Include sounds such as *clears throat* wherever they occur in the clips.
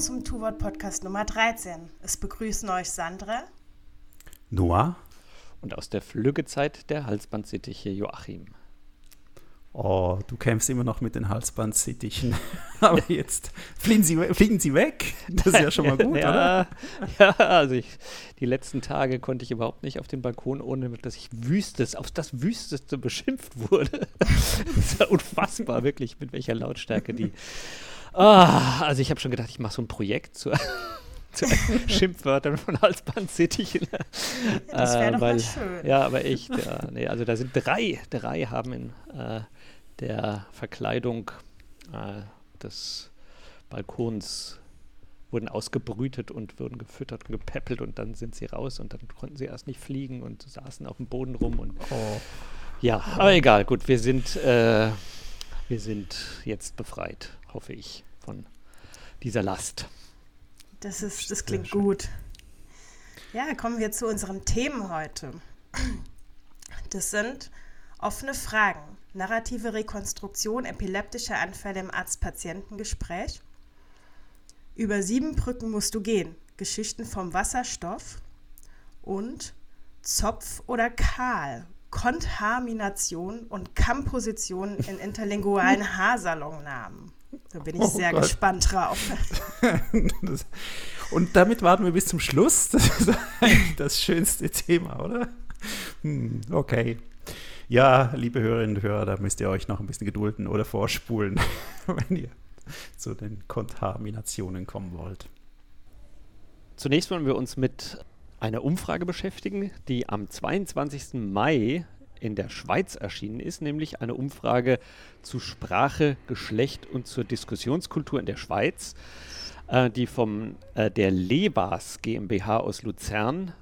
willkommen zum Tuwort Podcast Nummer 13. Es begrüßen euch Sandra Noah? Und aus der Flüggezeit der Halsbandsittiche Joachim. Oh, du kämpfst immer noch mit den Halsbandsittichen. *laughs* Aber jetzt fliegen sie, fliegen sie weg. Das ist ja schon mal gut, *laughs* ja, oder? Ja, also ich, die letzten Tage konnte ich überhaupt nicht auf den Balkon, ohne dass ich wüstes, auf das Wüsteste beschimpft wurde. *laughs* das ist ja unfassbar, wirklich, mit welcher Lautstärke die. Ah, also ich habe schon gedacht, ich mache so ein Projekt zu, *laughs* zu *laughs* Schimpfwörtern von Halsbandsittichen. Das wäre Äh, doch weil- mal schön. Ja, aber echt, *laughs* ja, nee, also da sind drei, drei haben in äh, der Verkleidung äh, des Balkons wurden ausgebrütet und wurden gefüttert und gepäppelt und dann sind sie raus und dann konnten sie erst nicht fliegen und saßen auf dem Boden rum und ja, aber egal, gut, wir sind, äh, wir sind jetzt befreit, hoffe ich, von dieser Last. Das, ist, das klingt gut. Ja, kommen wir zu unseren Themen heute. Das sind offene Fragen, narrative Rekonstruktion epileptischer Anfälle im Arzt-Patientengespräch. Über sieben Brücken musst du gehen, Geschichten vom Wasserstoff und Zopf oder Kahl, Kontamination und Kamposition in *laughs* interlingualen Haarsalonnamen. Da bin ich Oh sehr Gott. gespannt drauf. *laughs* Das, und damit warten wir bis zum Schluss. *laughs* Das ist eigentlich das schönste Thema, oder? Hm, okay. Ja, liebe Hörerinnen und Hörer, da müsst ihr euch noch ein bisschen gedulden oder vorspulen, *laughs* wenn ihr zu den Kontaminationen kommen wollt. Zunächst wollen wir uns mit einer Umfrage beschäftigen, die am 22. Mai in der Schweiz erschienen ist, nämlich eine Umfrage zu Sprache, Geschlecht und zur Diskussionskultur in der Schweiz, äh, die von äh, der Lebas GmbH aus Luzern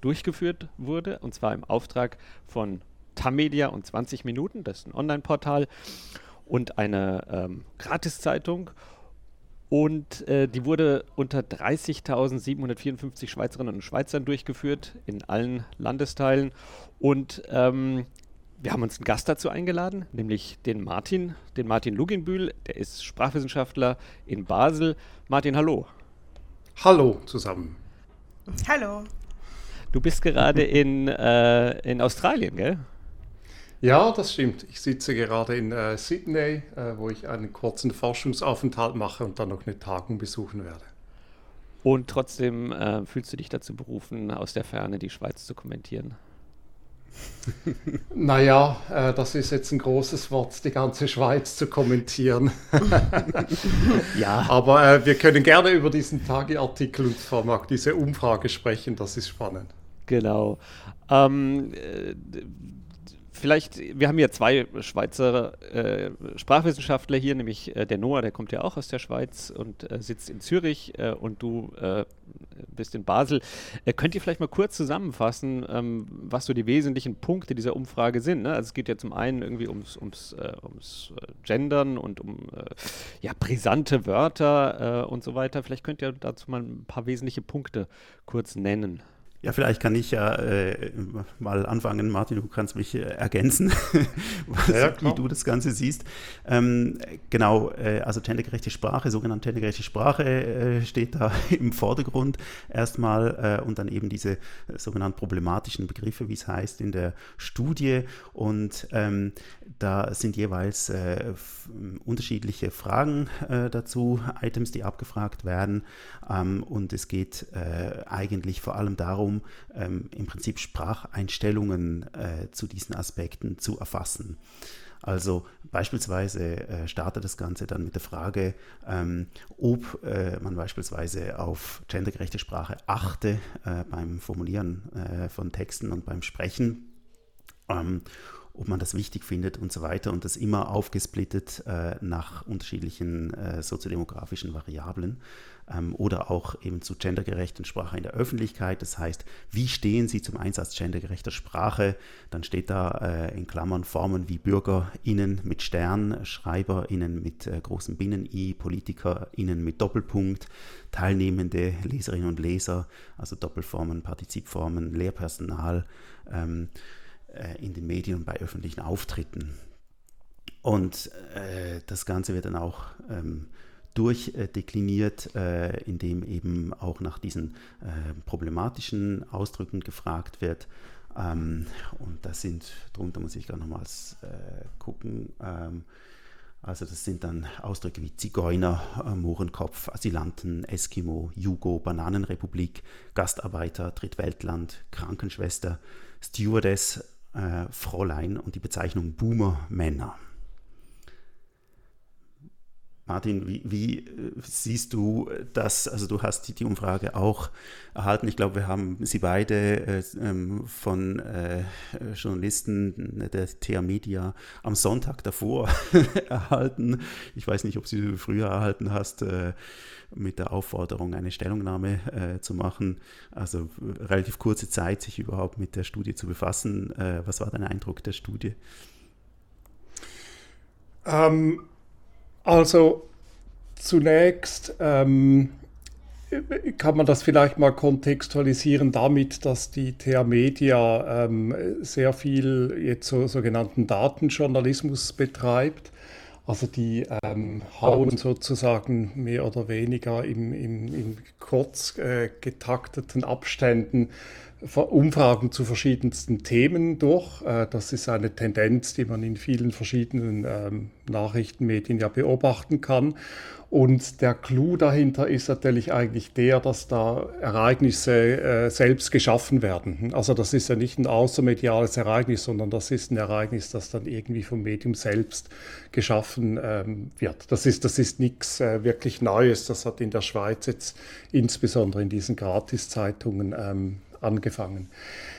durchgeführt wurde, und zwar im Auftrag von Tamedia und 20 Minuten, das ist ein Online-Portal, und eine ähm, Gratiszeitung. Und äh, die wurde unter 30.754 Schweizerinnen und Schweizern durchgeführt, in allen Landesteilen. Und ähm, wir haben uns einen Gast dazu eingeladen, nämlich den Martin, den Martin Luginbühl, der ist Sprachwissenschaftler in Basel. Martin, hallo. Hallo zusammen. Hallo. Du bist gerade in, äh, in Australien, gell? Ja, das stimmt. Ich sitze gerade in äh, Sydney, äh, wo ich einen kurzen Forschungsaufenthalt mache und dann noch eine Tagung besuchen werde. Und trotzdem äh, fühlst du dich dazu berufen, aus der Ferne die Schweiz zu kommentieren. *laughs* Naja, äh, das ist jetzt ein großes Wort, die ganze Schweiz zu kommentieren. *laughs* Ja. Aber äh, wir können gerne über diesen Tageartikel und auch diese Umfrage sprechen, das ist spannend. Genau. Ähm, äh, vielleicht, wir haben ja zwei Schweizer äh, Sprachwissenschaftler hier, nämlich äh, der Noah, der kommt ja auch aus der Schweiz und äh, sitzt in Zürich äh, und du äh, bist in Basel. Äh, könnt ihr vielleicht mal kurz zusammenfassen, ähm, was so die wesentlichen Punkte dieser Umfrage sind? Ne? Also es geht ja zum einen irgendwie ums, ums, ums Gendern und um ja, brisante Wörter und so weiter. Vielleicht könnt ihr dazu mal ein paar wesentliche Punkte kurz nennen. Ja, vielleicht kann ich ja äh, mal anfangen, Martin, du kannst mich äh, ergänzen, *laughs* was, ja, wie du das Ganze siehst. Ähm, genau, äh, also gendergerechte Sprache, sogenannte gendergerechte Sprache äh, steht da *laughs* im Vordergrund erstmal äh, und dann eben diese äh, sogenannten problematischen Begriffe, wie es heißt in der Studie. Und ähm, da sind jeweils unterschiedliche Fragen dazu, Items, die abgefragt werden. Ähm, und es geht eigentlich vor allem darum, darum, ähm, im Prinzip Spracheinstellungen äh, zu diesen Aspekten zu erfassen. Also beispielsweise äh, startet das Ganze dann mit der Frage, ähm, ob äh, man beispielsweise auf gendergerechte Sprache achte äh, beim Formulieren äh, von Texten und beim Sprechen. Ähm, ob man das wichtig findet und so weiter und das immer aufgesplittet äh, nach unterschiedlichen äh, soziodemografischen Variablen ähm, oder auch eben zu gendergerechten Sprache in der Öffentlichkeit. Das heißt, wie stehen Sie zum Einsatz gendergerechter Sprache? Dann steht da äh, in Klammern Formen wie BürgerInnen mit Stern, SchreiberInnen mit äh, großem Binnen-I, PolitikerInnen mit Doppelpunkt, teilnehmende Leserinnen und Leser, also Doppelformen, Partizipformen, Lehrpersonal. Ähm, äh, in den Medien und bei öffentlichen Auftritten. Und äh, das Ganze wird dann auch ähm, durchdekliniert, äh, indem eben auch nach diesen äh, problematischen Ausdrücken gefragt wird. Ähm, und das sind, darunter muss ich gerade nochmals äh, gucken, ähm, also das sind dann Ausdrücke wie Zigeuner, äh, Mohrenkopf, Asylanten, Eskimo, Jugo, Bananenrepublik, Gastarbeiter, Drittweltland, Krankenschwester, Stewardess, äh, Fräulein und die Bezeichnung Boomer-Männer. Martin, wie, wie, äh, siehst du das? Also du hast die, Umfrage auch erhalten. Ich glaube, wir haben sie beide äh, ähm, von äh, Journalisten der TH Media am Sonntag davor *laughs* erhalten. Ich weiß nicht, ob sie früher erhalten hast, äh, mit der Aufforderung, eine Stellungnahme äh, zu machen. Also relativ kurze Zeit, sich überhaupt mit der Studie zu befassen. Äh, was war dein Eindruck der Studie? Ähm also zunächst ähm, kann man das vielleicht mal kontextualisieren damit, dass die TH Media ähm, sehr viel jetzt so sogenannten Datenjournalismus betreibt. Also die ähm, hauen sozusagen mehr oder weniger im, im, in kurz äh, getakteten Abständen Umfragen zu verschiedensten Themen durch. Äh, das ist eine Tendenz, die man in vielen verschiedenen ähm, Nachrichtenmedien ja beobachten kann. Und der Clou dahinter ist natürlich eigentlich der, dass da Ereignisse äh, selbst geschaffen werden. Also das ist ja nicht ein außermediales Ereignis, sondern das ist ein Ereignis, das dann irgendwie vom Medium selbst geschaffen ähm, wird. Das ist, das ist nichts äh, wirklich Neues. Das hat in der Schweiz jetzt insbesondere in diesen Gratiszeitungen ähm, angefangen.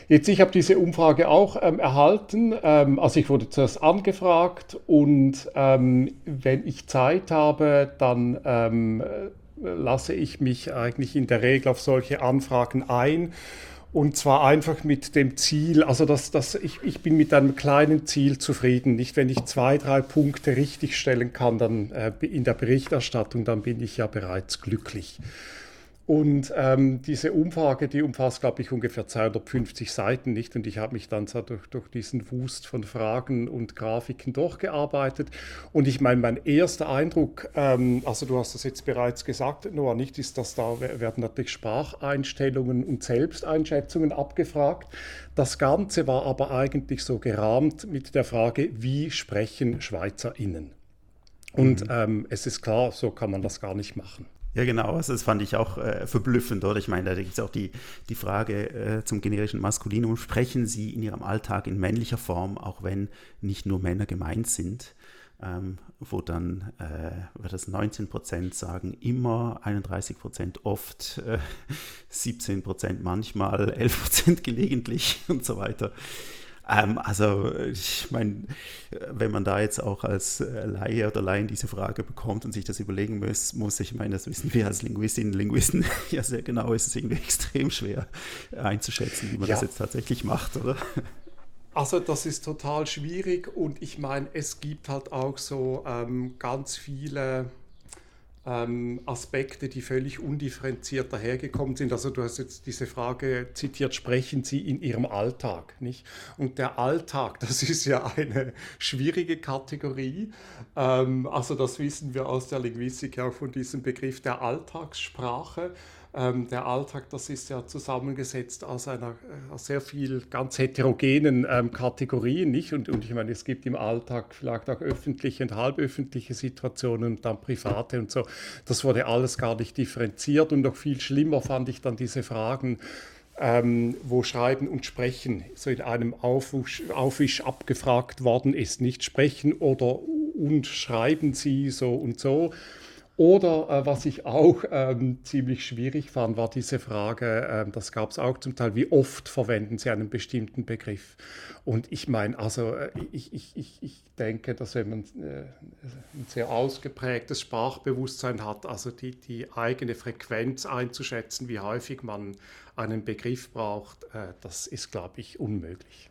Jetzt, ich habe diese Umfrage auch ähm, erhalten. Ähm, also ich wurde zuerst angefragt und ähm, wenn ich Zeit habe, dann ähm, lasse ich mich eigentlich in der Regel auf solche Anfragen ein. Und zwar einfach mit dem Ziel, also dass, dass ich, ich bin mit einem kleinen Ziel zufrieden. Nicht, wenn ich zwei, drei Punkte richtigstellen kann, dann äh, in der Berichterstattung, dann bin ich ja bereits glücklich. Und ähm, diese Umfrage, die umfasst, glaube ich, ungefähr 250 Seiten nicht. Und ich habe mich dann so durch, durch, diesen Wust von Fragen und Grafiken durchgearbeitet. Und ich meine, mein erster Eindruck, ähm, also du hast das jetzt bereits gesagt, Noah, nicht, ist, dass da werden natürlich Spracheinstellungen und Selbsteinschätzungen abgefragt. Das Ganze war aber eigentlich so gerahmt mit der Frage, wie sprechen SchweizerInnen? Und mhm. ähm, es ist klar, so kann man das gar nicht machen. Ja, genau. Also das fand ich auch äh, verblüffend, oder? Ich meine, da gibt es auch die, die Frage äh, zum generischen Maskulinum. Sprechen Sie in Ihrem Alltag in männlicher Form, auch wenn nicht nur Männer gemeint sind? Ähm, wo dann äh, das 19 Prozent sagen immer, 31 Prozent oft, äh, 17 Prozent manchmal, 11 Prozent *laughs* gelegentlich und so weiter. Ähm, also ich meine, wenn man da jetzt auch als äh, Laie oder Laien diese Frage bekommt und sich das überlegen muss, muss ich meine, das wissen wir als Linguistinnen und Linguisten *laughs* ja sehr genau, ist es irgendwie extrem schwer einzuschätzen, wie man ja. das jetzt tatsächlich macht, oder? Also das ist total schwierig und ich meine, es gibt halt auch so ähm, ganz viele ähm, Aspekte, die völlig undifferenziert dahergekommen sind. Also du hast jetzt diese Frage zitiert, sprechen Sie in Ihrem Alltag, nicht? Und der Alltag, *laughs* das ist ja eine schwierige Kategorie. Ähm, also das wissen wir aus der Linguistik auch von diesem Begriff der Alltagssprache. Ähm, der Alltag, das ist ja zusammengesetzt aus einer äh, aus sehr viel ganz heterogenen ähm, Kategorien, nicht? Und, und ich meine, es gibt im Alltag vielleicht auch öffentliche und halböffentliche Situationen und dann private und so. Das wurde alles gar nicht differenziert und noch viel schlimmer fand ich dann diese Fragen. Ähm, wo Schreiben und Sprechen so in einem Aufwisch, Aufwisch abgefragt worden ist. Nicht sprechen oder und schreiben Sie so und so, oder äh, was ich auch ähm, ziemlich schwierig fand, war diese Frage, äh, das gab es auch zum Teil, wie oft verwenden Sie einen bestimmten Begriff? Und ich meine, also äh, ich, ich, ich, ich denke, dass wenn man äh, ein sehr ausgeprägtes Sprachbewusstsein hat, also die, die eigene Frequenz einzuschätzen, wie häufig man einen Begriff braucht, äh, das ist, glaube ich, unmöglich.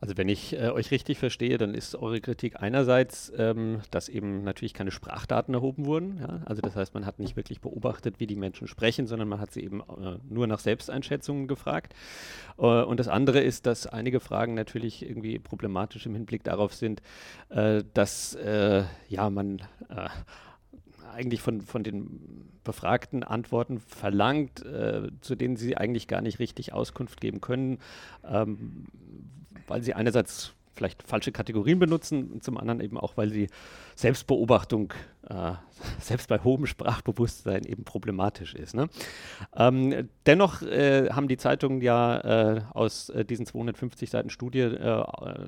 Also wenn ich äh, euch richtig verstehe, dann ist eure Kritik einerseits, ähm, dass eben natürlich keine Sprachdaten erhoben wurden. Ja? Also das heißt, man hat nicht wirklich beobachtet, wie die Menschen sprechen, sondern man hat sie eben äh, nur nach Selbsteinschätzungen gefragt. Äh, und das andere ist, dass einige Fragen natürlich irgendwie problematisch im Hinblick darauf sind, äh, dass äh, ja man äh, eigentlich von, von den befragten Antworten verlangt, äh, zu denen sie eigentlich gar nicht richtig Auskunft geben können, ähm, weil sie einerseits vielleicht falsche Kategorien benutzen und zum anderen eben auch, weil sie Selbstbeobachtung, äh, *laughs* selbst bei hohem Sprachbewusstsein eben problematisch ist. Ne? Ähm, dennoch äh, haben die Zeitungen ja äh, aus äh, diesen 250 Seiten Studie äh,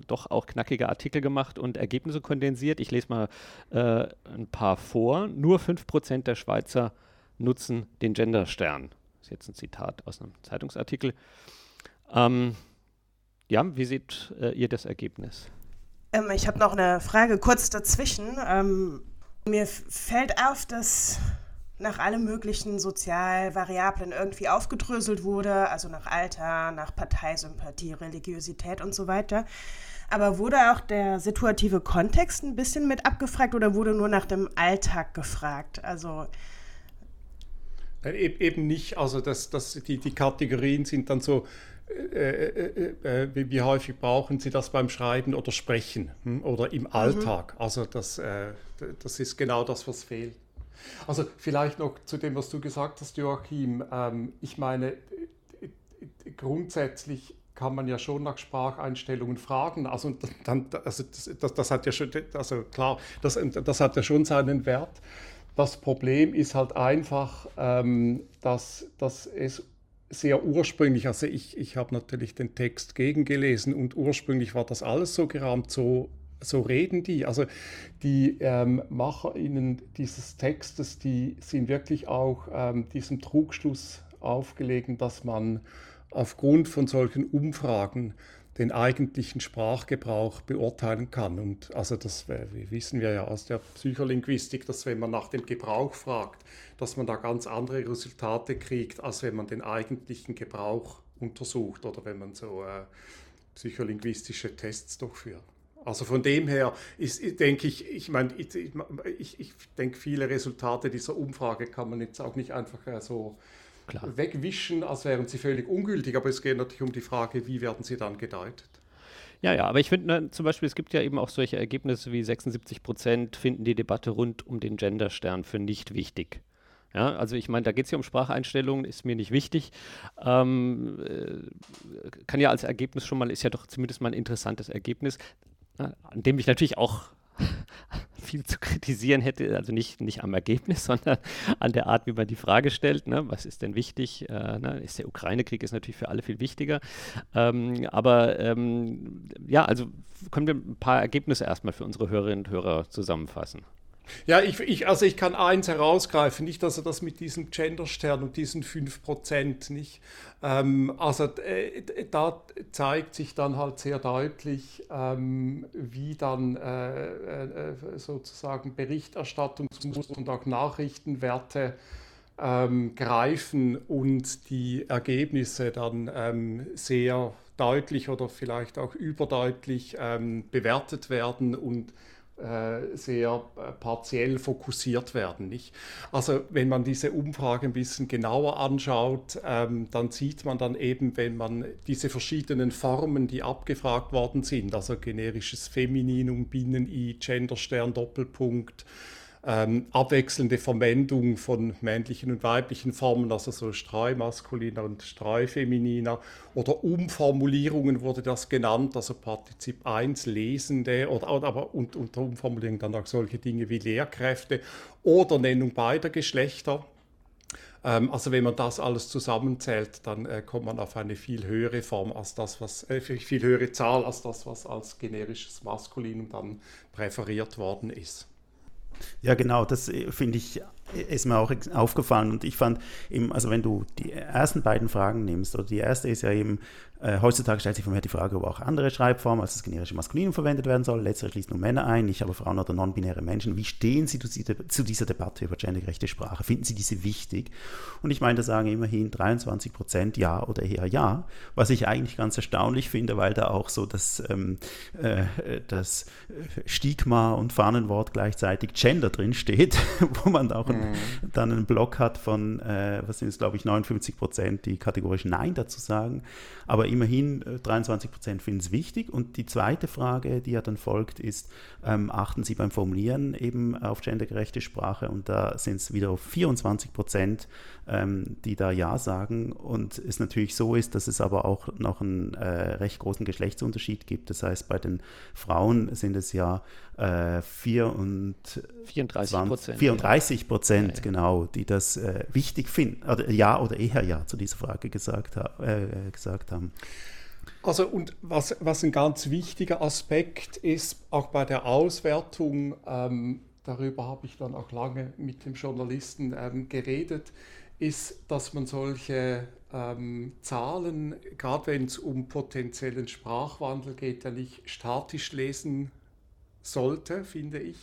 doch auch knackige Artikel gemacht und Ergebnisse kondensiert. Ich lese mal äh, ein paar vor. Nur 5% der Schweizer nutzen den Genderstern. Das ist jetzt ein Zitat aus einem Zeitungsartikel. Ähm, ja, wie seht äh, ihr das Ergebnis? Ähm, ich habe noch eine Frage kurz dazwischen. Ähm, mir fällt auf, dass nach allen möglichen Sozialvariablen irgendwie aufgedröselt wurde, also nach Alter, nach Parteisympathie, Religiosität und so weiter. Aber wurde auch der situative Kontext ein bisschen mit abgefragt oder wurde nur nach dem Alltag gefragt? Also Eben nicht, also das, das, die, die Kategorien sind dann so äh, äh, äh, wie, wie, häufig brauchen Sie das beim Schreiben oder Sprechen hm? oder im. Alltag? Mhm. Also das, das ist genau das, was fehlt. Also vielleicht noch zu dem, was du gesagt hast, Joachim. Ähm, ich meine, grundsätzlich kann man ja schon nach Spracheinstellungen fragen. Also, dann, also das, das, das, hat ja schon, also klar, das, das hat ja schon seinen Wert. Das Problem ist halt einfach, ähm, dass, dass es sehr ursprünglich, also ich, ich habe natürlich den Text gegengelesen und ursprünglich war das alles so gerahmt, so, so reden die. Also die ähm, MacherInnen dieses Textes, die sind wirklich auch ähm, diesem Trugschluss aufgelegen, dass man aufgrund von solchen Umfragen den eigentlichen Sprachgebrauch beurteilen kann. Und also das wissen wir ja aus der Psycholinguistik, dass wenn man nach dem Gebrauch fragt, dass man da ganz andere Resultate kriegt, als wenn man den eigentlichen Gebrauch untersucht oder wenn man so äh, psycholinguistische Tests durchführt. Also von dem her ist, denke ich, ich meine, ich, ich, ich denke, viele Resultate dieser Umfrage kann man jetzt auch nicht einfach äh, so Klar. wegwischen, als wären sie völlig ungültig. Aber es geht natürlich um die Frage, wie werden sie dann gedeutet. Ja, ja, aber ich finde ne, zum Beispiel, es gibt ja eben auch solche Ergebnisse wie 76 Prozent finden die Debatte rund um den Genderstern für nicht wichtig. Ja, also ich meine, da geht es ja um Spracheinstellungen, ist mir nicht wichtig. Ähm, äh, kann ja als Ergebnis schon mal, ist ja doch zumindest mal ein interessantes Ergebnis, äh, an dem ich natürlich auch *laughs* viel zu kritisieren hätte, also nicht, nicht am Ergebnis, *laughs* sondern an der Art, wie man die Frage stellt. Ne? Was ist denn wichtig? Äh, ne? ist der Ukraine-Krieg ist natürlich für alle viel wichtiger. Ähm, aber ähm, ja, also können wir ein paar Ergebnisse erstmal für unsere Hörerinnen und Hörer zusammenfassen. Ja, ich, ich, also ich kann eins herausgreifen, nicht, dass er das mit diesem Genderstern und diesen 5% nicht. Ähm, also äh, da zeigt sich dann halt sehr deutlich, ähm, wie dann äh, äh, sozusagen Berichterstattungsmuster und auch Nachrichtenwerte ähm, greifen und die Ergebnisse dann ähm, sehr deutlich oder vielleicht auch überdeutlich ähm, bewertet werden und äh, sehr äh, partiell fokussiert werden. Nicht? Also wenn man diese Umfrage ein bisschen genauer anschaut, ähm, dann sieht man dann eben, wenn man diese verschiedenen Formen, die abgefragt worden sind, also generisches Femininum, Binnen-I, Genderstern, Doppelpunkt, ähm, abwechselnde Verwendung von männlichen und weiblichen Formen, also so streumaskuliner und streufemininer, oder Umformulierungen wurde das genannt, also Partizip 1, Lesende, oder, aber und, unter Umformulierung dann auch solche Dinge wie Lehrkräfte oder Nennung beider Geschlechter. Ähm, also wenn man das alles zusammenzählt, dann äh, kommt man auf eine viel höhere Form als das, was äh, viel höhere Zahl als das, was als generisches Maskulinum dann präferiert worden ist. Ja, genau, das äh, finde ich, ist mir auch aufgefallen und ich fand eben, also wenn du die ersten beiden Fragen nimmst, oder die erste ist ja eben, äh, heutzutage stellt sich vermehrt die Frage, ob auch andere Schreibformen als das generische Maskulinum verwendet werden soll. Letztere schließt nur Männer ein, nicht aber Frauen oder non-binäre Menschen. Wie stehen Sie zu dieser Debatte über gendergerechte Sprache? Finden Sie diese wichtig? Und ich meine, da sagen immerhin 23 Prozent Ja oder eher Ja, was ich eigentlich ganz erstaunlich finde, weil da auch so das, ähm, äh, das Stigma und Fahnenwort gleichzeitig Gender drin steht, *laughs* wo man auch ein, *laughs* dann einen Block hat von, äh, was sind es, glaube ich, 59 Prozent, die kategorisch Nein dazu sagen. Aber immerhin 23 äh, Prozent finden es wichtig. Und die zweite Frage, die ja dann folgt, ist, ähm, achten Sie beim Formulieren eben auf gendergerechte Sprache? Und da sind es wieder 24 Prozent, ähm, die da Ja sagen. Und es natürlich so ist, dass es aber auch noch einen äh, recht großen Geschlechtsunterschied gibt. Das heißt, bei den Frauen sind es ja äh, 4 und 34 Prozent. 34 Prozent, ja. genau, die das äh, wichtig finden, oder Ja oder eher Ja zu dieser Frage gesagt, ha äh, gesagt haben. Also und was, was ein ganz wichtiger Aspekt ist, auch bei der Auswertung, ähm, darüber habe ich dann auch lange mit dem Journalisten ähm, geredet, ist, dass man solche ähm, Zahlen, gerade wenn es um potenziellen Sprachwandel geht, ja nicht statisch lesen sollte, finde ich,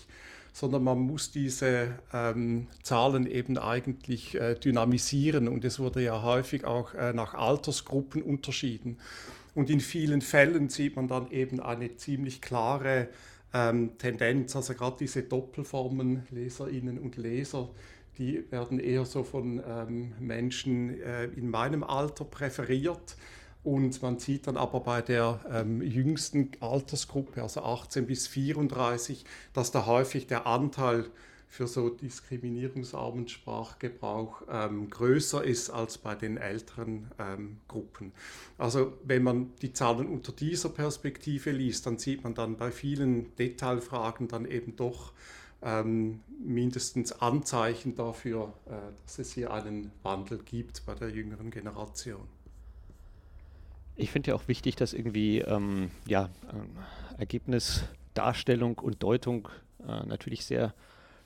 sondern man muss diese ähm, Zahlen eben eigentlich äh, dynamisieren. Und es wurde ja häufig auch äh, nach Altersgruppen unterschieden. Und in vielen Fällen sieht man dann eben eine ziemlich klare ähm, Tendenz, also gerade diese Doppelformen Leserinnen und Leser, die werden eher so von ähm, Menschen äh, in meinem Alter präferiert. Und man sieht dann aber bei der ähm, jüngsten Altersgruppe, also 18 bis 34, dass da häufig der Anteil für so diskriminierungsarmen Sprachgebrauch ähm, größer ist als bei den älteren ähm, Gruppen. Also wenn man die Zahlen unter dieser Perspektive liest, dann sieht man dann bei vielen Detailfragen dann eben doch ähm, mindestens Anzeichen dafür, äh, dass es hier einen Wandel gibt bei der jüngeren Generation. Ich finde ja auch wichtig, dass irgendwie ähm, ja, äh, Ergebnis, Darstellung und Deutung äh, natürlich sehr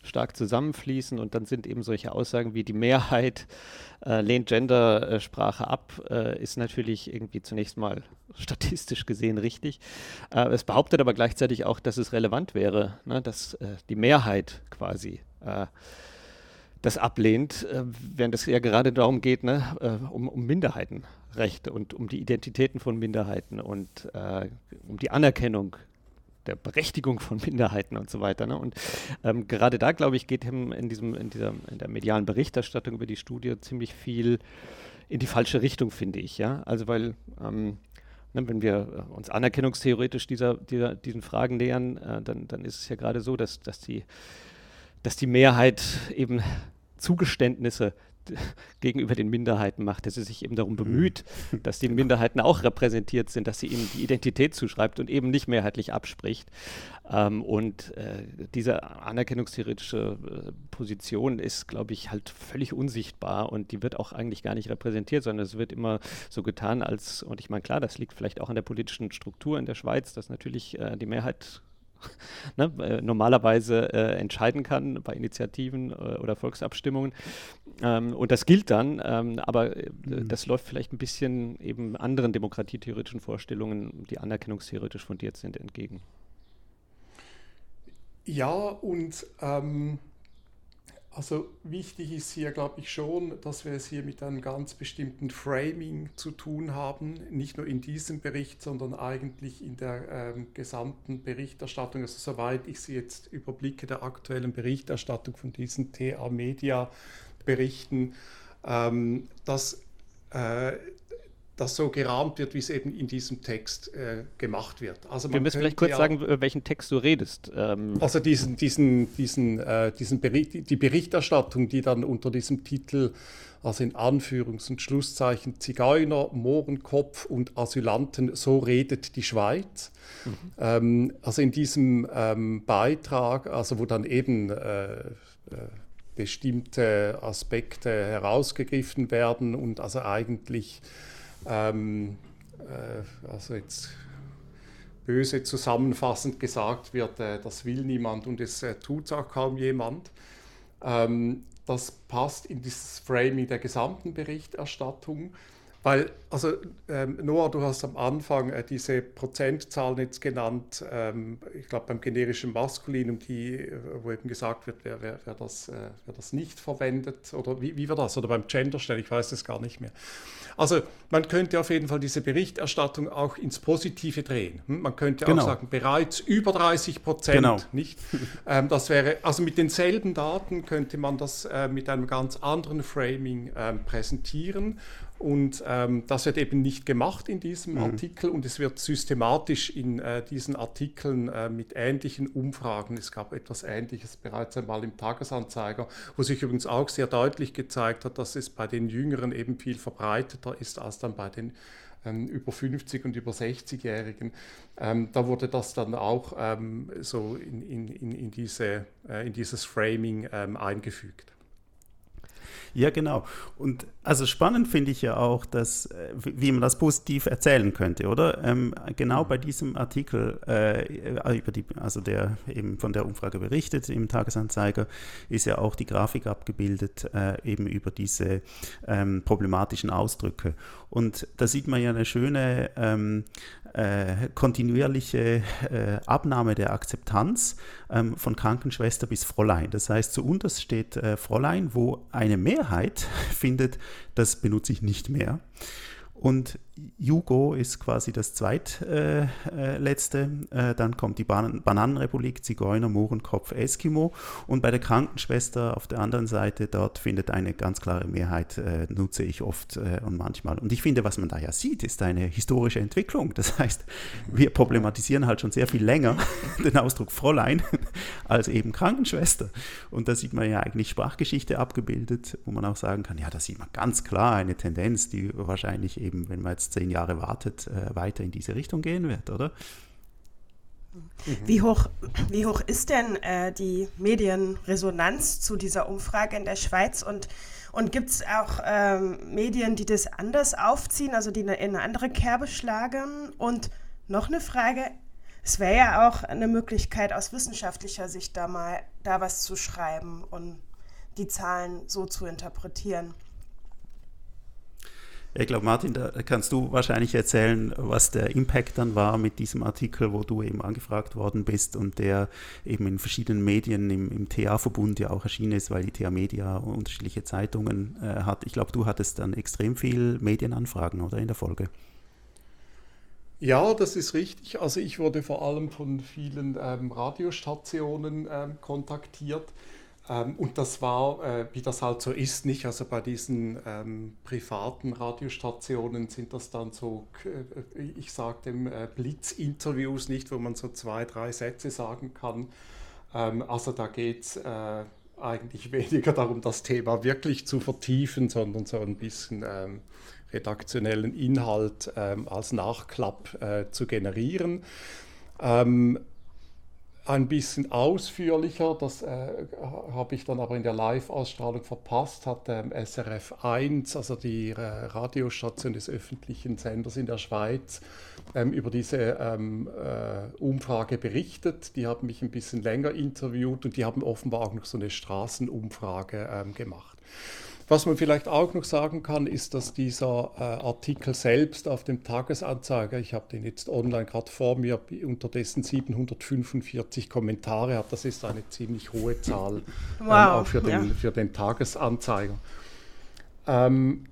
stark zusammenfließen und dann sind eben solche Aussagen wie die Mehrheit äh, lehnt Gendersprache ab, äh, ist natürlich irgendwie zunächst mal statistisch gesehen richtig. Äh, es behauptet aber gleichzeitig auch, dass es relevant wäre, ne, dass äh, die Mehrheit quasi äh, das ablehnt, äh, während es ja gerade darum geht, ne, um, um, Minderheitenrechte und um die Identitäten von Minderheiten und um die Anerkennung der Berechtigung von Minderheiten und so weiter. Ne? Und ähm, gerade da, glaube ich, geht ihm in, diesem, in, dieser, in der medialen Berichterstattung über die Studie ziemlich viel in die falsche Richtung, finde ich. Ja? Also weil ähm, ne, wenn wir uns anerkennungstheoretisch dieser, dieser, diesen Fragen nähern, äh, dann, dann ist es ja gerade so, dass, dass, die, dass die Mehrheit eben Zugeständnisse *laughs* gegenüber den Minderheiten macht, dass sie sich eben darum bemüht, mhm. *laughs* dass die Minderheiten auch repräsentiert sind, dass sie ihnen die Identität zuschreibt und eben nicht mehrheitlich abspricht. Ähm, und äh, diese anerkennungstheoretische äh, Position ist, glaube ich, halt völlig unsichtbar und die wird auch eigentlich gar nicht repräsentiert, sondern es wird immer so getan, als, und ich meine, klar, das liegt vielleicht auch an der politischen Struktur in der Schweiz, dass natürlich äh, die Mehrheit *laughs* ne, äh, normalerweise äh, entscheiden kann bei Initiativen äh, oder Volksabstimmungen. Ähm, und das gilt dann, ähm, aber äh, mhm. das läuft vielleicht ein bisschen eben anderen demokratietheoretischen Vorstellungen, die anerkennungstheoretisch fundiert sind, entgegen. Ja, und ähm, also wichtig ist hier, glaube ich, schon, dass wir es hier mit einem ganz bestimmten Framing zu tun haben, nicht nur in diesem Bericht, sondern eigentlich in der ähm, gesamten Berichterstattung. Also soweit ich sie jetzt überblicke, der aktuellen Berichterstattung von diesen TA-Media-Berichten, ähm, dass äh, das so gerahmt wird, wie es eben in diesem Text äh, gemacht wird. Also Wir müssen vielleicht kurz ja, sagen, über welchen Text du redest. Ähm. Also diesen, diesen, diesen, äh, diesen Bericht, die Berichterstattung, die dann unter diesem Titel, also in Anführungs- und Schlusszeichen Zigeuner, Mohrenkopf und Asylanten, so redet die Schweiz. Mhm. Ähm, also in diesem ähm, Beitrag, also wo dann eben äh, äh bestimmte Aspekte herausgegriffen werden und also eigentlich ähm, äh, also jetzt böse zusammenfassend gesagt wird, äh, das will niemand und es äh, tut auch kaum jemand. Ähm, das passt in dieses Framing der gesamten Berichterstattung. Weil, also ähm, Noah, du hast am Anfang äh, diese Prozentzahlen jetzt genannt, ähm, ich glaube beim generischen Maskulinum, die, äh, wo eben gesagt wird, wer, wer, wer, das, äh, wer das nicht verwendet, oder wie, wie war das, oder beim Genderstellen, ich weiß es gar nicht mehr. Also man könnte auf jeden Fall diese Berichterstattung auch ins Positive drehen. Hm? Man könnte genau. auch sagen, bereits über 30 Prozent, genau. nicht? *laughs* ähm, das wäre, also mit denselben Daten könnte man das äh, mit einem ganz anderen Framing ähm, präsentieren und ähm, das wird eben nicht gemacht in diesem mhm. Artikel und es wird systematisch in äh, diesen Artikeln äh, mit ähnlichen Umfragen, es gab etwas Ähnliches bereits einmal im Tagesanzeiger, wo sich übrigens auch sehr deutlich gezeigt hat, dass es bei den Jüngeren eben viel verbreiteter ist als dann bei den ähm, über 50 und über 60-Jährigen. Ähm, da wurde das dann auch ähm, so in, in, in, diese, äh, in dieses Framing ähm, eingefügt. Ja, genau. Und also spannend finde ich ja auch, dass, äh, wie man das positiv erzählen könnte, oder? Ähm, genau bei diesem Artikel, äh, über die, also der eben von der Umfrage berichtet im Tagesanzeiger, ist ja auch die Grafik abgebildet, äh, eben über diese ähm, problematischen Ausdrücke. Und da sieht man ja eine schöne ähm, äh, kontinuierliche äh, Abnahme der Akzeptanz ähm, von Krankenschwester bis Fräulein. Das heißt, zu unterst steht äh, Fräulein, wo eine Mehrheit *laughs* findet, das benutze ich nicht mehr. Und Jugo ist quasi das zweitletzte. Äh, äh, dann kommt die Ban Bananenrepublik, Zigeuner, Mohrenkopf, Eskimo. Und bei der Krankenschwester auf der anderen Seite, dort findet eine ganz klare Mehrheit, äh, nutze ich oft äh, und manchmal. Und ich finde, was man da ja sieht, ist eine historische Entwicklung. Das heißt, wir problematisieren halt schon sehr viel länger *laughs* den Ausdruck Fräulein *laughs* als eben Krankenschwester. Und da sieht man ja eigentlich Sprachgeschichte abgebildet, wo man auch sagen kann, ja, da sieht man ganz klar eine Tendenz, die wahrscheinlich eben wenn man jetzt zehn Jahre wartet, äh, weiter in diese Richtung gehen wird, oder? Wie hoch, wie hoch ist denn äh, die Medienresonanz zu dieser Umfrage in der Schweiz und, und gibt es auch ähm, Medien, die das anders aufziehen, also die in eine andere Kerbe schlagen? Und noch eine Frage, es wäre ja auch eine Möglichkeit aus wissenschaftlicher Sicht da mal da was zu schreiben und die Zahlen so zu interpretieren. Ich glaube, Martin, da kannst du wahrscheinlich erzählen, was der Impact dann war mit diesem Artikel, wo du eben angefragt worden bist und der eben in verschiedenen Medien im, im TA-Verbund ja auch erschienen ist, weil die TA-Media unterschiedliche Zeitungen äh, hat. Ich glaube, du hattest dann extrem viel Medienanfragen, oder in der Folge? Ja, das ist richtig. Also ich wurde vor allem von vielen ähm, Radiostationen ähm, kontaktiert ähm, und das war, äh, wie das halt so ist, nicht? Also bei diesen ähm, privaten Radiostationen sind das dann so, äh, ich sage dem äh, Blitzinterviews, nicht, wo man so zwei, drei Sätze sagen kann. Ähm, also da geht es äh, eigentlich *laughs* weniger darum, das Thema wirklich zu vertiefen, sondern so ein bisschen ähm, redaktionellen Inhalt ähm, als Nachklapp äh, zu generieren. Ähm, ein bisschen ausführlicher, das äh, habe ich dann aber in der Live-Ausstrahlung verpasst, hat ähm, SRF 1, also die äh, Radiostation des öffentlichen Senders in der Schweiz, ähm, über diese ähm, äh, Umfrage berichtet. Die haben mich ein bisschen länger interviewt und die haben offenbar auch noch so eine Straßenumfrage ähm, gemacht. Was man vielleicht auch noch sagen kann, ist, dass dieser äh, Artikel selbst auf dem Tagesanzeiger, ich habe den jetzt online gerade vor mir, unterdessen 745 Kommentare hat. Das ist eine ziemlich hohe Zahl, ähm, wow, ähm, auch für den, ja. für den Tagesanzeiger. Ähm,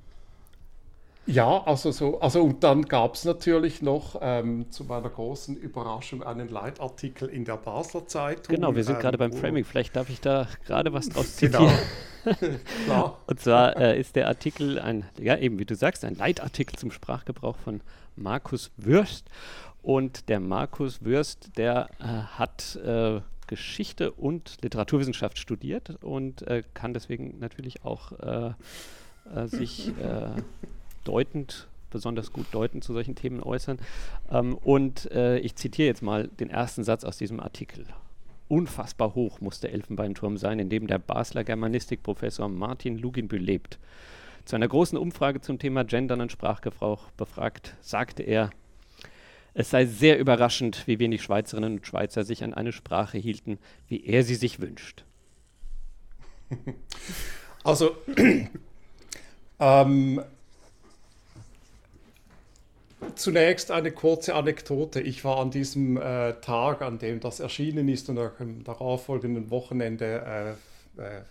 ja, also so, also und dann gab es natürlich noch ähm, zu meiner großen Überraschung einen Leitartikel in der Basler Zeitung. Genau, wir sind ähm, gerade beim Framing. Vielleicht darf ich da gerade was draus *laughs* genau. zitieren. Genau. *laughs* und zwar äh, ist der Artikel ein, ja eben wie du sagst, ein Leitartikel zum Sprachgebrauch von Markus Würst. Und der Markus Würst, der äh, hat äh, Geschichte und Literaturwissenschaft studiert und äh, kann deswegen natürlich auch äh, äh, sich *laughs* deutend, besonders gut deutend zu solchen Themen äußern. Ähm, und ich zitiere jetzt mal den ersten Satz aus diesem Artikel. Unfassbar hoch muss der Elfenbeinturm sein, in dem der Basler Germanistikprofessor Martin Luginbühl lebt. Zu einer großen Umfrage zum Thema Gendern und Sprachgebrauch befragt, sagte er, es sei sehr überraschend, wie wenig Schweizerinnen und Schweizer sich an eine Sprache hielten, wie er sie sich wünscht. Also, *clears throat* ähm, Zunächst eine kurze Anekdote. Ich war an diesem äh, Tag, an dem das erschienen ist und am darauffolgenden Wochenende äh, äh,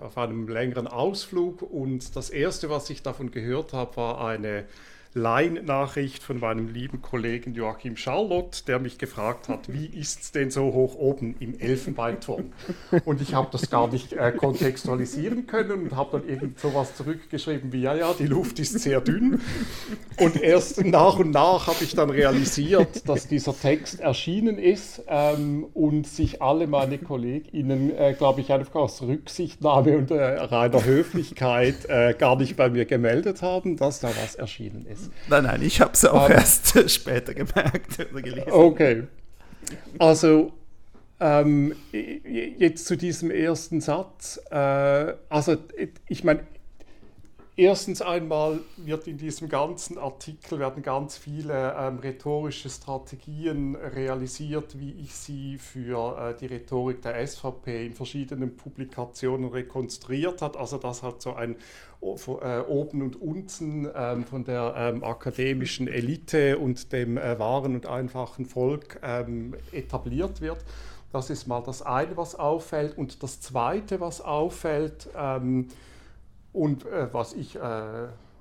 auf einem längeren Ausflug und das Erste, was ich davon gehört habe, war eine Line-Nachricht von meinem lieben Kollegen Joachim Charlotte, der mich gefragt hat, wie ist es denn so hoch oben im Elfenbeinturm? Und ich habe das gar nicht äh, kontextualisieren können und habe dann irgend sowas zurückgeschrieben wie, ja, ja, die Luft ist sehr dünn. Und erst nach und nach habe ich dann realisiert, dass dieser Text erschienen ist ähm, und sich alle meine KollegInnen, äh, glaube ich, einfach aus Rücksichtnahme und äh, reiner Höflichkeit äh, gar nicht bei mir gemeldet haben, dass da was erschienen ist. Nein, nein, ich habe es auch um, erst *laughs* später gemerkt oder gelesen. Okay. Also, ähm, jetzt zu diesem ersten Satz. Äh, also, ich meine, Erstens einmal wird in diesem ganzen Artikel werden ganz viele ähm, rhetorische Strategien realisiert, wie ich sie für äh, die Rhetorik der SVP in verschiedenen Publikationen rekonstruiert hat. Also das hat so ein äh, oben und unten ähm, von der ähm, akademischen Elite und dem äh, wahren und einfachen Volk ähm, etabliert wird. Das ist mal das eine, was auffällt. Und das zweite, was auffällt, ähm, und äh, was ich äh,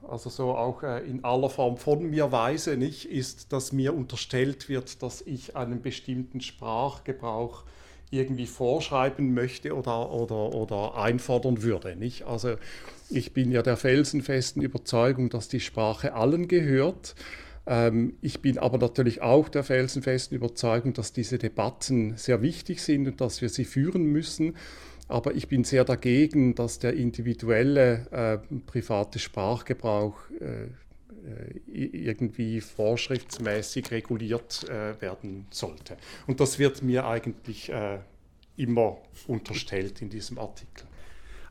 also so auch äh, in aller Form von mir weise, nicht, ist, dass mir unterstellt wird, dass ich einen bestimmten Sprachgebrauch irgendwie vorschreiben möchte oder, oder, oder einfordern würde. Nicht? Also ich bin ja der felsenfesten Überzeugung, dass die Sprache allen gehört. Ähm, ich bin aber natürlich auch der felsenfesten Überzeugung, dass diese Debatten sehr wichtig sind und dass wir sie führen müssen. Aber ich bin sehr dagegen, dass der individuelle äh, private Sprachgebrauch äh, äh, irgendwie vorschriftsmäßig reguliert äh, werden sollte. Und das wird mir eigentlich äh, immer unterstellt in diesem Artikel.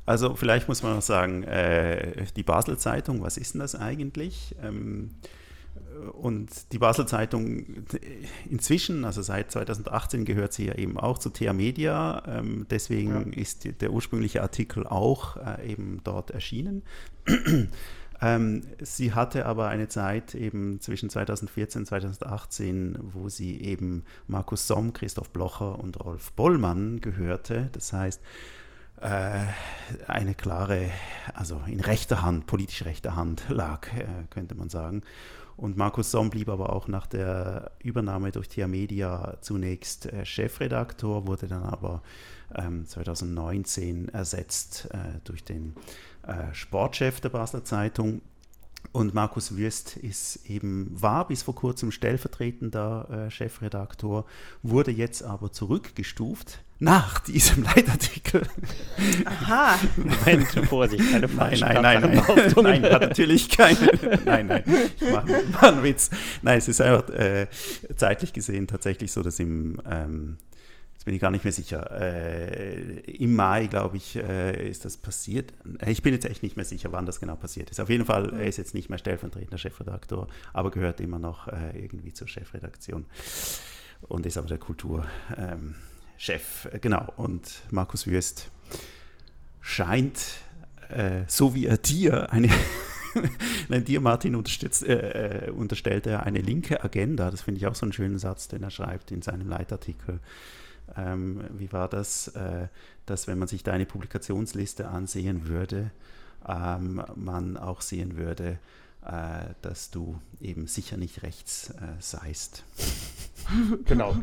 Also vielleicht muss man noch sagen, äh, die Basel Zeitung, was ist denn das eigentlich? Ähm, und die Basel Zeitung inzwischen, also seit 2018, gehört sie ja eben auch zu TH Media. Ähm, deswegen ja. ist der ursprüngliche Artikel auch äh, eben dort erschienen. *clears throat* ähm, sie hatte aber eine Zeit eben zwischen 2014 und 2018, wo sie eben Markus Somm, Christoph Blocher und Rolf Bollmann gehörte. Das heißt, äh, eine klare, also in rechter Hand, politisch rechter Hand *laughs* lag, äh, könnte man sagen. Und Markus Somm blieb aber auch nach der Übernahme durch Tia Media zunächst äh, Chefredaktor, wurde dann aber ähm, 2019 ersetzt äh, durch den äh, Sportchef der Basler Zeitung. Und Markus Würst ist eben, war bis vor kurzem stellvertretender äh, Chefredaktor, wurde jetzt aber zurückgestuft nach diesem *laughs* Leitartikel. Aha. Moment, Vorsicht, keine Nein, nein, nein, nein, nein, hat natürlich keine. Nein, nein, ich mache mach einen Witz. Nein, es ist einfach äh, zeitlich gesehen tatsächlich so, dass im, ähm, Jetzt bin ich gar nicht mehr sicher. Äh, Im Mai, glaube ich, äh, ist das passiert. Ich bin jetzt echt nicht mehr sicher, wann das genau passiert ist. Auf jeden Fall, er ist jetzt nicht mehr stellvertretender Chefredaktor, aber gehört immer noch äh, irgendwie zur Chefredaktion und ist aber der Kulturchef. Ähm, genau, und Markus Würst scheint, äh, so wie er dir eine *laughs* Nein, dir, Martin, äh, äh, unterstellt er eine linke Agenda. Das finde ich auch so einen schönen Satz, den er schreibt in seinem Leitartikel. Ähm, wie war das? Äh, dass, wenn man sich deine Publikationsliste ansehen würde, ähm, man auch sehen würde, äh, dass du eben sicher nicht rechts äh, seist. *laughs* genau.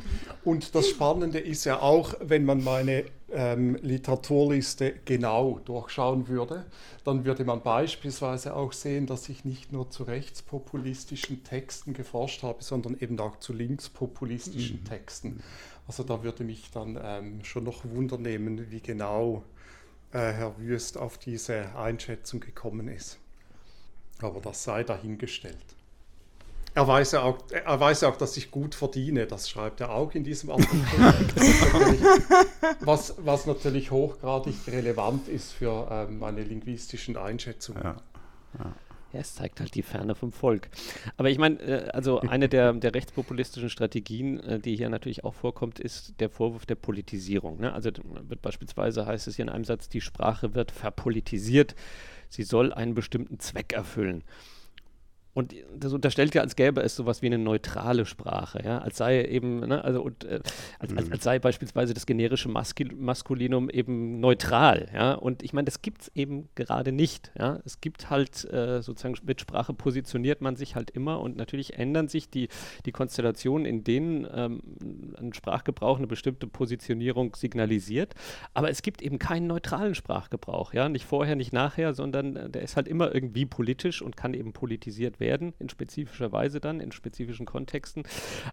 Und das Spannende ist ja auch, wenn man meine ähm, Literaturliste genau durchschauen würde, dann würde man beispielsweise auch sehen, dass ich nicht nur zu rechtspopulistischen Texten geforscht habe, sondern eben auch zu linkspopulistischen mhm. Texten. Also da würde mich dann ähm, schon noch Wunder nehmen, wie genau äh, Herr Wüst auf diese Einschätzung gekommen ist. Aber das sei dahingestellt. Er weiß, ja auch, er weiß ja auch, dass ich gut verdiene, das schreibt er auch in diesem Artikel. *laughs* was, was natürlich hochgradig relevant ist für ähm, meine linguistischen Einschätzungen. Ja. Ja. Ja, es zeigt halt die Ferne vom Volk. Aber ich meine, äh, also *laughs* eine der, der rechtspopulistischen Strategien, äh, die hier natürlich auch vorkommt, ist der Vorwurf der Politisierung. Ne? Also wird beispielsweise heißt es hier in einem Satz, die Sprache wird verpolitisiert sie soll einen bestimmten Zweck erfüllen. Und das unterstellt ja, als gäbe es sowas wie eine neutrale Sprache, ja, als sei eben, ne, also und, äh, als, als, mhm. als, sei beispielsweise das generische Maskul Maskulinum eben neutral, ja. Und ich meine, das gibt es eben gerade nicht, ja. Es gibt halt äh, sozusagen mit Sprache positioniert man sich halt immer und natürlich ändern sich die, die Konstellationen, in denen ähm, ein Sprachgebrauch eine bestimmte Positionierung signalisiert. Aber es gibt eben keinen neutralen Sprachgebrauch, ja, nicht vorher, nicht nachher, sondern äh, der ist halt immer irgendwie politisch und kann eben politisiert werden werden, in spezifischer Weise dann, in spezifischen Kontexten.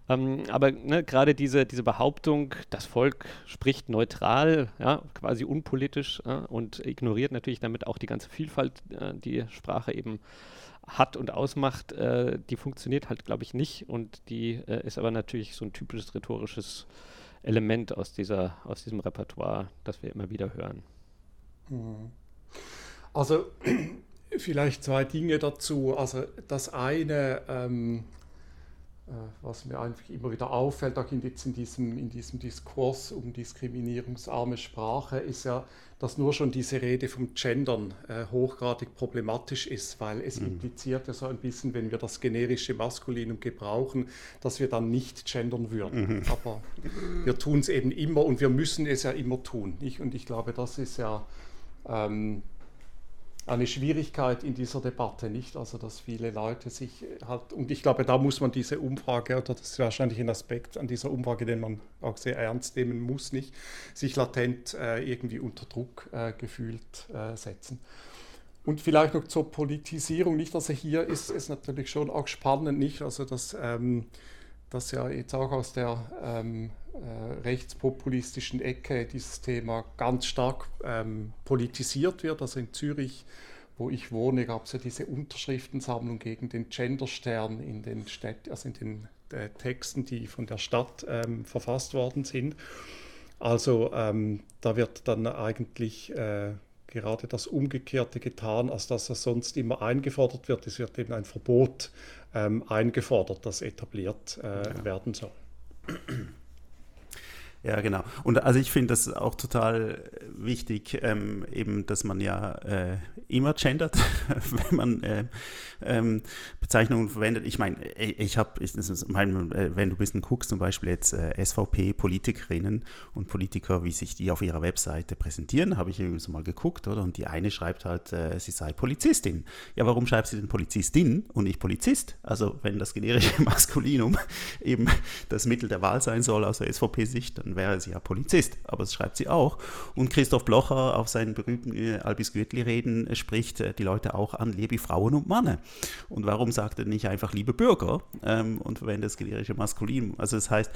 Ähm, aber ne, gerade diese, diese Behauptung, das Volk spricht neutral, ja, quasi unpolitisch ja, und ignoriert natürlich damit auch die ganze Vielfalt, äh, die Sprache eben hat und ausmacht, äh, die funktioniert halt, glaube ich, nicht. Und die äh, ist aber natürlich so ein typisches rhetorisches Element aus, dieser, aus diesem Repertoire, das wir immer wieder hören. Mhm. Also *clears throat* Vielleicht zwei Dinge dazu. Also das eine, ähm, äh, was mir einfach immer wieder auffällt, auch in, in, diesem, in diesem Diskurs um diskriminierungsarme Sprache, ist ja, dass nur schon diese Rede vom Gendern äh, hochgradig problematisch ist, weil es mhm. impliziert ja so ein bisschen, wenn wir das generische Maskulinum gebrauchen, dass wir dann nicht gendern würden. Mhm. Aber wir tun es eben immer und wir müssen es ja immer tun. Nicht? Und ich glaube, das ist ja... Ähm, eine Schwierigkeit in dieser Debatte, nicht? Also, dass viele Leute sich halt, und ich glaube, da muss man diese Umfrage, oder das ist wahrscheinlich ein Aspekt an dieser Umfrage, den man auch sehr ernst nehmen muss, nicht? Sich latent äh, irgendwie unter Druck äh, gefühlt äh, setzen. Und vielleicht noch zur Politisierung, nicht? Also, hier ist es natürlich schon auch spannend, nicht? Also, dass. Ähm, dass ja jetzt auch aus der ähm, äh, rechtspopulistischen Ecke dieses Thema ganz stark ähm, politisiert wird. Also in Zürich, wo ich wohne, gab es ja diese Unterschriftensammlung gegen den Genderstern in den Städten, also in den äh, Texten, die von der Stadt ähm, verfasst worden sind. Also ähm, da wird dann eigentlich äh, gerade das Umgekehrte getan, als dass es sonst immer eingefordert wird. Es wird eben ein Verbot ähm, eingefordert, das etabliert äh, ja. werden soll. Ja, genau. Und also ich finde das auch total wichtig, ähm, eben, dass man ja äh, immer gendert, *laughs* wenn man äh, ähm, Bezeichnungen verwendet. Ich meine, ich habe, mein, äh, wenn du ein bisschen guckst, zum Beispiel jetzt äh, SVP-Politikerinnen und Politiker, wie sich die auf ihrer Webseite präsentieren, habe ich so mal geguckt, oder? Und die eine schreibt halt, äh, sie sei Polizistin. Ja, warum schreibt sie denn Polizistin und nicht Polizist? Also wenn das generische *laughs* Maskulinum eben das Mittel der Wahl sein soll aus der SVP-Sicht, dann dann wäre sie ja Polizist, aber das schreibt sie auch. Und Christoph Blocher auf seinen berühmten äh, Albis Gürtli-Reden äh, spricht äh, die Leute auch an, liebe Frauen und Männer. Und warum sagt er nicht einfach liebe Bürger ähm, und verwendet das generische Maskulin? Also das heißt,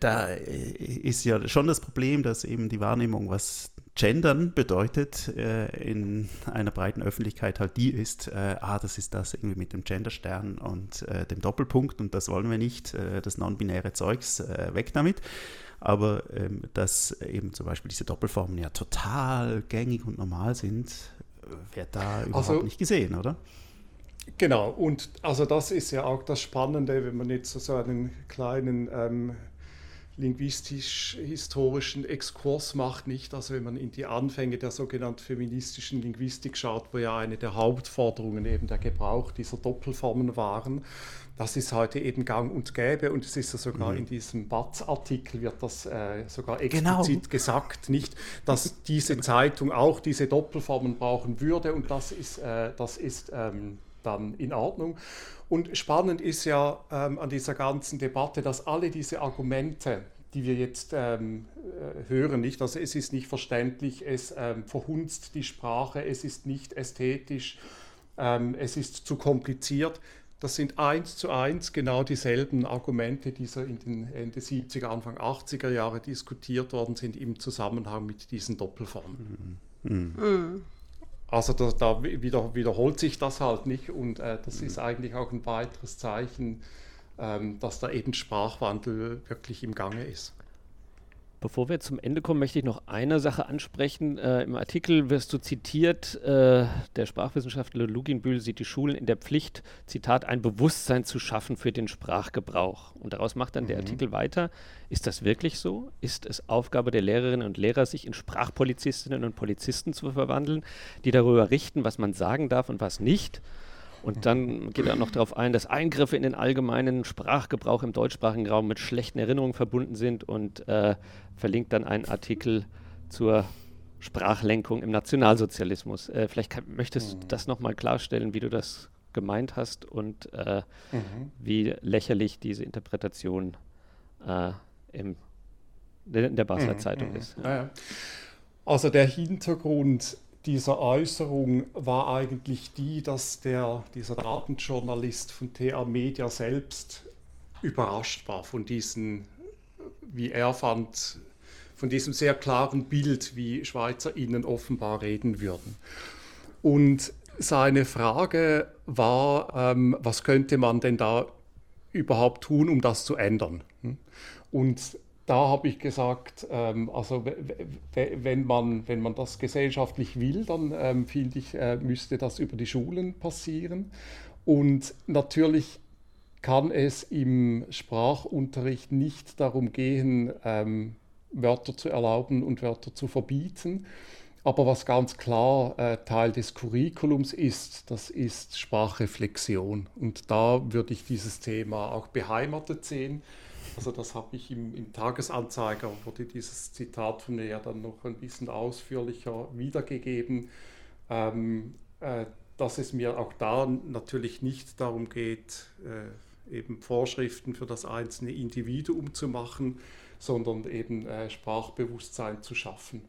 da ist ja schon das Problem, dass eben die Wahrnehmung, was Gendern bedeutet äh, in einer breiten Öffentlichkeit halt die ist, äh, ah, das ist das irgendwie mit dem Genderstern und äh, dem Doppelpunkt und das wollen wir nicht, das non-binäre Zeugs, weg damit. Aber ähm, dass eben zum Beispiel diese Doppelformen ja total gängig und normal sind, wird da überhaupt also, nicht gesehen, oder? Genau, und also das ist ja auch das Spannende, wenn man jetzt so einen kleinen ähm, linguistisch-historischen Exkurs macht, nicht? Also wenn man in die Anfänge der sogenannten feministischen Linguistik schaut, wo ja eine der Hauptforderungen eben der Gebrauch dieser Doppelformen waren, das ist heute eben gang und gäbe und es ist ja sogar mhm. in diesem Batz-Artikel wird das äh, sogar genau. explizit genau. gesagt, nicht, dass diese Zeitung auch diese Doppelformen brauchen würde und das ist, äh, das ist ähm, dann in Ordnung. Und spannend ist ja ähm, an dieser ganzen Debatte, dass alle diese Argumente, die wir jetzt ähm, äh, hören, nicht, also es ist nicht verständlich, es ähm, verhunzt die Sprache, es ist nicht ästhetisch, ähm, es ist zu kompliziert. Das sind eins zu eins genau dieselben Argumente, die so in den Ende 70er, Anfang 80er Jahre diskutiert worden sind im Zusammenhang mit diesen Doppelformen. Mhm. Mhm. Also da, da wieder, wiederholt sich das halt nicht und äh, das ist eigentlich auch ein weiteres Zeichen, ähm, dass da eben Sprachwandel wirklich im Gange ist. Bevor wir zum Ende kommen, möchte ich noch eine Sache ansprechen. Äh, Im Artikel wirst du zitiert, äh, der Sprachwissenschaftler Luginbühl sieht die Schulen in der Pflicht, Zitat, ein Bewusstsein zu schaffen für den Sprachgebrauch. Und daraus macht dann mhm. der Artikel weiter. Ist das wirklich so? Ist es Aufgabe der Lehrerinnen und Lehrer, sich in Sprachpolizistinnen und Polizisten zu verwandeln, die darüber richten, was man sagen darf und was nicht? Und dann geht er noch darauf ein, dass Eingriffe in den allgemeinen Sprachgebrauch im deutschsprachigen Raum mit schlechten Erinnerungen verbunden sind und äh, verlinkt dann einen Artikel zur Sprachlenkung im Nationalsozialismus. Äh, vielleicht kann, möchtest du mhm. das nochmal klarstellen, wie du das gemeint hast und äh, mhm. wie lächerlich diese Interpretation äh, im, in der Basler mhm. Zeitung mhm. ist. Ja. Also der Hintergrund dieser Äußerung war eigentlich die, dass der, dieser Datenjournalist von TA Media selbst überrascht war von diesen, wie er fand, von diesem sehr klaren Bild, wie SchweizerInnen offenbar reden würden. Und seine Frage war, ähm, was könnte man denn da überhaupt tun, um das zu ändern? Und da habe ich gesagt, ähm, also wenn man, wenn man das gesellschaftlich will, dann ähm, finde ich, äh, müsste das über die Schulen passieren. Und natürlich kann es im Sprachunterricht nicht darum gehen, ähm, Wörter zu erlauben und Wörter zu verbieten. Aber was ganz klar äh, Teil des Curriculums ist, das ist Sprachreflexion. Und da würde ich dieses Thema auch beheimatet sehen. Also das habe ich im, im, Tagesanzeiger, wurde dieses Zitat von mir ja dann noch ein bisschen ausführlicher wiedergegeben, ähm, äh, dass es mir auch da natürlich nicht darum geht, äh, eben Vorschriften für das einzelne Individuum zu machen, sondern eben äh, Sprachbewusstsein zu schaffen.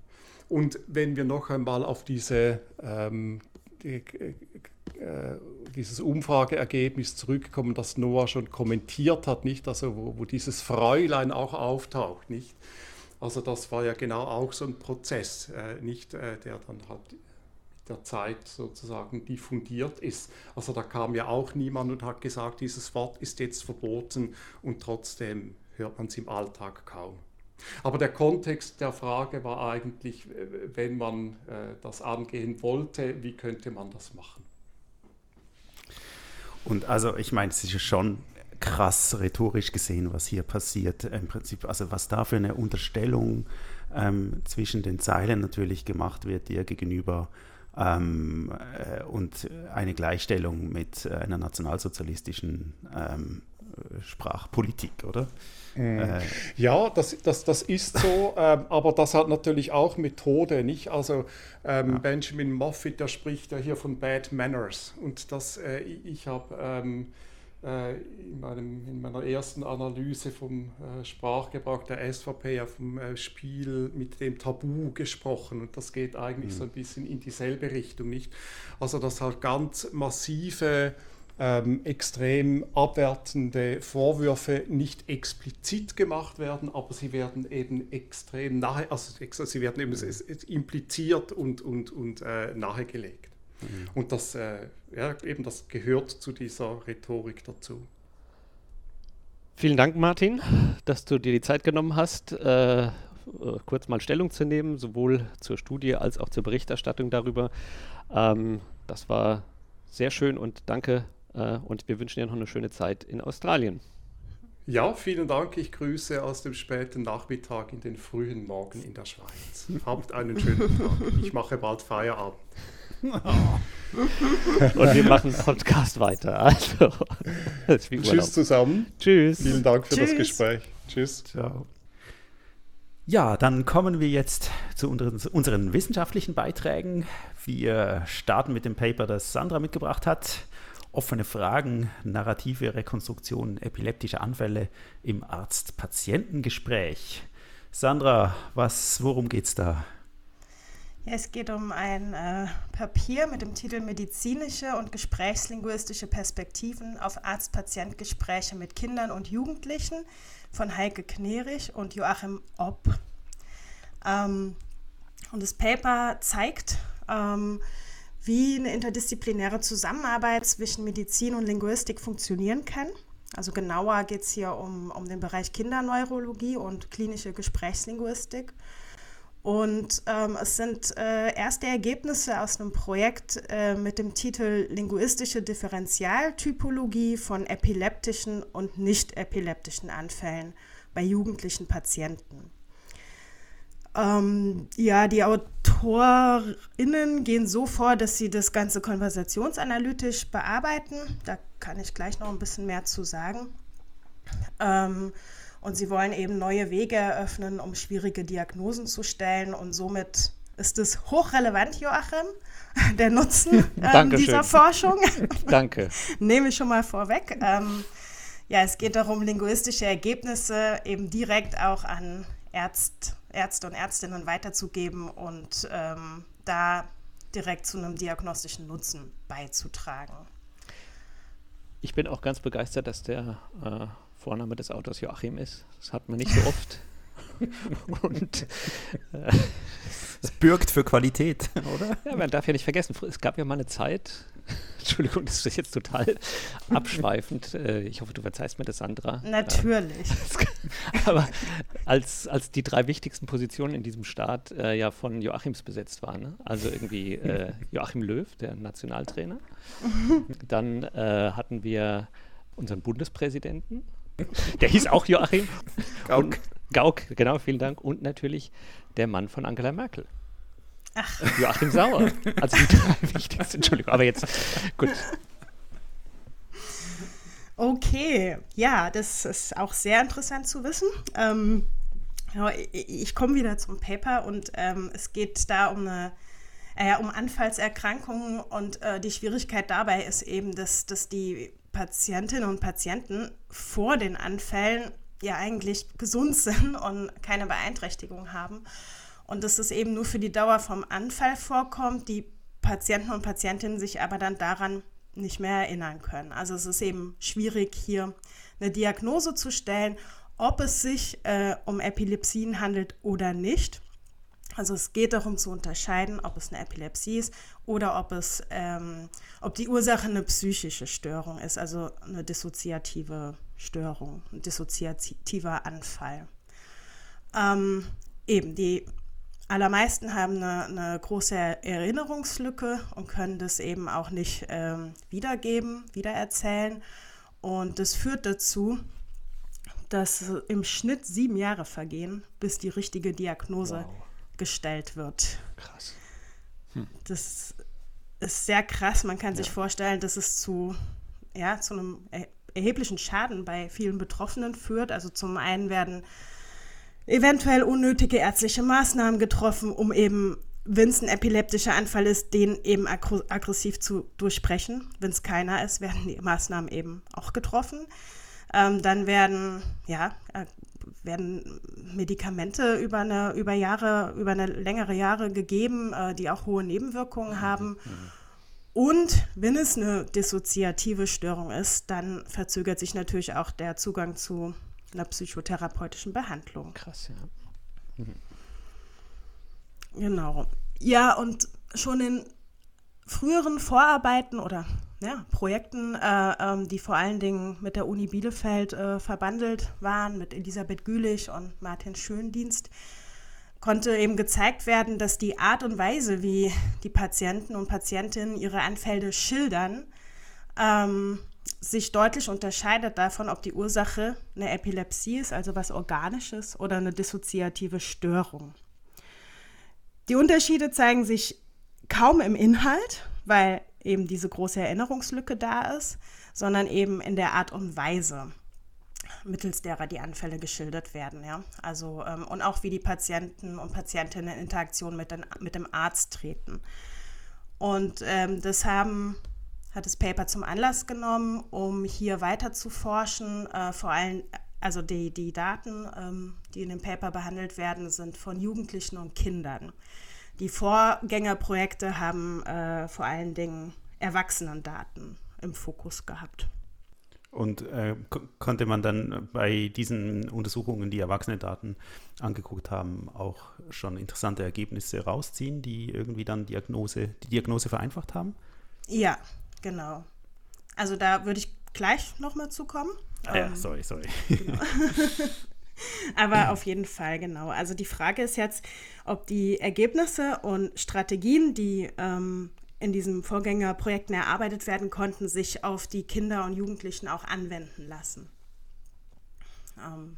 Und wenn wir noch einmal auf diese ähm, die, äh, dieses Umfrageergebnis zurückkommen, das Noah schon kommentiert hat, nicht? Also wo, wo, dieses Fräulein auch auftaucht, nicht? Also das war ja genau auch so ein Prozess, äh, nicht äh, der dann halt der Zeit sozusagen diffundiert ist. Also da kam ja auch niemand und hat gesagt, dieses Wort ist jetzt verboten und trotzdem hört man es im Alltag kaum. Aber der Kontext der Frage war eigentlich, wenn man äh, das angehen wollte, wie könnte man das machen? Und also ich meine, es ist ja schon krass rhetorisch gesehen, was hier passiert. Im Prinzip, also was da für eine Unterstellung ähm, zwischen den Zeilen natürlich gemacht wird, dir gegenüber ähm, äh, und eine Gleichstellung mit einer nationalsozialistischen ähm, Sprachpolitik, oder? Mhm. Äh, ja, das, das, das ist so, *laughs* ähm, aber das hat natürlich auch Methode, nicht? Also ähm, ja. Benjamin Moffitt, der spricht ja hier von Bad Manners und das, äh, ich habe ähm, äh, in, meinem, in meiner ersten Analyse vom äh, Sprachgebrauch der SVP ja vom äh, Spiel mit dem Tabu gesprochen und das geht eigentlich mhm. so ein bisschen in dieselbe Richtung, nicht? Also dass halt ganz massive ähm, extrem abwertende Vorwürfe nicht explizit gemacht werden, aber sie werden eben extrem nahe, also sie werden eben impliziert und, und, und äh, nahegelegt. Mhm. Und das, äh, ja, eben das gehört zu dieser Rhetorik dazu. Vielen Dank, Martin, dass du dir die Zeit genommen hast, äh, kurz mal Stellung zu nehmen, sowohl zur Studie als auch zur Berichterstattung darüber. Ähm, das war sehr schön und danke äh, und wir wünschen dir noch eine schöne Zeit in Australien. Ja, vielen Dank. Ich grüße aus dem späten Nachmittag in den frühen Morgen in der Schweiz. Habt einen schönen Tag. Ich mache bald Feierabend. *laughs* Und wir machen Podcast weiter. Also, *laughs* Tschüss zusammen. Tschüss. Vielen Dank für Tschüss. das Gespräch. Tschüss. Ciao. Ja, dann kommen wir jetzt zu unseren, unseren wissenschaftlichen Beiträgen. Wir starten mit dem Paper, das Sandra mitgebracht hat. Offene Fragen, narrative Rekonstruktion epileptischer Anfälle im Arzt-Patientengespräch. Sandra, was, worum geht's da? Ja, es geht um ein äh, Papier mit dem Titel Medizinische und gesprächslinguistische Perspektiven auf Arzt-Patient-Gespräche mit Kindern und Jugendlichen von Heike Knerich und Joachim Opp. Ähm, und das Paper zeigt, ähm, wie eine interdisziplinäre Zusammenarbeit zwischen Medizin und Linguistik funktionieren kann. Also genauer geht es hier um, um den Bereich Kinderneurologie und klinische Gesprächslinguistik. Und ähm, es sind äh, erste Ergebnisse aus einem Projekt äh, mit dem Titel Linguistische Differentialtypologie von epileptischen und nicht epileptischen Anfällen bei jugendlichen Patienten. Ähm, ja, die AutorInnen gehen so vor, dass sie das Ganze konversationsanalytisch bearbeiten. Da kann ich gleich noch ein bisschen mehr zu sagen. Ähm, und sie wollen eben neue Wege eröffnen, um schwierige Diagnosen zu stellen. Und somit ist es hochrelevant, Joachim, *laughs* der Nutzen ähm, *laughs* dieser Forschung. *laughs* Danke. Nehme ich schon mal vorweg. Ähm, ja, es geht darum, linguistische Ergebnisse eben direkt auch an Ärzt, Ärzte und Ärztinnen weiterzugeben und ähm, da direkt zu einem diagnostischen Nutzen beizutragen. Ich bin auch ganz begeistert, dass der äh, Vorname des Autors Joachim ist. Das hat man nicht so oft. *laughs* Und äh, es bürgt für Qualität, oder? Ja, man darf ja nicht vergessen, es gab ja mal eine Zeit, *laughs* Entschuldigung, das ist jetzt total abschweifend. Äh, ich hoffe, du verzeihst mir das, Sandra. Natürlich. *laughs* Aber als, als die drei wichtigsten Positionen in diesem Staat äh, ja von Joachims besetzt waren, ne? also irgendwie äh, *laughs* Joachim Löw, der Nationaltrainer, dann äh, hatten wir unseren Bundespräsidenten, der hieß auch Joachim. Gauck. Gauck, genau, vielen Dank. Und natürlich der Mann von Angela Merkel. Ach. Joachim Sauer. Also die drei wichtigsten. Entschuldigung, aber jetzt, gut. Okay, ja, das ist auch sehr interessant zu wissen. Ähm, ich komme wieder zum Paper und ähm, es geht da um eine äh, um Anfallserkrankungen und äh, die Schwierigkeit dabei ist eben, dass, dass die Patientinnen und Patienten vor den Anfällen ja eigentlich gesund *laughs* sind und keine Beeinträchtigung haben. Und dass es eben nur für die Dauer vom Anfall vorkommt, die Patienten und Patientinnen sich aber dann daran nicht mehr erinnern können. Also es ist eben schwierig, hier eine Diagnose zu stellen, ob es sich äh, um Epilepsien handelt oder nicht. Also es geht darum zu unterscheiden, ob es eine Epilepsie ist oder ob es, ähm, ob die Ursache eine psychische Störung ist, also eine dissoziative Störung, ein dissoziativer Anfall. Ähm, eben, die allermeisten haben eine, eine, große Erinnerungslücke und können das eben auch nicht ähm, wiedergeben, wiedererzählen. Und das führt dazu, dass im Schnitt sieben Jahre vergehen, bis die richtige Diagnose wow gestellt wird. Krass. Hm. Das ist sehr krass. Man kann ja. sich vorstellen, dass es zu, ja, zu einem erheblichen Schaden bei vielen Betroffenen führt. Also zum einen werden eventuell unnötige ärztliche Maßnahmen getroffen, um eben, wenn es ein epileptischer Anfall ist, den eben aggressiv zu durchbrechen. Wenn es keiner ist, werden die Maßnahmen eben auch getroffen. Ähm, dann werden ja, äh, werden Medikamente über eine über Jahre, über eine längere Jahre gegeben, äh, die auch hohe Nebenwirkungen mhm. haben. Mhm. Und wenn es eine dissoziative Störung ist, dann verzögert sich natürlich auch der Zugang zu einer psychotherapeutischen Behandlung. Krass, ja. Mhm. Genau. Ja, und schon in früheren Vorarbeiten oder ja, Projekten, äh, ähm, die vor allen Dingen mit der Uni Bielefeld äh, verbandelt waren, mit Elisabeth Gülich und Martin Schöndienst, konnte eben gezeigt werden, dass die Art und Weise, wie die Patienten und Patientinnen ihre Anfälle schildern, ähm, sich deutlich unterscheidet davon, ob die Ursache eine Epilepsie ist, also was Organisches, oder eine dissoziative Störung. Die Unterschiede zeigen sich kaum im Inhalt, weil eben diese große Erinnerungslücke da ist, sondern eben in der Art und Weise mittels derer die Anfälle geschildert werden. Ja? Also, ähm, und auch wie die Patienten und Patientinnen in Interaktion mit, den, mit dem Arzt treten. Und ähm, das haben, hat das Paper zum Anlass genommen, um hier weiter zu forschen. Äh, vor allem, also die, die Daten, ähm, die in dem Paper behandelt werden, sind von Jugendlichen und Kindern. Die Vorgängerprojekte haben äh, vor allen Dingen Erwachsenendaten im Fokus gehabt. Und äh, konnte man dann bei diesen Untersuchungen, die Erwachsene-Daten angeguckt haben, auch schon interessante Ergebnisse rausziehen, die irgendwie dann Diagnose, die Diagnose vereinfacht haben? Ja, genau. Also da würde ich gleich nochmal zukommen. Ah ja, ähm, sorry, sorry. Genau. *laughs* Aber auf jeden Fall, genau. Also die Frage ist jetzt, ob die Ergebnisse und Strategien, die ähm, in diesen Vorgängerprojekten erarbeitet werden konnten, sich auf die Kinder und Jugendlichen auch anwenden lassen. Ähm,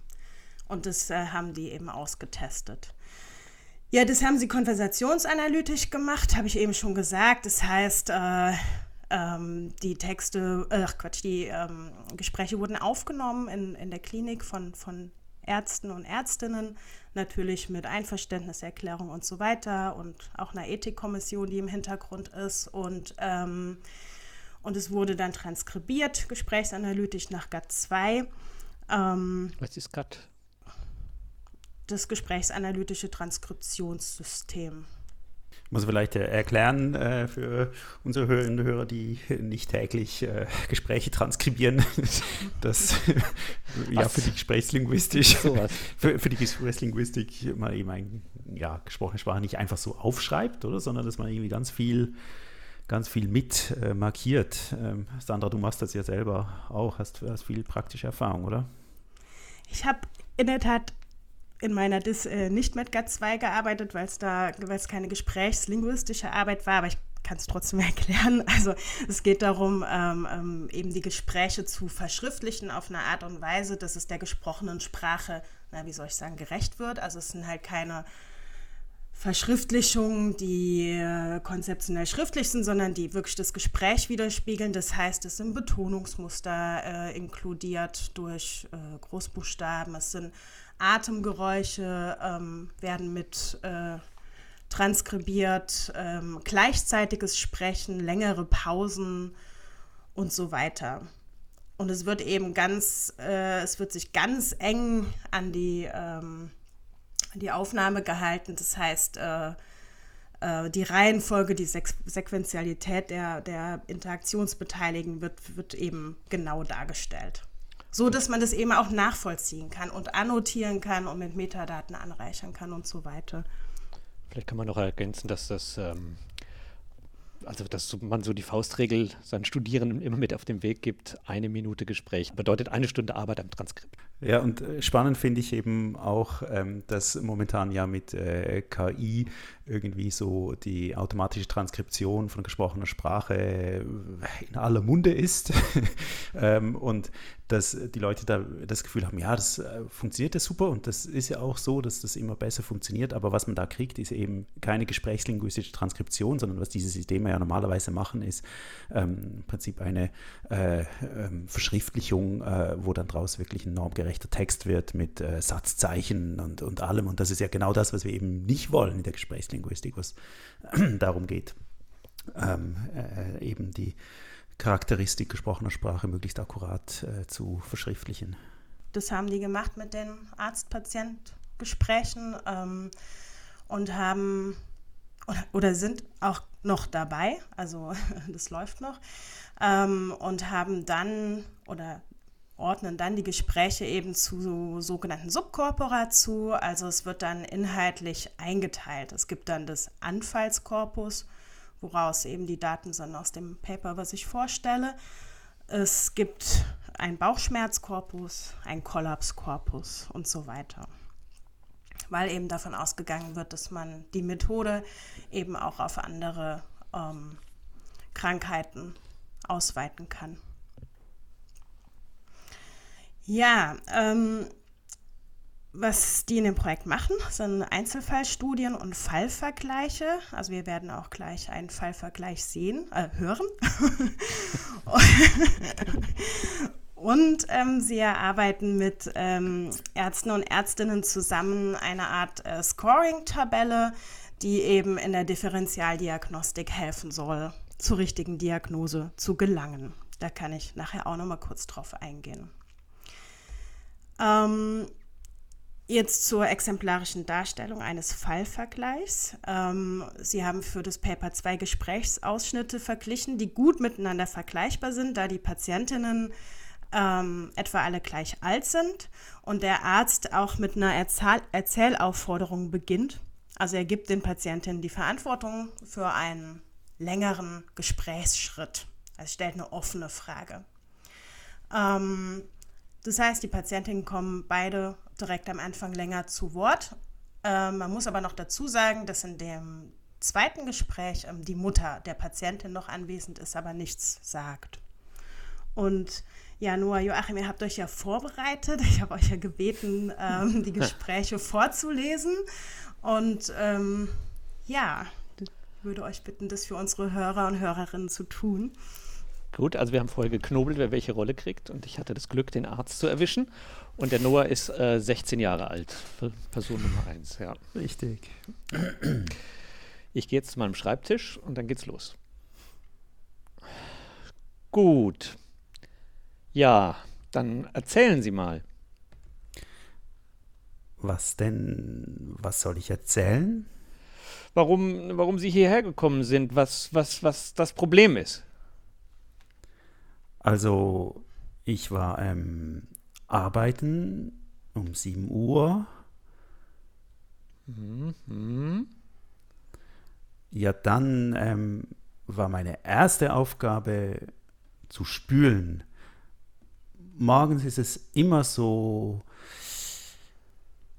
und das äh, haben die eben ausgetestet. Ja, das haben sie konversationsanalytisch gemacht, habe ich eben schon gesagt. Das heißt, äh, ähm, die Texte, ach Quatsch, die ähm, Gespräche wurden aufgenommen in, in der Klinik von, von Ärzten und Ärztinnen, natürlich mit Einverständniserklärung und so weiter und auch einer Ethikkommission, die im Hintergrund ist. Und, ähm, und es wurde dann transkribiert, gesprächsanalytisch nach GATT 2. Ähm, Was ist GATT? Das gesprächsanalytische Transkriptionssystem muss vielleicht äh, erklären äh, für unsere Hörerinnen und Hörer, die nicht täglich äh, Gespräche transkribieren, *laughs* dass *laughs* ja für die Gesprächslinguistik, *laughs* für, für, die Gesprächslinguistik man eben ein, ja, gesprochene Sprache nicht einfach so aufschreibt, oder, sondern dass man irgendwie ganz viel ganz viel mit äh, markiert. Ähm, Sandra, du machst das ja selber auch, hast, hast viel praktische Erfahrung, oder? Ich habe in der Tat in meiner Dis äh, nicht mit GAT2 gearbeitet, weil es da weil's keine gesprächslinguistische Arbeit war, aber ich kann es trotzdem *laughs* erklären. Also es geht darum, ähm, ähm, eben die Gespräche zu verschriftlichen auf eine Art und Weise, dass es der gesprochenen Sprache, na, wie soll ich sagen, gerecht wird. Also es sind halt keine Verschriftlichungen, die äh, konzeptionell schriftlich sind, sondern die wirklich das Gespräch widerspiegeln. Das heißt, es sind Betonungsmuster äh, inkludiert durch äh, Großbuchstaben, es sind Atemgeräusche ähm, werden mit äh, transkribiert, ähm, gleichzeitiges Sprechen, längere Pausen und so weiter. Und es wird eben ganz, äh, es wird sich ganz eng an die, ähm, die Aufnahme gehalten. Das heißt, äh, äh die Reihenfolge, die Sequ Sequenzialität der, der Interaktionsbeteiligten wird, wird eben genau dargestellt so dass man das eben auch nachvollziehen kann und annotieren kann und mit Metadaten anreichern kann und so weiter. Vielleicht kann man noch ergänzen, dass das ähm, also dass man so die Faustregel seinen Studierenden immer mit auf den Weg gibt, eine Minute Gespräch bedeutet eine Stunde Arbeit am Transkript. Ja, und äh, spannend finde ich eben auch, ähm, dass momentan ja mit äh, KI irgendwie so die automatische Transkription von gesprochener Sprache äh, in aller Munde ist. *laughs* Ähm, und dass die Leute da das Gefühl haben, ja, das äh, funktioniert ja super und das ist ja auch so, dass das immer besser funktioniert, aber was man da kriegt, ist eben keine gesprächslinguistische Transkription, sondern was diese Systeme ja normalerweise machen, ist ähm, im Prinzip eine äh, ähm, Verschriftlichung, äh, wo dann daraus wirklich ein normgerechter Text wird mit äh, Satzzeichen und, und allem und das ist ja genau das, was wir eben nicht wollen in der Gesprächslinguistik. Linguistik, was *clears throat* darum geht, ähm, äh, eben die Charakteristik gesprochener Sprache möglichst akkurat äh, zu verschriftlichen. Das haben die gemacht mit den Arzt-Patient-Gesprächen ähm, und haben oder, oder sind auch noch dabei, also *laughs* das läuft noch, ähm, und haben dann oder ordnen dann die Gespräche eben zu so sogenannten Subkorpora zu. Also es wird dann inhaltlich eingeteilt. Es gibt dann das Anfallskorpus, woraus eben die Daten sind aus dem Paper, was ich vorstelle. Es gibt ein Bauchschmerzkorpus, ein Kollapskorpus und so weiter. Weil eben davon ausgegangen wird, dass man die Methode eben auch auf andere ähm, Krankheiten ausweiten kann. Ja, ähm, was die in dem Projekt machen, sind Einzelfallstudien und Fallvergleiche. Also wir werden auch gleich einen Fallvergleich sehen, äh, hören. *laughs* und ähm, sie erarbeiten mit ähm, Ärzten und Ärztinnen zusammen eine Art äh, Scoring-Tabelle, die eben in der Differentialdiagnostik helfen soll, zur richtigen Diagnose zu gelangen. Da kann ich nachher auch noch mal kurz drauf eingehen. Ähm, Jetzt zur exemplarischen Darstellung eines Fallvergleichs. Ähm, Sie haben für das Paper zwei Gesprächsausschnitte verglichen, die gut miteinander vergleichbar sind, da die Patientinnen ähm, etwa alle gleich alt sind und der Arzt auch mit einer Erzähl Erzählaufforderung beginnt. Also er gibt den Patientinnen die Verantwortung für einen längeren Gesprächsschritt. Also stellt eine offene Frage. Ähm, das heißt, die Patientinnen kommen beide direkt am Anfang länger zu Wort. Äh, man muss aber noch dazu sagen, dass in dem zweiten Gespräch ähm, die Mutter der Patientin noch anwesend ist, aber nichts sagt. Und ja, Noah, Joachim, ihr habt euch ja vorbereitet. Ich habe euch ja gebeten, ähm, die *laughs* Gespräche vorzulesen. Und ähm, ja, ich würde euch bitten, das für unsere Hörer und Hörerinnen zu tun. Gut, also wir haben vorher geknobelt, wer welche Rolle kriegt und ich hatte das Glück, den Arzt zu erwischen. Und der Noah ist äh, 16 Jahre alt, Person Nummer 1, ja. Richtig. Ich gehe jetzt zu meinem Schreibtisch und dann geht's los. Gut. Ja, dann erzählen Sie mal. Was denn, was soll ich erzählen? Warum, warum Sie hierher gekommen sind, was, was, was das Problem ist. Also, ich war ähm, arbeiten um 7 Uhr. Mhm. Ja, dann ähm, war meine erste Aufgabe zu spülen. Morgens ist es immer so,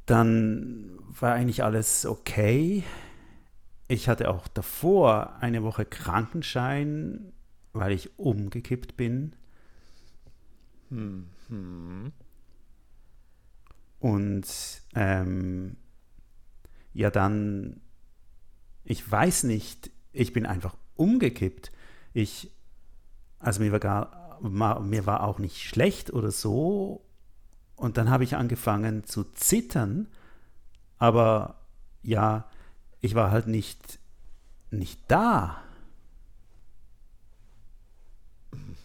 dann war eigentlich alles okay. Ich hatte auch davor eine Woche Krankenschein, weil ich umgekippt bin. Mhm. Und ähm, ja, dann, ich weiß nicht, ich bin einfach umgekippt. Ich, also mir war, gar, mir war auch nicht schlecht oder so. Und dann habe ich angefangen zu zittern. Aber ja, ich war halt nicht, nicht da.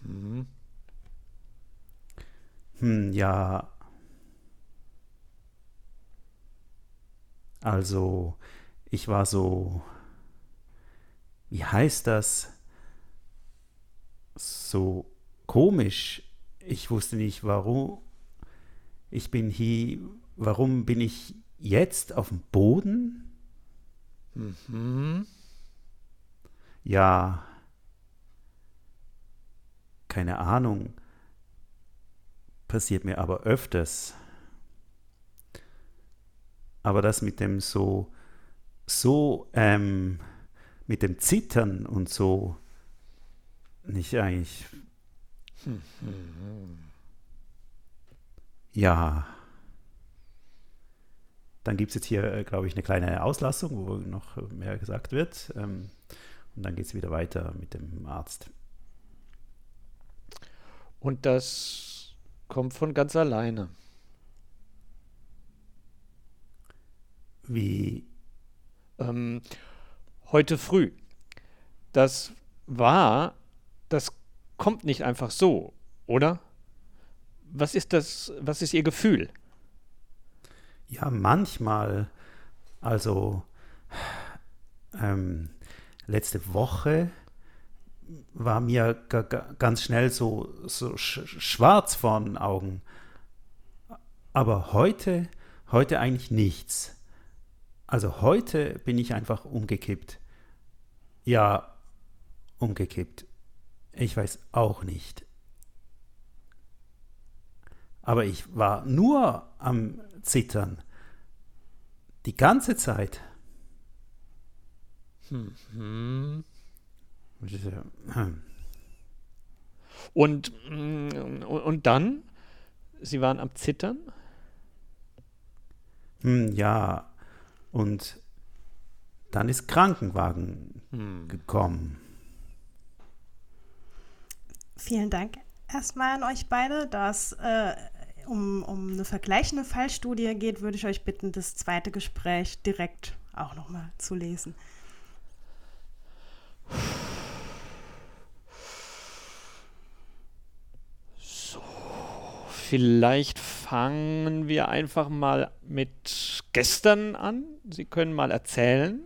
Mhm. Hm, ja. Also, ich war so, wie heißt das? So komisch. Ich wusste nicht, warum. Ich bin hier, warum bin ich jetzt auf dem Boden? Mhm. Ja, keine Ahnung passiert mir aber öfters. Aber das mit dem so, so, ähm, mit dem Zittern und so, nicht eigentlich. Ja. Dann gibt es jetzt hier, äh, glaube ich, eine kleine Auslassung, wo noch mehr gesagt wird. Ähm, und dann geht es wieder weiter mit dem Arzt. Und das kommt von ganz alleine. Wie? Ähm, heute früh. Das war, das kommt nicht einfach so, oder? Was ist das, was ist Ihr Gefühl? Ja, manchmal, also ähm, letzte Woche war mir ganz schnell so, so sch schwarz vor den Augen. Aber heute, heute eigentlich nichts. Also heute bin ich einfach umgekippt. Ja, umgekippt. Ich weiß auch nicht. Aber ich war nur am Zittern. Die ganze Zeit. Hm. Und, mm, und dann? Sie waren am Zittern? Hm, ja, und dann ist Krankenwagen hm. gekommen. Vielen Dank erstmal an euch beide. Da es äh, um, um eine vergleichende Fallstudie geht, würde ich euch bitten, das zweite Gespräch direkt auch nochmal zu lesen. Vielleicht fangen wir einfach mal mit gestern an. Sie können mal erzählen.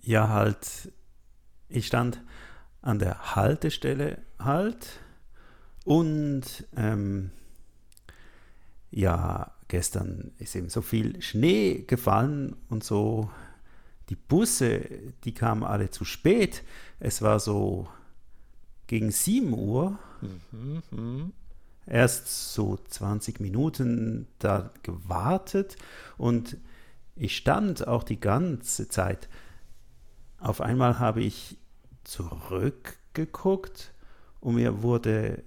Ja, halt. Ich stand an der Haltestelle halt und ähm, ja, gestern ist eben so viel Schnee gefallen und so. Die Busse, die kamen alle zu spät. Es war so gegen 7 Uhr. Mhm, mhm, Erst so 20 Minuten da gewartet und ich stand auch die ganze Zeit. Auf einmal habe ich zurückgeguckt und mir wurde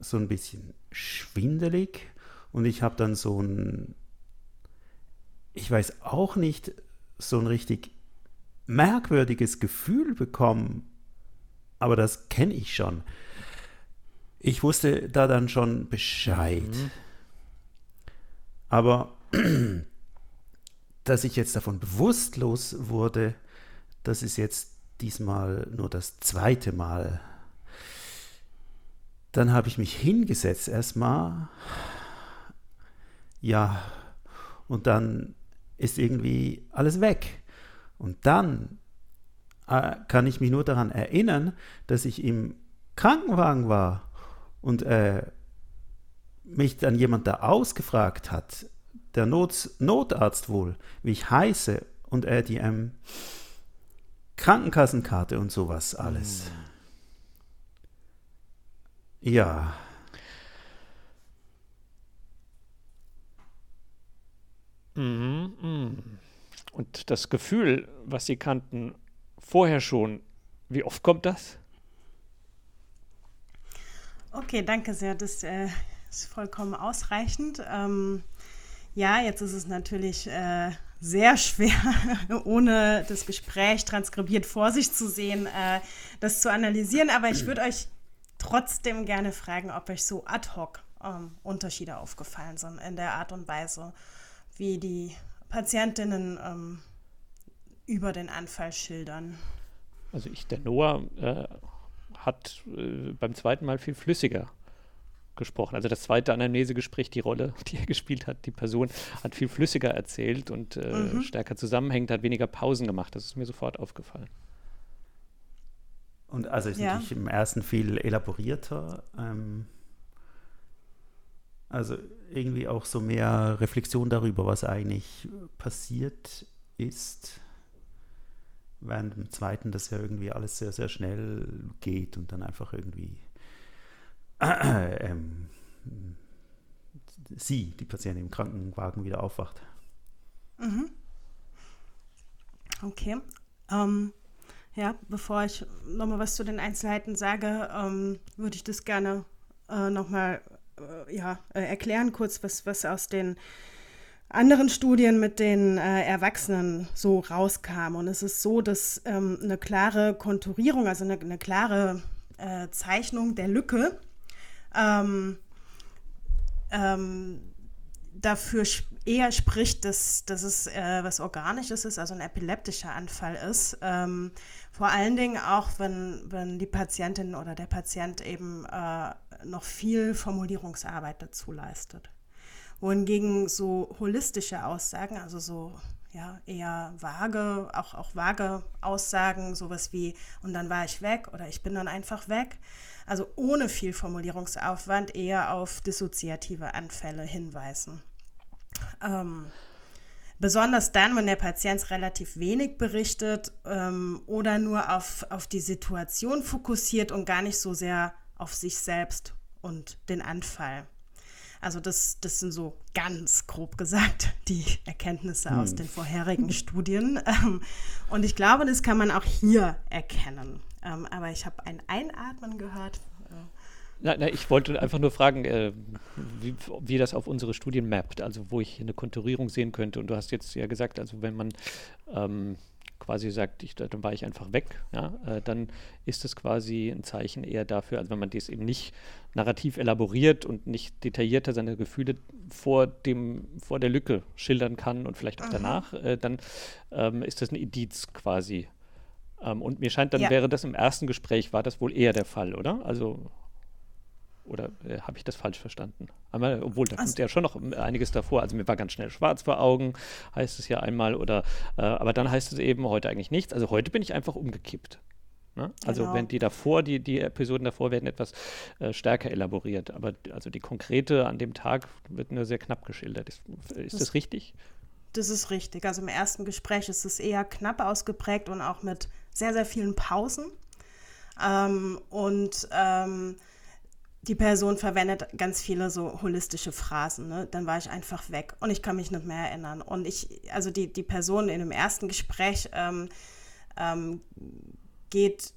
so ein bisschen schwindelig und ich habe dann so ein, ich weiß auch nicht, so ein richtig merkwürdiges Gefühl bekommen, aber das kenne ich schon. Ich wusste da dann schon Bescheid. Mhm. Aber dass ich jetzt davon bewusstlos wurde, das ist jetzt diesmal nur das zweite Mal. Dann habe ich mich hingesetzt erstmal. Ja, und dann ist irgendwie alles weg. Und dann äh, kann ich mich nur daran erinnern, dass ich im Krankenwagen war und äh, mich dann jemand da ausgefragt hat, der Not Notarzt wohl, wie ich heiße und er die ähm, Krankenkassenkarte und sowas alles. Mhm. Ja. Mhm, mh. Und das Gefühl, was Sie kannten, vorher schon. Wie oft kommt das? Okay, danke sehr. Das äh, ist vollkommen ausreichend. Ähm, ja, jetzt ist es natürlich äh, sehr schwer, *laughs* ohne das Gespräch transkribiert vor sich zu sehen, äh, das zu analysieren. Aber ich würde euch trotzdem gerne fragen, ob euch so ad hoc ähm, Unterschiede aufgefallen sind in der Art und Weise, wie die Patientinnen ähm, über den Anfall schildern. Also ich, der Noah, äh, hat äh, beim zweiten Mal viel flüssiger gesprochen. Also das zweite Anamnesegespräch, die Rolle, *laughs* die er gespielt hat, die Person hat viel flüssiger erzählt und äh, mhm. stärker zusammenhängend, hat weniger Pausen gemacht. Das ist mir sofort aufgefallen. Und also ist ja. natürlich im ersten viel elaborierter. Ähm, also irgendwie auch so mehr Reflexion darüber, was eigentlich passiert ist während dem zweiten das ja irgendwie alles sehr, sehr schnell geht und dann einfach irgendwie äh, ähm, sie, die Patientin im Krankenwagen, wieder aufwacht. Mhm. Okay. Ähm, ja, bevor ich nochmal was zu den Einzelheiten sage, ähm, würde ich das gerne äh, nochmal äh, ja, äh, erklären, kurz, was, was aus den anderen Studien mit den äh, Erwachsenen so rauskam. Und es ist so, dass ähm, eine klare Konturierung, also eine, eine klare äh, Zeichnung der Lücke ähm, ähm, dafür eher spricht, dass, dass es äh, was Organisches ist, also ein epileptischer Anfall ist. Ähm, vor allen Dingen auch, wenn, wenn die Patientin oder der Patient eben äh, noch viel Formulierungsarbeit dazu leistet wohingegen so holistische Aussagen, also so ja, eher vage, auch, auch vage Aussagen, sowas wie, und dann war ich weg oder ich bin dann einfach weg. Also ohne viel Formulierungsaufwand eher auf dissoziative Anfälle hinweisen. Ähm, besonders dann, wenn der Patient relativ wenig berichtet ähm, oder nur auf, auf die Situation fokussiert und gar nicht so sehr auf sich selbst und den Anfall. Also das, das sind so ganz grob gesagt *laughs* die Erkenntnisse hm. aus den vorherigen Studien. Ähm, und ich glaube, das kann man auch hier erkennen. Ähm, aber ich habe ein Einatmen gehört. Nein, nein, ich wollte einfach nur fragen, äh, wie, wie, das auf unsere Studien mappt, also wo ich eine Konturierung sehen könnte. Und du hast jetzt ja gesagt, also wenn man ähm, quasi sagt, ich, dann war ich einfach weg, ja, äh, dann ist es quasi ein Zeichen eher dafür, also wenn man das eben nicht narrativ elaboriert und nicht detaillierter seine Gefühle vor dem, vor der Lücke schildern kann und vielleicht auch Aha. danach, äh, dann ähm, ist das ein Indiz quasi. Ähm, und mir scheint, dann ja. wäre das im ersten Gespräch, war das wohl eher der Fall, oder? Also oder äh, habe ich das falsch verstanden? Einmal, obwohl, da also, kommt ja schon noch einiges davor. Also mir war ganz schnell schwarz vor Augen, heißt es ja einmal. Oder, äh, aber dann heißt es eben heute eigentlich nichts. Also heute bin ich einfach umgekippt. Ne? Also genau. wenn die davor, die, die Episoden davor werden etwas äh, stärker elaboriert. Aber also die konkrete an dem Tag wird nur sehr knapp geschildert. Ist, ist das, das richtig? Das ist richtig. Also im ersten Gespräch ist es eher knapp ausgeprägt und auch mit sehr, sehr vielen Pausen. Ähm, und ähm, die Person verwendet ganz viele so holistische Phrasen. Ne? Dann war ich einfach weg und ich kann mich nicht mehr erinnern. Und ich, also die, die Person in dem ersten Gespräch ähm, ähm, geht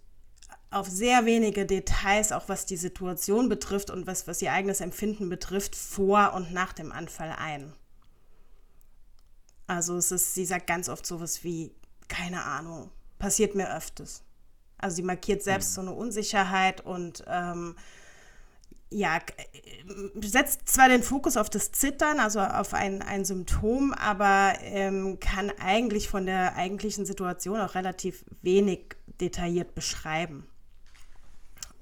auf sehr wenige Details, auch was die Situation betrifft und was, was ihr eigenes Empfinden betrifft, vor und nach dem Anfall ein. Also es ist, sie sagt ganz oft sowas wie, keine Ahnung, passiert mir öfters. Also sie markiert selbst mhm. so eine Unsicherheit und ähm, ja, äh, setzt zwar den Fokus auf das Zittern, also auf ein, ein Symptom, aber ähm, kann eigentlich von der eigentlichen Situation auch relativ wenig detailliert beschreiben.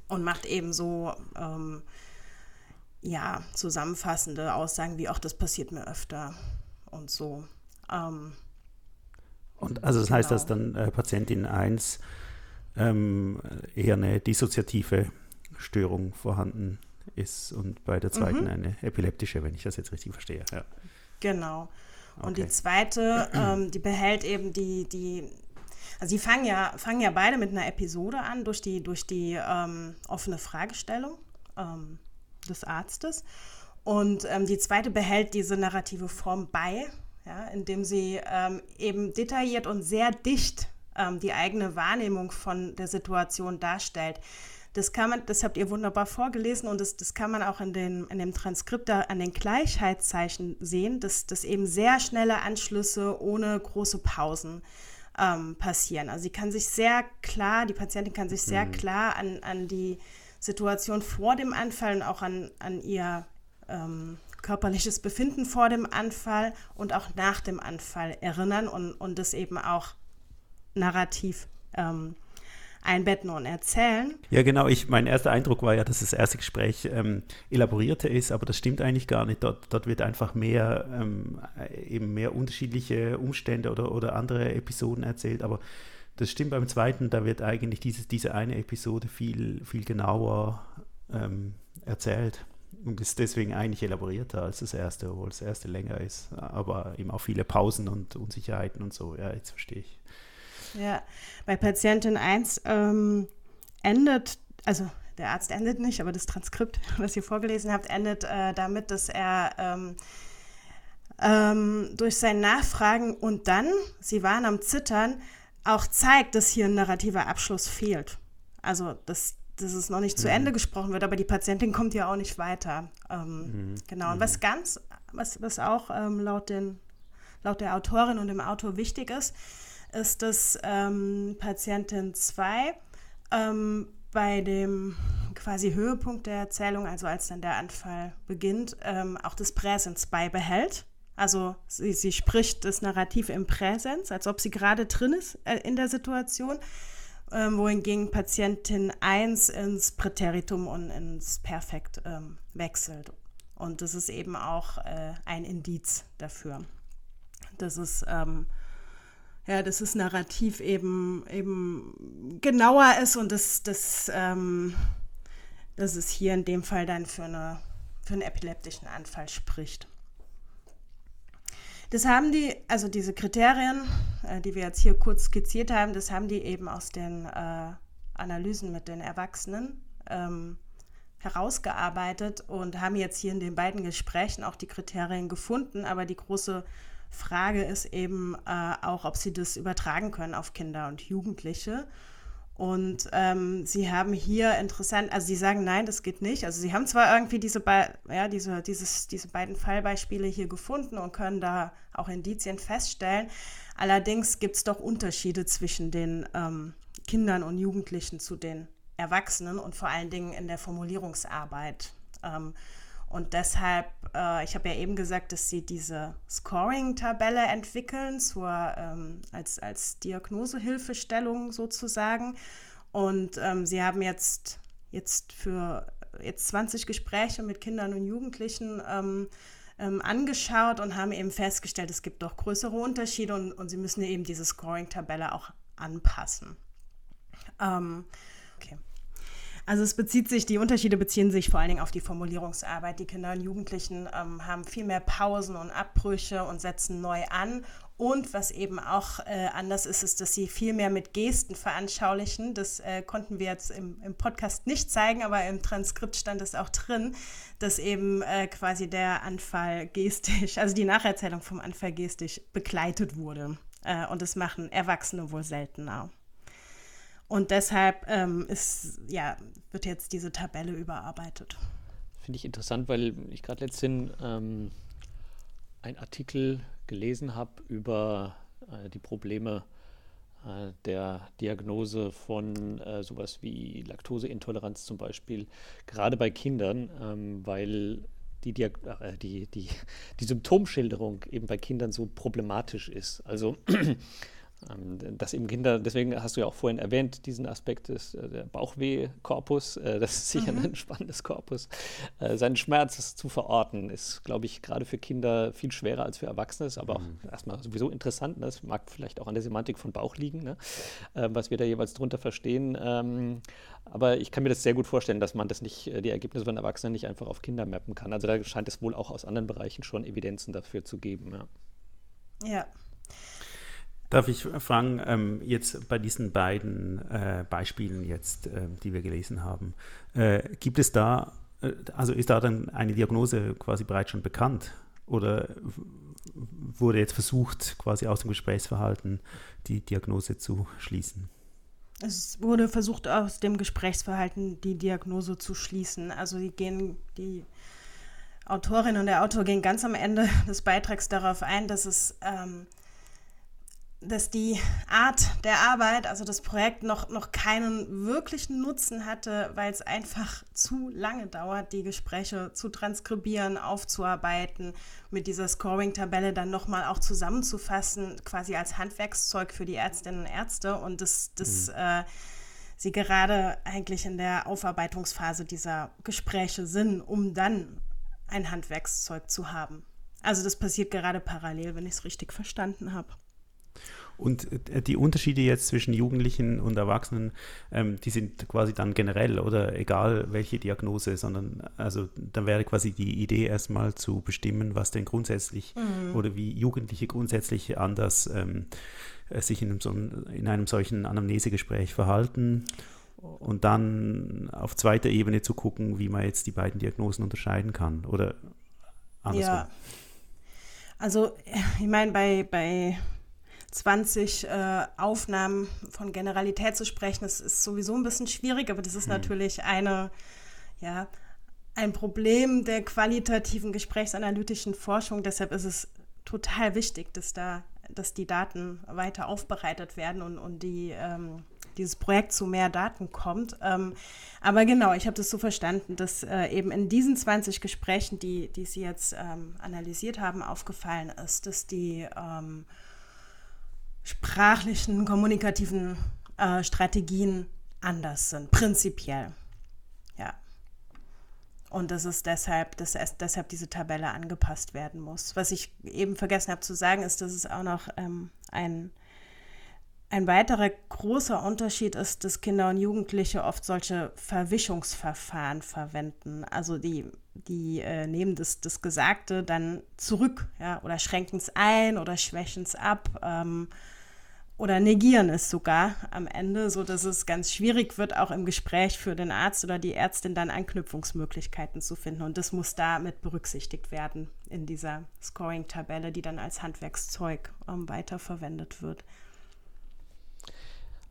Und macht eben so, ähm, ja, zusammenfassende Aussagen wie, auch das passiert mir öfter und so. Ähm, und also das genau. heißt, dass dann äh, Patientin 1 ähm, eher eine dissoziative Störung vorhanden ist ist und bei der zweiten mhm. eine epileptische, wenn ich das jetzt richtig verstehe. Ja. Genau. Und okay. die zweite, ähm, die behält eben die, die, also die fangen ja, fangen ja beide mit einer Episode an durch die, durch die ähm, offene Fragestellung ähm, des Arztes. Und ähm, die zweite behält diese narrative Form bei, ja, indem sie ähm, eben detailliert und sehr dicht ähm, die eigene Wahrnehmung von der Situation darstellt. Das kann man, das habt ihr wunderbar vorgelesen und das, das kann man auch in, den, in dem Transkript da an den Gleichheitszeichen sehen, dass, dass eben sehr schnelle Anschlüsse ohne große Pausen ähm, passieren. Also sie kann sich sehr klar, die Patientin kann sich sehr mhm. klar an, an die Situation vor dem Anfall und auch an, an ihr ähm, körperliches Befinden vor dem Anfall und auch nach dem Anfall erinnern und, und das eben auch narrativ ähm, einbetten und erzählen. Ja, genau. Ich, mein erster Eindruck war ja, dass das erste Gespräch ähm, elaborierter ist, aber das stimmt eigentlich gar nicht. Dort, dort wird einfach mehr, ähm, eben mehr unterschiedliche Umstände oder, oder andere Episoden erzählt. Aber das stimmt beim zweiten, da wird eigentlich dieses, diese eine Episode viel, viel genauer ähm, erzählt und ist deswegen eigentlich elaborierter als das erste, obwohl das erste länger ist. Aber eben auch viele Pausen und Unsicherheiten und so. Ja, jetzt verstehe ich. Ja, bei Patientin 1 ähm, endet, also der Arzt endet nicht, aber das Transkript, *laughs* was ihr vorgelesen habt, endet äh, damit, dass er ähm, ähm, durch sein Nachfragen und dann, sie waren am Zittern, auch zeigt, dass hier ein narrativer Abschluss fehlt. Also, dass, dass es noch nicht zu mhm. Ende gesprochen wird, aber die Patientin kommt ja auch nicht weiter. Ähm, mhm. Genau. Und was mhm. ganz, was, was auch ähm, laut, den, laut der Autorin und dem Autor wichtig ist, ist, dass ähm, Patientin 2 ähm, bei dem quasi Höhepunkt der Erzählung, also als dann der Anfall beginnt, ähm, auch das Präsens beibehält. Also sie, sie spricht das Narrativ im Präsens, als ob sie gerade drin ist äh, in der Situation, ähm, wohingegen Patientin 1 ins Präteritum und ins Perfekt ähm, wechselt. Und das ist eben auch äh, ein Indiz dafür. Das ist ähm, ja, dass das Narrativ eben, eben genauer ist und dass, dass, ähm, dass es hier in dem Fall dann für, eine, für einen epileptischen Anfall spricht. Das haben die, also diese Kriterien, äh, die wir jetzt hier kurz skizziert haben, das haben die eben aus den äh, Analysen mit den Erwachsenen ähm, herausgearbeitet und haben jetzt hier in den beiden Gesprächen auch die Kriterien gefunden. Aber die große Frage ist eben äh, auch, ob sie das übertragen können auf Kinder und Jugendliche. Und ähm, sie haben hier interessant, also sie sagen, nein, das geht nicht. Also sie haben zwar irgendwie diese, ja, diese, dieses, diese beiden Fallbeispiele hier gefunden und können da auch Indizien feststellen. Allerdings gibt es doch Unterschiede zwischen den ähm, Kindern und Jugendlichen zu den Erwachsenen und vor allen Dingen in der Formulierungsarbeit. Ähm, und deshalb, äh, ich habe ja eben gesagt, dass sie diese Scoring-Tabelle entwickeln zur, ähm, als, als Diagnosehilfestellung sozusagen. Und ähm, sie haben jetzt, jetzt für jetzt 20 Gespräche mit Kindern und Jugendlichen ähm, ähm, angeschaut und haben eben festgestellt, es gibt doch größere Unterschiede und, und sie müssen eben diese Scoring-Tabelle auch anpassen. Also es bezieht sich, die Unterschiede beziehen sich vor allen Dingen auf die Formulierungsarbeit. Die Kinder und Jugendlichen ähm, haben viel mehr Pausen und Abbrüche und setzen neu an. Und was eben auch äh, anders ist, ist, dass sie viel mehr mit Gesten veranschaulichen. Das äh, konnten wir jetzt im, im, Podcast nicht zeigen, aber im Transkript stand es auch drin, dass eben äh, quasi der Anfall gestisch, also die Nacherzählung vom Anfall gestisch begleitet wurde. Äh, und das machen Erwachsene wohl seltener. Und deshalb ähm, ist, ja, wird jetzt diese Tabelle überarbeitet. Finde ich interessant, weil ich gerade letztens ähm, einen Artikel gelesen habe über äh, die Probleme äh, der Diagnose von äh, sowas wie Laktoseintoleranz zum Beispiel, gerade bei Kindern, ähm, weil die, Diag äh, die, die, die Symptomschilderung eben bei Kindern so problematisch ist. Also *clears throat* dass eben Kinder, deswegen hast du ja auch vorhin erwähnt, diesen Aspekt des äh, Bauchweh-Korpus, äh, das ist sicher mhm. ein spannendes Korpus. Äh, seinen Schmerz zu verorten, ist, glaube ich, gerade für Kinder viel schwerer als für Erwachsene, ist aber mhm. auch erstmal sowieso interessant. Ne? Das mag vielleicht auch an der Semantik von Bauch liegen, ne? äh, was wir da jeweils drunter verstehen. Ähm, aber ich kann mir das sehr gut vorstellen, dass man das nicht, äh, die Ergebnisse von Erwachsenen nicht einfach auf Kinder mappen kann. Also da scheint es wohl auch aus anderen Bereichen schon Evidenzen dafür zu geben. Ja. ja. Darf ich fragen, ähm, jetzt bei diesen beiden äh, Beispielen jetzt, äh, die wir gelesen haben, äh, gibt es da, äh, also ist da dann eine Diagnose quasi bereits schon bekannt? Oder wurde jetzt versucht, quasi aus dem Gesprächsverhalten die Diagnose zu schließen? Es wurde versucht, aus dem Gesprächsverhalten die Diagnose zu schließen. Also die gehen, die Autorin und der Autor gehen ganz am Ende des Beitrags darauf ein, dass es ähm, dass die Art der Arbeit, also das Projekt, noch, noch keinen wirklichen Nutzen hatte, weil es einfach zu lange dauert, die Gespräche zu transkribieren, aufzuarbeiten, mit dieser Scoring-Tabelle dann nochmal auch zusammenzufassen, quasi als Handwerkszeug für die Ärztinnen und Ärzte und dass das, mhm. äh, sie gerade eigentlich in der Aufarbeitungsphase dieser Gespräche sind, um dann ein Handwerkszeug zu haben. Also das passiert gerade parallel, wenn ich es richtig verstanden habe. Und äh, die Unterschiede jetzt zwischen Jugendlichen und Erwachsenen, ähm, die sind quasi dann generell oder egal welche Diagnose, sondern also dann wäre quasi die Idee erstmal zu bestimmen, was denn grundsätzlich mhm. oder wie Jugendliche grundsätzlich anders ähm, äh, sich in einem, so, in einem solchen Anamnesegespräch verhalten und dann auf zweiter Ebene zu gucken, wie man jetzt die beiden Diagnosen unterscheiden kann oder andersrum. Ja. Also ich meine, bei, bei 20 äh, Aufnahmen von Generalität zu sprechen, das ist sowieso ein bisschen schwierig, aber das ist mhm. natürlich eine, ja, ein Problem der qualitativen gesprächsanalytischen Forschung. Deshalb ist es total wichtig, dass da, dass die Daten weiter aufbereitet werden und, und die, ähm, dieses Projekt zu mehr Daten kommt. Ähm, aber genau, ich habe das so verstanden, dass äh, eben in diesen 20 Gesprächen, die, die Sie jetzt ähm, analysiert haben, aufgefallen ist, dass die ähm, sprachlichen, kommunikativen äh, Strategien anders sind, prinzipiell. Ja. Und das ist deshalb, dass es deshalb diese Tabelle angepasst werden muss. Was ich eben vergessen habe zu sagen, ist, dass es auch noch ähm, ein ein weiterer großer Unterschied ist, dass Kinder und Jugendliche oft solche Verwischungsverfahren verwenden. Also die, die äh, nehmen das, das Gesagte dann zurück ja, oder schränken es ein oder schwächen es ab. Ähm, oder negieren es sogar am Ende, so dass es ganz schwierig wird, auch im Gespräch für den Arzt oder die Ärztin dann Anknüpfungsmöglichkeiten zu finden. Und das muss damit berücksichtigt werden in dieser Scoring-Tabelle, die dann als Handwerkszeug ähm, weiterverwendet wird.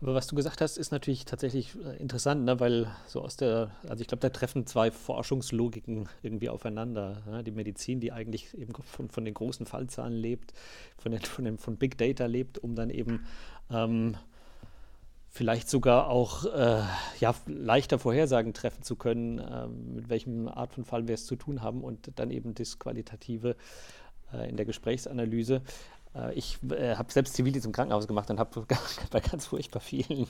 Aber was du gesagt hast, ist natürlich tatsächlich äh, interessant, ne? weil so aus der, also ich glaube, da treffen zwei Forschungslogiken irgendwie aufeinander. Ne? Die Medizin, die eigentlich eben von, von den großen Fallzahlen lebt, von, den, von, den, von Big Data lebt, um dann eben ähm, vielleicht sogar auch äh, ja, leichter Vorhersagen treffen zu können, äh, mit welchem Art von Fall wir es zu tun haben und dann eben das Qualitative äh, in der Gesprächsanalyse. Äh, ich äh, habe selbst Zivildienst im Krankenhaus gemacht und habe *laughs* bei ganz furchtbar vielen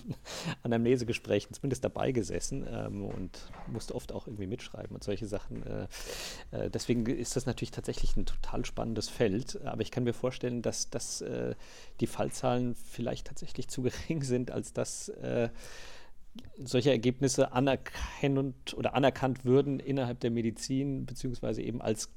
Anamnesegesprächen zumindest dabei gesessen ähm, und musste oft auch irgendwie mitschreiben und solche Sachen. Äh, äh, deswegen ist das natürlich tatsächlich ein total spannendes Feld. Aber ich kann mir vorstellen, dass, dass äh, die Fallzahlen vielleicht tatsächlich zu gering *laughs* sind, als dass äh, solche Ergebnisse anerkennend oder anerkannt würden innerhalb der Medizin, beziehungsweise eben als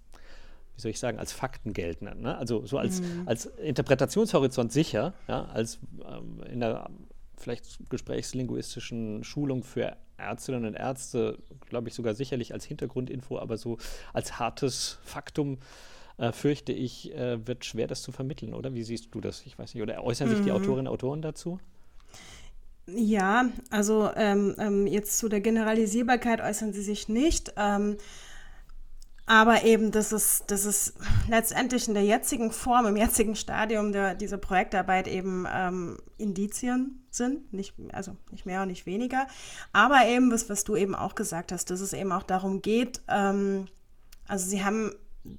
wie soll ich sagen, als Fakten gelten. Ne? Also so als, mhm. als Interpretationshorizont sicher, ja, als ähm, in der vielleicht gesprächslinguistischen Schulung für Ärztinnen und Ärzte, glaube ich, sogar sicherlich als Hintergrundinfo, aber so als hartes Faktum äh, fürchte ich, äh, wird schwer, das zu vermitteln, oder? Wie siehst du das? Ich weiß nicht. Oder äußern sich die mhm. Autorinnen und Autoren dazu? Ja, also ähm, ähm, jetzt zu der Generalisierbarkeit äußern sie sich nicht. Ähm, aber eben, dass es, dass es letztendlich in der jetzigen Form, im jetzigen Stadium der, dieser Projektarbeit eben ähm, Indizien sind, nicht, also nicht mehr und nicht weniger. Aber eben, was, was du eben auch gesagt hast, dass es eben auch darum geht, ähm, also sie haben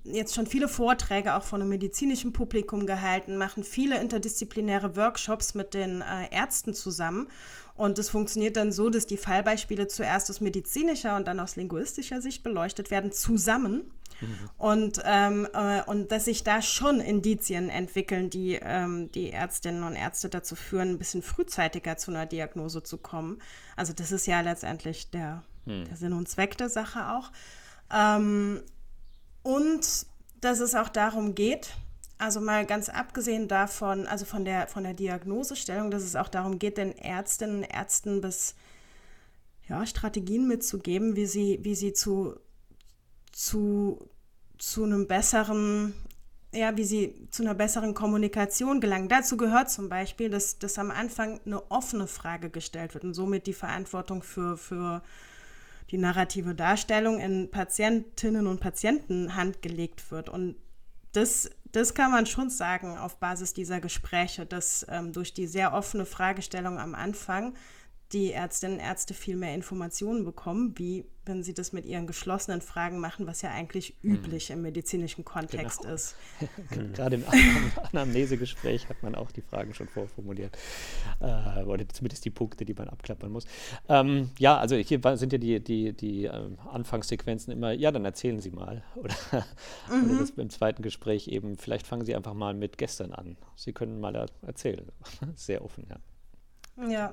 jetzt schon viele Vorträge auch von einem medizinischen Publikum gehalten, machen viele interdisziplinäre Workshops mit den äh, Ärzten zusammen. Und es funktioniert dann so, dass die Fallbeispiele zuerst aus medizinischer und dann aus linguistischer Sicht beleuchtet werden, zusammen. Mhm. Und, ähm, äh, und dass sich da schon Indizien entwickeln, die ähm, die Ärztinnen und Ärzte dazu führen, ein bisschen frühzeitiger zu einer Diagnose zu kommen. Also das ist ja letztendlich der, mhm. der Sinn und Zweck der Sache auch. Ähm, und dass es auch darum geht, also mal ganz abgesehen davon, also von der, von der Diagnosestellung, dass es auch darum geht, den Ärztinnen und Ärzten bis ja, Strategien mitzugeben, wie sie, wie sie zu, zu, zu einem besseren, ja, wie sie zu einer besseren Kommunikation gelangen. Dazu gehört zum Beispiel, dass, dass am Anfang eine offene Frage gestellt wird und somit die Verantwortung für, für die narrative Darstellung in Patientinnen und Patienten Hand gelegt wird. Und das das kann man schon sagen auf Basis dieser Gespräche, dass ähm, durch die sehr offene Fragestellung am Anfang die Ärztinnen und Ärzte viel mehr Informationen bekommen, wie wenn sie das mit ihren geschlossenen Fragen machen, was ja eigentlich hm. üblich im medizinischen Kontext genau. ist. *laughs* Gerade im *laughs* Anamnesegespräch hat man auch die Fragen schon vorformuliert. Äh, oder zumindest die Punkte, die man abklappern muss. Ähm, ja, also hier sind ja die, die, die ähm, Anfangssequenzen immer, ja, dann erzählen Sie mal. *laughs* Oder, mhm. oder das im zweiten Gespräch eben, vielleicht fangen Sie einfach mal mit gestern an. Sie können mal erzählen. Sehr offen, ja. Ja.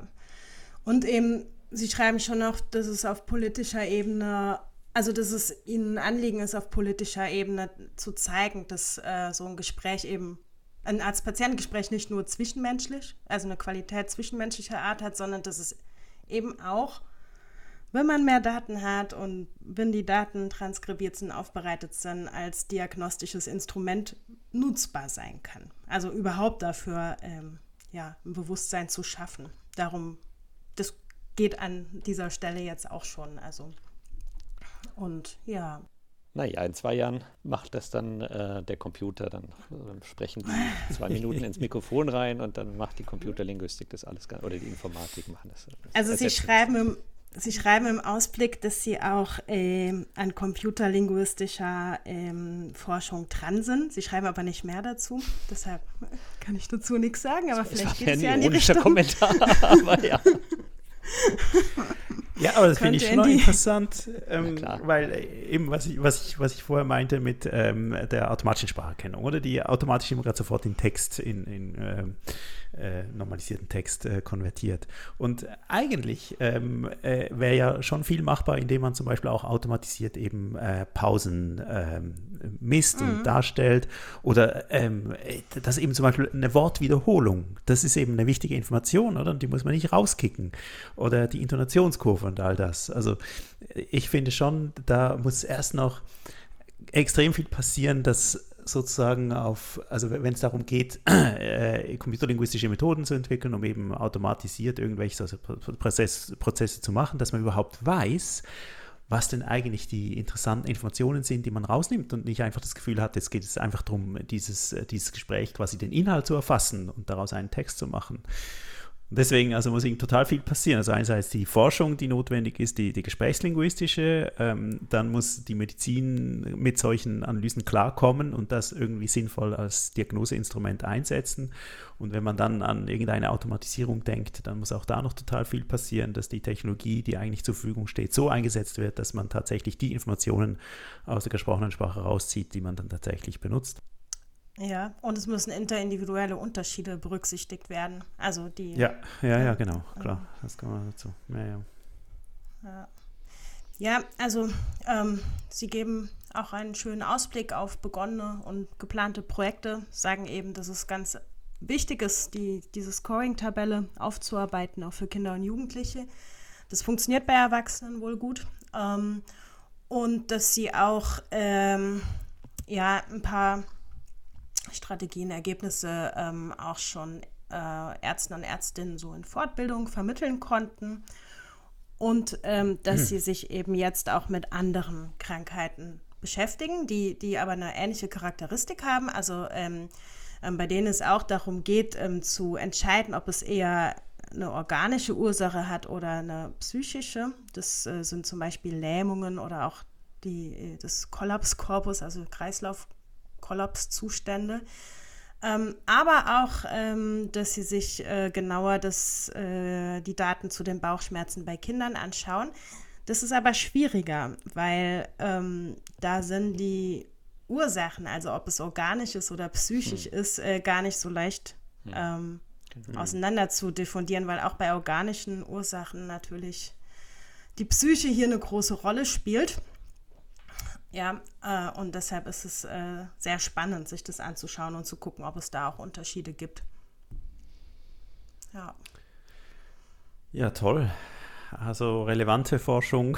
Und eben, sie schreiben schon noch, dass es auf politischer Ebene, also dass es ihnen ein Anliegen ist, auf politischer Ebene zu zeigen, dass äh, so ein Gespräch eben, ein Arzt-Patient-Gespräch nicht nur zwischenmenschlich, also eine Qualität zwischenmenschlicher Art hat, sondern dass es eben auch, wenn man mehr Daten hat und wenn die Daten transkribiert sind, aufbereitet sind, als diagnostisches Instrument nutzbar sein kann. Also überhaupt dafür ähm, ja, ein Bewusstsein zu schaffen. Darum das geht an dieser Stelle jetzt auch schon. Also und ja. Naja, in zwei Jahren macht das dann äh, der Computer, dann äh, sprechen die zwei Minuten ins *laughs* Mikrofon rein und dann macht die Computerlinguistik das alles, oder die Informatik machen das. das also Sie schreiben, im, Sie schreiben im Ausblick, dass Sie auch äh, an computerlinguistischer ähm, Forschung dran sind. Sie schreiben aber nicht mehr dazu, deshalb kann ich dazu nichts sagen, aber das vielleicht geht es ja in die Richtung. Kommentar, aber ja. *laughs* Ja, aber das finde ich schon interessant, ähm, *laughs* weil äh, eben, was ich, was, ich, was ich vorher meinte mit ähm, der automatischen Spracherkennung, oder? Die automatisch immer gerade sofort den Text in, in, äh, äh, normalisierten Text äh, konvertiert. Und eigentlich ähm, äh, wäre ja schon viel machbar, indem man zum Beispiel auch automatisiert eben äh, Pausen ähm, misst mhm. und darstellt oder ähm, das eben zum Beispiel eine Wortwiederholung, das ist eben eine wichtige Information, oder? Und die muss man nicht rauskicken oder die Intonationskurve und all das. Also ich finde schon, da muss erst noch extrem viel passieren, dass sozusagen auf, also wenn es darum geht, *clears throat* äh, computerlinguistische Methoden zu entwickeln, um eben automatisiert irgendwelche also Prozess, Prozesse zu machen, dass man überhaupt weiß, was denn eigentlich die interessanten Informationen sind, die man rausnimmt und nicht einfach das Gefühl hat, jetzt geht es einfach darum, dieses, äh, dieses Gespräch quasi den Inhalt zu erfassen und daraus einen Text zu machen. Und deswegen also muss eben total viel passieren. Also einerseits die Forschung, die notwendig ist, die, die gesprächslinguistische, ähm, dann muss die Medizin mit solchen Analysen klarkommen und das irgendwie sinnvoll als Diagnoseinstrument einsetzen. Und wenn man dann an irgendeine Automatisierung denkt, dann muss auch da noch total viel passieren, dass die Technologie, die eigentlich zur Verfügung steht, so eingesetzt wird, dass man tatsächlich die Informationen aus der gesprochenen Sprache rauszieht, die man dann tatsächlich benutzt. Ja, und es müssen interindividuelle Unterschiede berücksichtigt werden. Also die. Ja, ja, ja, genau, klar. Das kann man dazu. Ja, ja. Ja, ja also ähm, Sie geben auch einen schönen Ausblick auf begonnene und geplante Projekte, sagen eben, dass es ganz wichtig ist, die, diese Scoring-Tabelle aufzuarbeiten, auch für Kinder und Jugendliche. Das funktioniert bei Erwachsenen wohl gut. Ähm, und dass sie auch ähm, ja, ein paar Strategien, Ergebnisse ähm, auch schon äh, Ärzten und Ärztinnen so in Fortbildung vermitteln konnten und ähm, dass hm. sie sich eben jetzt auch mit anderen Krankheiten beschäftigen, die, die aber eine ähnliche Charakteristik haben. Also ähm, ähm bei denen es auch darum geht, ähm, zu entscheiden, ob es eher eine organische Ursache hat oder eine psychische. Das äh, sind zum Beispiel Lähmungen oder auch die, äh, das Kollapskorpus, also Kreislauf Kollapszustände. Ähm, aber auch, ähm, dass sie sich äh, genauer das, äh, die Daten zu den Bauchschmerzen bei Kindern anschauen. Das ist aber schwieriger, weil ähm, da sind die Ursachen, also ob es organisch ist oder psychisch hm. ist, äh, gar nicht so leicht hm. Ähm, hm. auseinander zu diffundieren, weil auch bei organischen Ursachen natürlich die Psyche hier eine große Rolle spielt. Ja, äh, und deshalb ist es äh, sehr spannend, sich das anzuschauen und zu gucken, ob es da auch Unterschiede gibt. Ja. Ja, toll. Also relevante Forschung.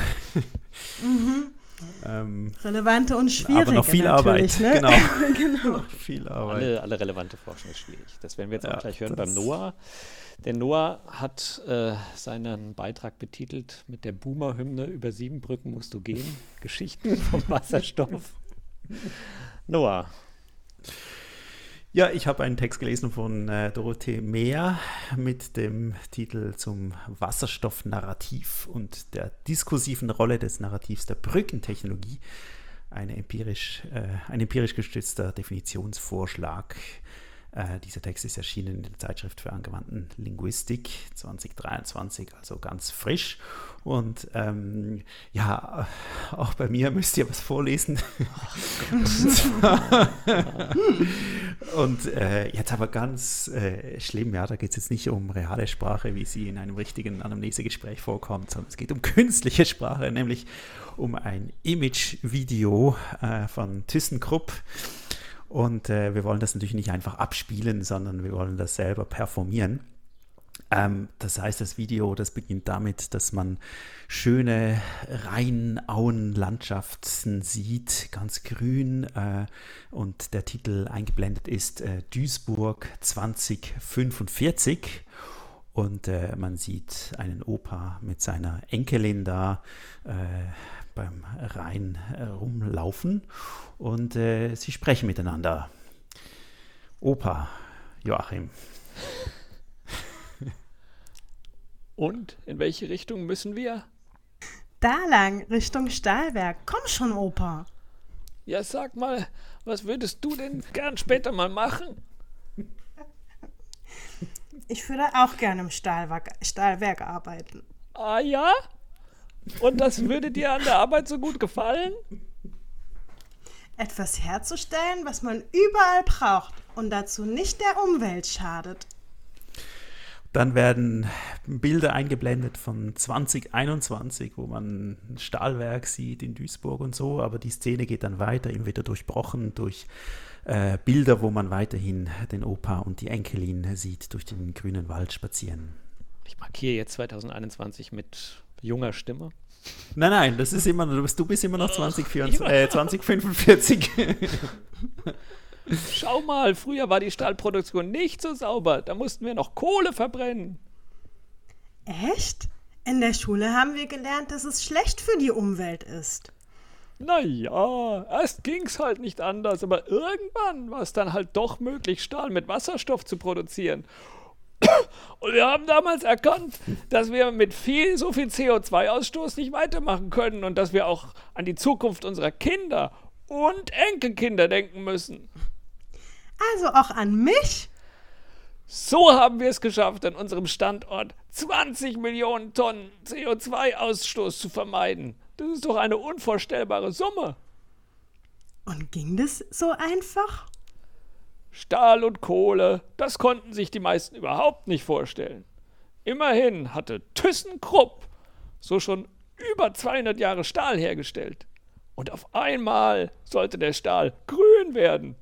Mhm. *laughs* ähm, relevante und schwierige. Aber noch viel Arbeit. Ne? *laughs* Genau. *laughs* genau. Noch viel Arbeit. Alle, alle relevante Forschung ist schwierig. Das werden wir jetzt ja, auch gleich hören beim Noah. Der Noah hat äh, seinen Beitrag betitelt mit der Boomer-Hymne Über sieben Brücken musst du gehen. *laughs* Geschichten vom Wasserstoff. Noah. Ja, ich habe einen Text gelesen von äh, Dorothee Mehr mit dem Titel zum Wasserstoffnarrativ und der diskursiven Rolle des Narrativs der Brückentechnologie. Eine empirisch, äh, ein empirisch gestützter Definitionsvorschlag äh, dieser Text ist erschienen in der Zeitschrift für angewandten Linguistik 2023, also ganz frisch. Und ähm, ja, auch bei mir müsst ihr was vorlesen. *laughs* und äh, jetzt aber ganz äh, schlimm, ja, da geht es jetzt nicht um reale Sprache, wie sie in einem richtigen Anamnesegespräch vorkommt, sondern es geht um künstliche Sprache, nämlich um ein Image-Video äh, von ThyssenKrupp. Und äh, wir wollen das natürlich nicht einfach abspielen, sondern wir wollen das selber performieren. Ähm, das heißt, das Video, das beginnt damit, dass man schöne Rheinauen-Landschaften sieht, ganz grün. Äh, und der Titel eingeblendet ist äh, Duisburg 2045. Und äh, man sieht einen Opa mit seiner Enkelin da äh, beim Rhein äh, rumlaufen und äh, sie sprechen miteinander. Opa, Joachim. Und in welche Richtung müssen wir? Da lang, Richtung Stahlwerk. Komm schon, Opa. Ja, sag mal, was würdest du denn gern später mal machen? Ich würde auch gerne im Stahlwerk, Stahlwerk arbeiten. Ah ja? Und das würde dir an der Arbeit so gut gefallen? Etwas herzustellen, was man überall braucht und dazu nicht der Umwelt schadet. Dann werden Bilder eingeblendet von 2021, wo man ein Stahlwerk sieht in Duisburg und so, aber die Szene geht dann weiter, immer wieder durchbrochen durch äh, Bilder, wo man weiterhin den Opa und die Enkelin sieht durch den grünen Wald spazieren. Ich markiere jetzt 2021 mit junger Stimme. Nein, nein, das ist immer, du bist, du bist immer noch *laughs* 2024, äh, 2045. *laughs* Schau mal, früher war die Stahlproduktion nicht so sauber. Da mussten wir noch Kohle verbrennen. Echt? In der Schule haben wir gelernt, dass es schlecht für die Umwelt ist. Naja, erst ging's halt nicht anders, aber irgendwann war es dann halt doch möglich, Stahl mit Wasserstoff zu produzieren. *coughs* Und wir haben damals erkannt, dass wir mit viel, so viel CO2-Ausstoß nicht weitermachen können und dass wir auch an die Zukunft unserer Kinder und Enkelkinder denken müssen. Also auch an mich? So haben wir es geschafft, an unserem Standort 20 Millionen Tonnen CO2-Ausstoß zu vermeiden. Das ist doch eine unvorstellbare Summe. Und ging das so einfach? Stahl und Kohle, das konnten sich die meisten überhaupt nicht vorstellen. Immerhin hatte ThyssenKrupp so schon über 200 Jahre Stahl hergestellt. Und auf einmal sollte der Stahl grün werden.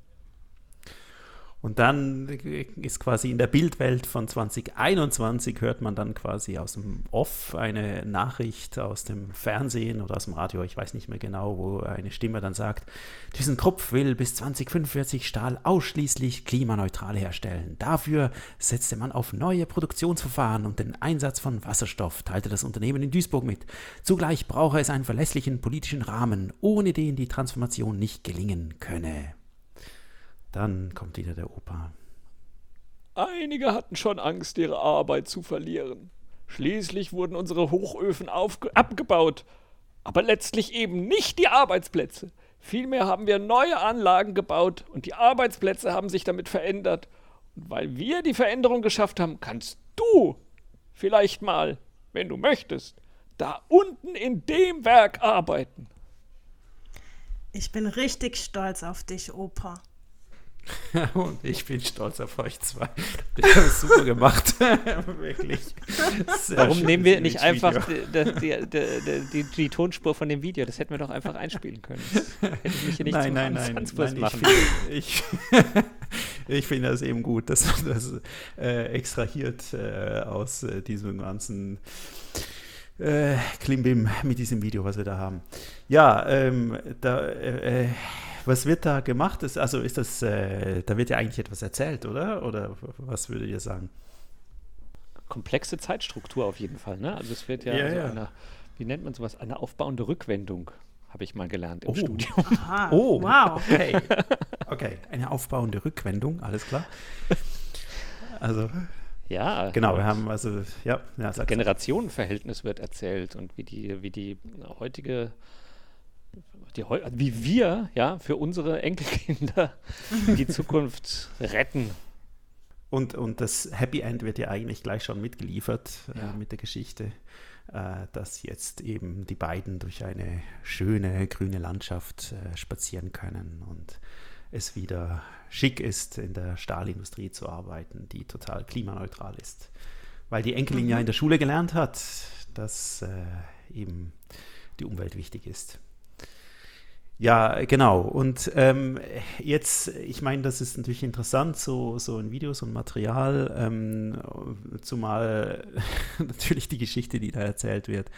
Und dann ist quasi in der Bildwelt von 2021 hört man dann quasi aus dem Off eine Nachricht aus dem Fernsehen oder aus dem Radio, ich weiß nicht mehr genau, wo eine Stimme dann sagt, ThyssenKrupp will bis 2045 Stahl ausschließlich klimaneutral herstellen. Dafür setzte man auf neue Produktionsverfahren und den Einsatz von Wasserstoff, teilte das Unternehmen in Duisburg mit. Zugleich brauche es einen verlässlichen politischen Rahmen, ohne den die Transformation nicht gelingen könne. Dann kommt wieder der Opa. Einige hatten schon Angst, ihre Arbeit zu verlieren. Schließlich wurden unsere Hochöfen abgebaut, aber letztlich eben nicht die Arbeitsplätze. Vielmehr haben wir neue Anlagen gebaut und die Arbeitsplätze haben sich damit verändert. Und weil wir die Veränderung geschafft haben, kannst du vielleicht mal, wenn du möchtest, da unten in dem Werk arbeiten. Ich bin richtig stolz auf dich, Opa. *laughs* Und ich bin stolz auf euch zwei. *laughs* Das habt super gemacht. *laughs* Wirklich. Sehr Warum nehmen wir nicht einfach die, die, die, die, Tonspur von dem Video? Das hätten wir doch einfach einspielen können. Hätte ich mich hier nicht nein, nein, nein, nein, machen. Ich, ich finde das eben gut, dass man das äh, extrahiert äh, aus äh, diesem ganzen äh, Klimbim mit diesem Video, was wir da haben. Ja, ähm, da äh, äh was wird da gemacht? Ist, also ist das, äh, da wird ja eigentlich etwas erzählt, oder? Oder was würdet ihr sagen? Komplexe Zeitstruktur auf jeden Fall, ne? Also es wird ja, ja, also ja. Eine, wie nennt man sowas, eine aufbauende Rückwendung, habe ich mal gelernt im oh. Studium. *laughs* Aha. Oh, wow. Okay. okay, eine aufbauende Rückwendung, alles klar. Also ja, genau. Wir haben also ja, ja das Generationenverhältnis wird erzählt und wie die wie die heutige die, wie wir ja für unsere Enkelkinder *laughs* die Zukunft retten. Und, und das Happy End wird ja eigentlich gleich schon mitgeliefert äh, ja. äh, mit der Geschichte, äh, dass jetzt eben die beiden durch eine schöne grüne Landschaft äh, spazieren können und es wieder schick ist, in der Stahlindustrie zu arbeiten, die total klimaneutral ist. Weil die Enkelin mhm. ja in der Schule gelernt hat, dass äh, eben die Umwelt wichtig ist. Ja, genau. Und ähm, jetzt, ich meine, das ist natürlich interessant, so, so in Videos und Material, ähm, zumal *laughs* natürlich die Geschichte, die da erzählt wird,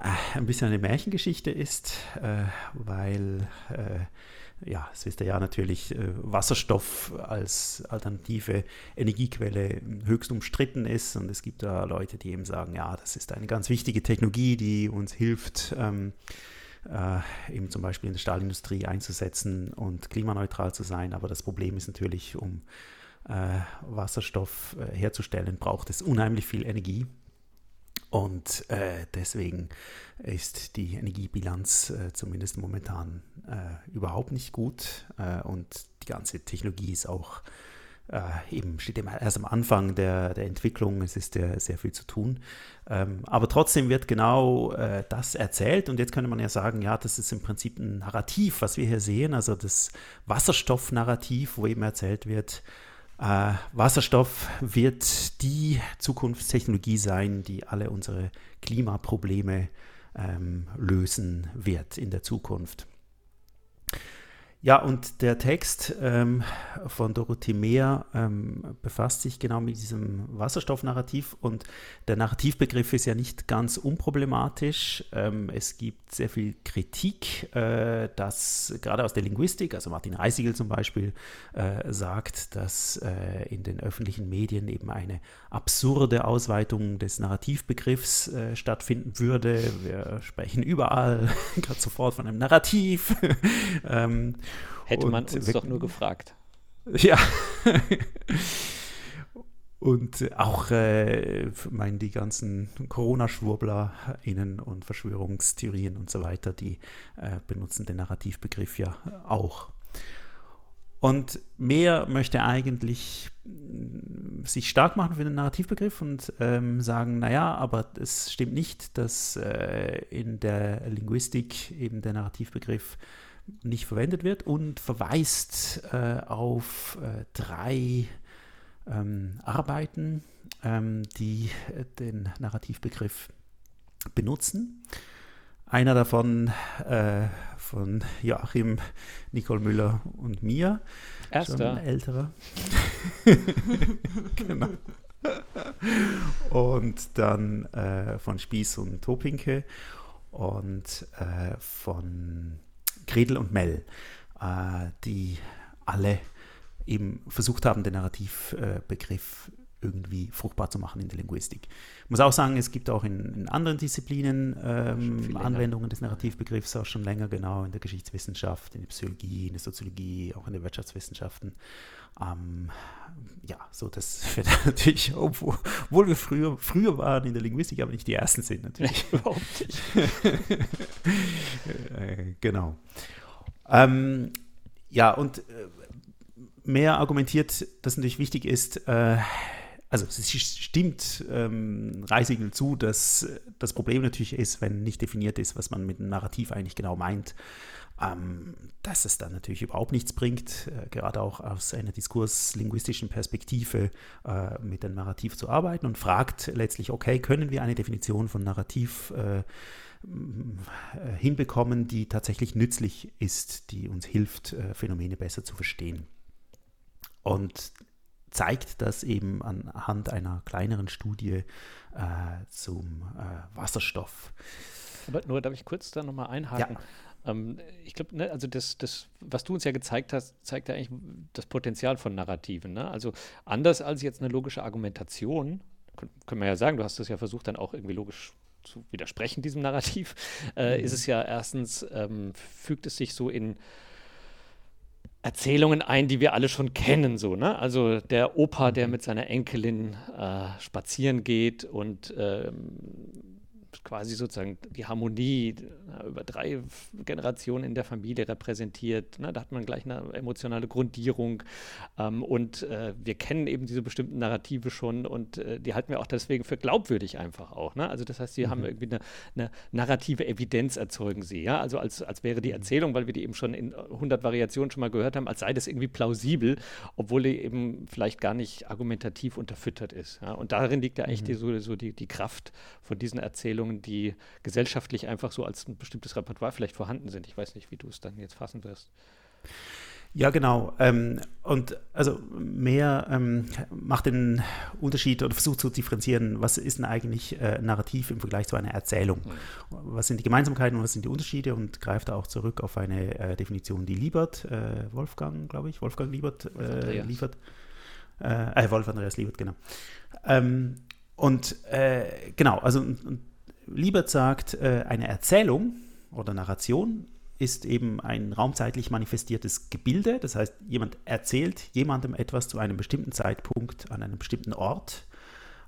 äh, ein bisschen eine Märchengeschichte ist, äh, weil, äh, ja, es wisst ihr ja natürlich, äh, Wasserstoff als alternative Energiequelle höchst umstritten ist und es gibt da Leute, die eben sagen, ja, das ist eine ganz wichtige Technologie, die uns hilft, ähm, äh, eben zum Beispiel in der Stahlindustrie einzusetzen und klimaneutral zu sein. Aber das Problem ist natürlich, um äh, Wasserstoff äh, herzustellen, braucht es unheimlich viel Energie. Und äh, deswegen ist die Energiebilanz äh, zumindest momentan äh, überhaupt nicht gut. und die ganze Technologie ist auch äh, eben steht immer erst am Anfang der, der Entwicklung, es ist ja sehr viel zu tun. Ähm, aber trotzdem wird genau äh, das erzählt und jetzt könnte man ja sagen, ja, das ist im Prinzip ein Narrativ, was wir hier sehen, also das Wasserstoffnarrativ, wo eben erzählt wird, Äh, Wasserstoff wird die Zukunftstechnologie sein, die alle unsere Klimaprobleme ähm, lösen wird in der Zukunft. Ja, und der Text ähm, von Dorothee Mehr ähm, befasst sich genau mit diesem Wasserstoffnarrativ und der Narrativbegriff ist ja nicht ganz unproblematisch. Ähm, es gibt sehr viel Kritik, äh, dass gerade aus der Linguistik, also Martin Reisigel zum Beispiel, äh, sagt, dass äh, in den öffentlichen Medien eben eine absurde Ausweitung des Narrativbegriffs äh, stattfinden würde. Wir sprechen überall *laughs* gerade sofort von einem Narrativ. *laughs* Ähm, Hätte man uns doch nur gefragt. *laughs* Ja. Und auch, äh, meinen die ganzen Corona-SchwurblerInnen und Verschwörungstheorien und so weiter, die äh, benutzen den Narrativbegriff ja auch. Und mehr möchte eigentlich mm, sich stark machen für den Narrativbegriff und ähm, sagen, naja, aber es stimmt nicht, dass äh, in der Linguistik eben der Narrativbegriff nicht verwendet wird und verweist äh, auf äh, drei ähm, Arbeiten, ähm, die äh, den Narrativbegriff benutzen. Einer davon äh, von Joachim, Nicole Müller und mir. Erster. Schon älterer. *laughs* genau. Und dann äh, von Spieß und Topinke und äh, von Gredel und Mell, äh, die alle eben versucht haben, den Narrativbegriff irgendwie fruchtbar zu machen in der Linguistik. Ich muss auch sagen, es gibt auch in, in anderen Disziplinen ähm, Anwendungen des Narrativbegriffs auch schon länger, genau in der Geschichtswissenschaft, in der Psychologie, in der Soziologie, auch in den Wirtschaftswissenschaften. Ähm, ja, so das *laughs* wird natürlich, obwohl, obwohl, wir früher, früher waren in der Linguistik, aber nicht die Ersten sind natürlich. *laughs* Überhaupt nicht. äh, genau. Ähm, ja, und äh, mehr argumentiert, dass natürlich wichtig ist, äh, also es stimmt ähm, Reisigel zu, dass das Problem natürlich ist, wenn nicht definiert ist, was man mit dem Narrativ eigentlich genau meint, ähm, dass es dann natürlich überhaupt nichts bringt, äh, gerade auch aus einer diskurslinguistischen Perspektive äh, mit dem Narrativ zu arbeiten und fragt letztlich, okay, können wir eine Definition von Narrativ äh, hinbekommen, die tatsächlich nützlich ist, die uns hilft, äh, Phänomene besser zu verstehen. Und zeigt das eben anhand einer kleineren Studie äh, zum äh, Wasserstoff. Aber nur darf ich kurz da nochmal einhaken. Ja. Ähm, ich glaube, ne, also das, das, was du uns ja gezeigt hast, zeigt ja eigentlich das Potenzial von Narrativen. Ne? Also anders als jetzt eine logische Argumentation, können wir ja sagen, du hast das ja versucht, dann auch irgendwie logisch zu widersprechen, diesem Narrativ, äh, mhm. ist es ja erstens, ähm, fügt es sich so in Erzählungen ein, die wir alle schon kennen, so, ne? Also der Opa, der mhm. mit seiner Enkelin äh, spazieren geht und ähm, quasi sozusagen die Harmonie über drei Generationen in der Familie repräsentiert. Ne? Da hat man gleich eine emotionale Grundierung. Ähm, und äh, wir kennen eben diese bestimmten Narrative schon und äh, die halten wir auch deswegen für glaubwürdig einfach auch. Ne? Also das heißt, sie mhm. haben irgendwie eine, eine, narrative Evidenz erzeugen sie. Ja? Also als, als wäre die mhm. Erzählung, weil wir die eben schon in 100 Variationen schon mal gehört haben, als sei das irgendwie plausibel, obwohl die eben vielleicht gar nicht argumentativ unterfüttert ist. Ja? Und darin liegt ja eigentlich mhm. die, so, so die, die Kraft von diesen Erzählungen, die gesellschaftlich einfach so als ein bestimmtes Repertoire vielleicht vorhanden sind. Ich weiß nicht, wie du es dann jetzt fassen wirst. Ja, genau. Ähm, und also mehr ähm, macht den Unterschied oder versucht zu differenzieren, was ist denn eigentlich äh, Narrativ im Vergleich zu einer Erzählung? Mhm. Was sind die Gemeinsamkeiten und was sind die Unterschiede? Und greift da auch zurück auf eine äh, Definition, die Liebert, äh, Wolfgang, glaube ich, Wolfgang Liebert äh, liefert. Äh, äh, Wolf Andreas Liebert, genau. Ähm, und genau, also und, Liebert sagt, äh, eine Erzählung oder Narration ist eben ein raumzeitlich manifestiertes Gebilde. Das heißt, jemand erzählt jemandem etwas zu einem bestimmten Zeitpunkt an einem bestimmten Ort.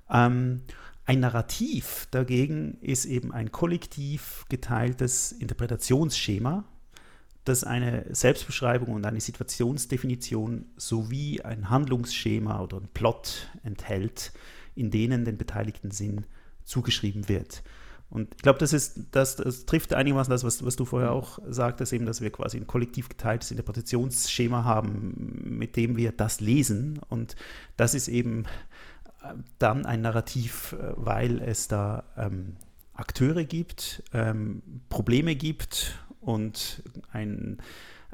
Ähm, ein Narrativ dagegen ist eben ein kollektiv geteiltes Interpretationsschema, das eine Selbstbeschreibung und eine Situationsdefinition sowie ein Handlungsschema oder ein Plot enthält, in denen den Beteiligten Sinn zugeschrieben wird. Und ich glaube, das ist, das, das trifft einigermaßen das, was, was du vorher auch sagtest, eben, dass wir quasi ein kollektiv geteiltes Interpretationsschema haben, mit dem wir das lesen. Und das ist eben äh, dann ein Narrativ, äh, weil es da ähm, Akteure gibt, ähm, Probleme gibt und ein,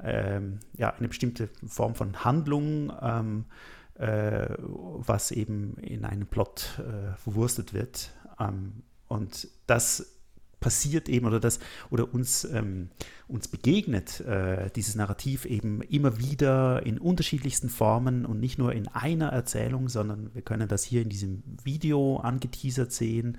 ähm, ja, eine bestimmte Form von Handlung, ähm, äh, was eben in einem Plot äh, verwurstet wird. Und das passiert eben oder das oder uns, ähm, uns begegnet äh, dieses Narrativ eben immer wieder in unterschiedlichsten Formen und nicht nur in einer Erzählung, sondern wir können das hier in diesem Video angeteasert sehen.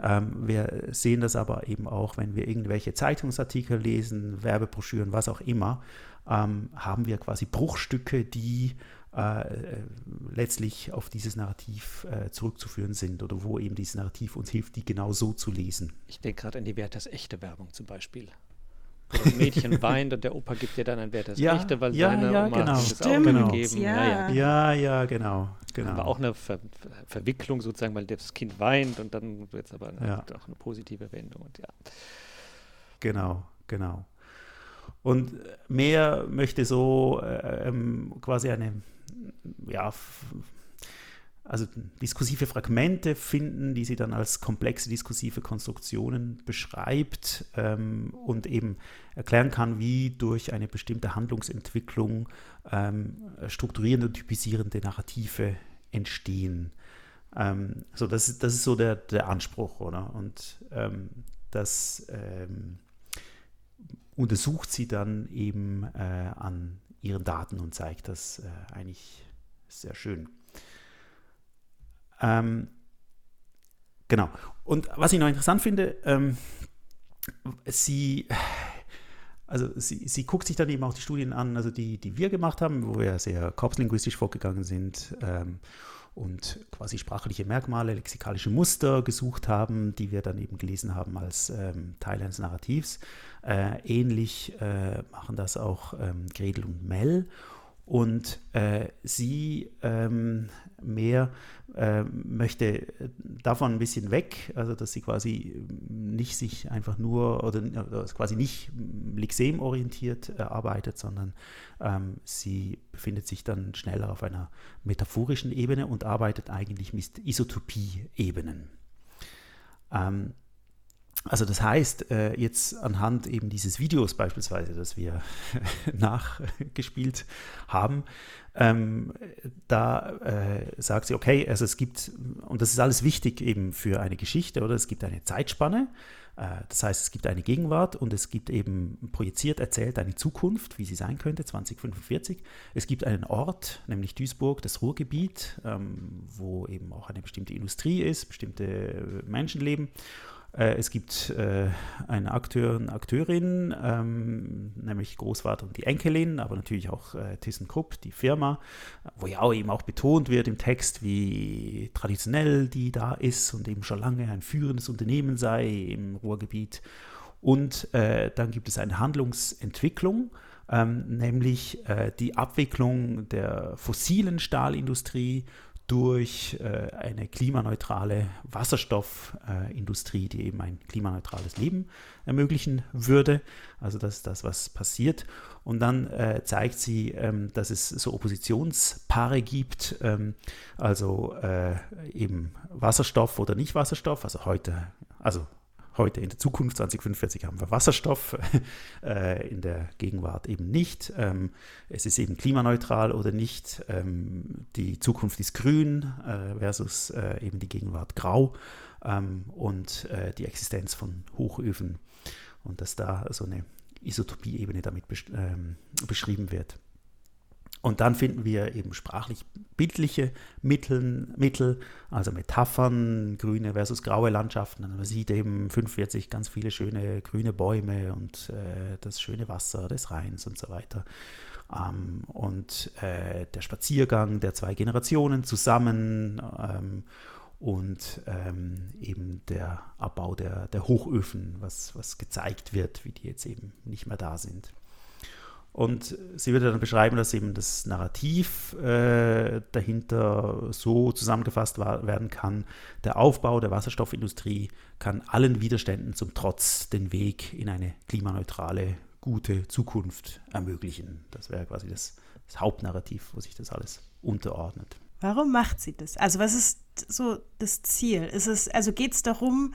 Ähm, wir sehen das aber eben auch, wenn wir irgendwelche Zeitungsartikel lesen, Werbebroschüren, was auch immer, ähm, haben wir quasi Bruchstücke, die äh, äh, letztlich auf dieses Narrativ äh, zurückzuführen sind oder wo eben dieses Narrativ uns hilft, die genau so zu lesen. Ich denke gerade an die Werthers echte Werbung zum Beispiel. Wo das Mädchen *laughs* weint und der Opa gibt dir dann ein Werthers ja, echte, weil ja, seine ja, Oma genau. das Stimmt, Auge gegeben. ja. Ja, Ja, ja, genau. genau. Aber auch eine Ver Ver Verwicklung sozusagen, weil das Kind weint und dann wird es aber eine, Ja. auch eine positive Wendung. Und ja. Genau, genau. Und mehr möchte so äh, ähm, quasi eine, ja, also diskursive Fragmente finden, die sie dann als komplexe diskursive Konstruktionen beschreibt ähm, und eben erklären kann, wie durch eine bestimmte Handlungsentwicklung ähm, strukturierende und typisierende Narrative entstehen. Ähm, so, das, ist, das ist so der, der Anspruch, oder? Und ähm, das ähm, untersucht sie dann eben äh, an ihren Daten und zeigt das äh, eigentlich sehr schön. Ähm, genau. Und was ich noch interessant finde, ähm, sie, also sie, sie guckt sich dann eben auch die Studien an, also die, die wir gemacht haben, wo wir sehr korpslinguistisch vorgegangen sind ähm, und quasi sprachliche Merkmale, lexikalische Muster gesucht haben, die wir dann eben gelesen haben als ähm, Teil eines Narrativs. Äh, ähnlich äh, machen das auch ähm, Gretel und Mel. Und äh, sie ähm, mehr äh, möchte davon ein bisschen weg, also dass sie quasi nicht sich einfach nur oder, oder quasi nicht lexemorientiert äh, arbeitet, sondern ähm, sie befindet sich dann schneller auf einer metaphorischen Ebene und arbeitet eigentlich mit Isotopie-Ebenen. Ähm, also das heißt, äh, jetzt anhand eben dieses Videos beispielsweise, das wir *laughs* nachgespielt haben, ähm, da äh, sagt sie, okay, also es gibt, und das ist alles wichtig eben für eine Geschichte, oder es gibt eine Zeitspanne, äh, das heißt, es gibt eine Gegenwart und es gibt eben projiziert erzählt eine Zukunft, wie sie sein könnte, 2045. Es gibt einen Ort, nämlich Duisburg, das Ruhrgebiet, ähm, wo eben auch eine bestimmte Industrie ist, bestimmte Menschen leben. Äh, Es gibt äh, einen Akteur, eine Akteurin, ähm, nämlich Großvater und die Enkelin, aber natürlich auch äh, ThyssenKrupp, die Firma, wo ja auch eben auch betont wird im Text, wie traditionell die da ist und eben schon lange ein führendes Unternehmen sei im Ruhrgebiet. Und äh, dann gibt es eine Handlungsentwicklung, ähm, nämlich äh, die Abwicklung der fossilen Stahlindustrie durch äh, eine klimaneutrale Wasserstoffindustrie, die eben ein klimaneutrales Leben ermöglichen würde. Also das ist das, was passiert. Und dann äh, zeigt sie, ähm, dass es so Oppositionspaare gibt, ähm, also äh, eben Wasserstoff oder nicht Wasserstoff, also heute, also heute in der Zukunft 2045 haben wir Wasserstoff, *laughs* äh, in der Gegenwart eben nicht. Ähm, es ist eben klimaneutral oder nicht. Ähm, die Zukunft ist grün äh, versus äh, eben die Gegenwart grau ähm, und äh, die Existenz von Hochöfen und dass da so eine Isotopie-Ebene damit besch ähm, beschrieben wird. Und dann finden wir eben sprachlich bildliche Mittel, Mittel, also Metaphern, grüne versus graue Landschaften. Also man sieht eben 45 ganz viele schöne grüne Bäume und äh, das schöne Wasser des Rheins und so weiter. Ähm, und äh, der Spaziergang der zwei Generationen zusammen ähm, und ähm, eben der Abbau der, der Hochöfen, was, was gezeigt wird, wie die jetzt eben nicht mehr da sind. Und sie würde dann beschreiben, dass eben das Narrativ äh, dahinter so zusammengefasst war, werden kann. Der Aufbau der Wasserstoffindustrie kann allen Widerständen zum Trotz den Weg in eine klimaneutrale, gute Zukunft ermöglichen. Das wäre quasi das, das Hauptnarrativ, wo sich das alles unterordnet. Warum macht sie das? Also was ist so das Ziel? Ist es, also geht es darum,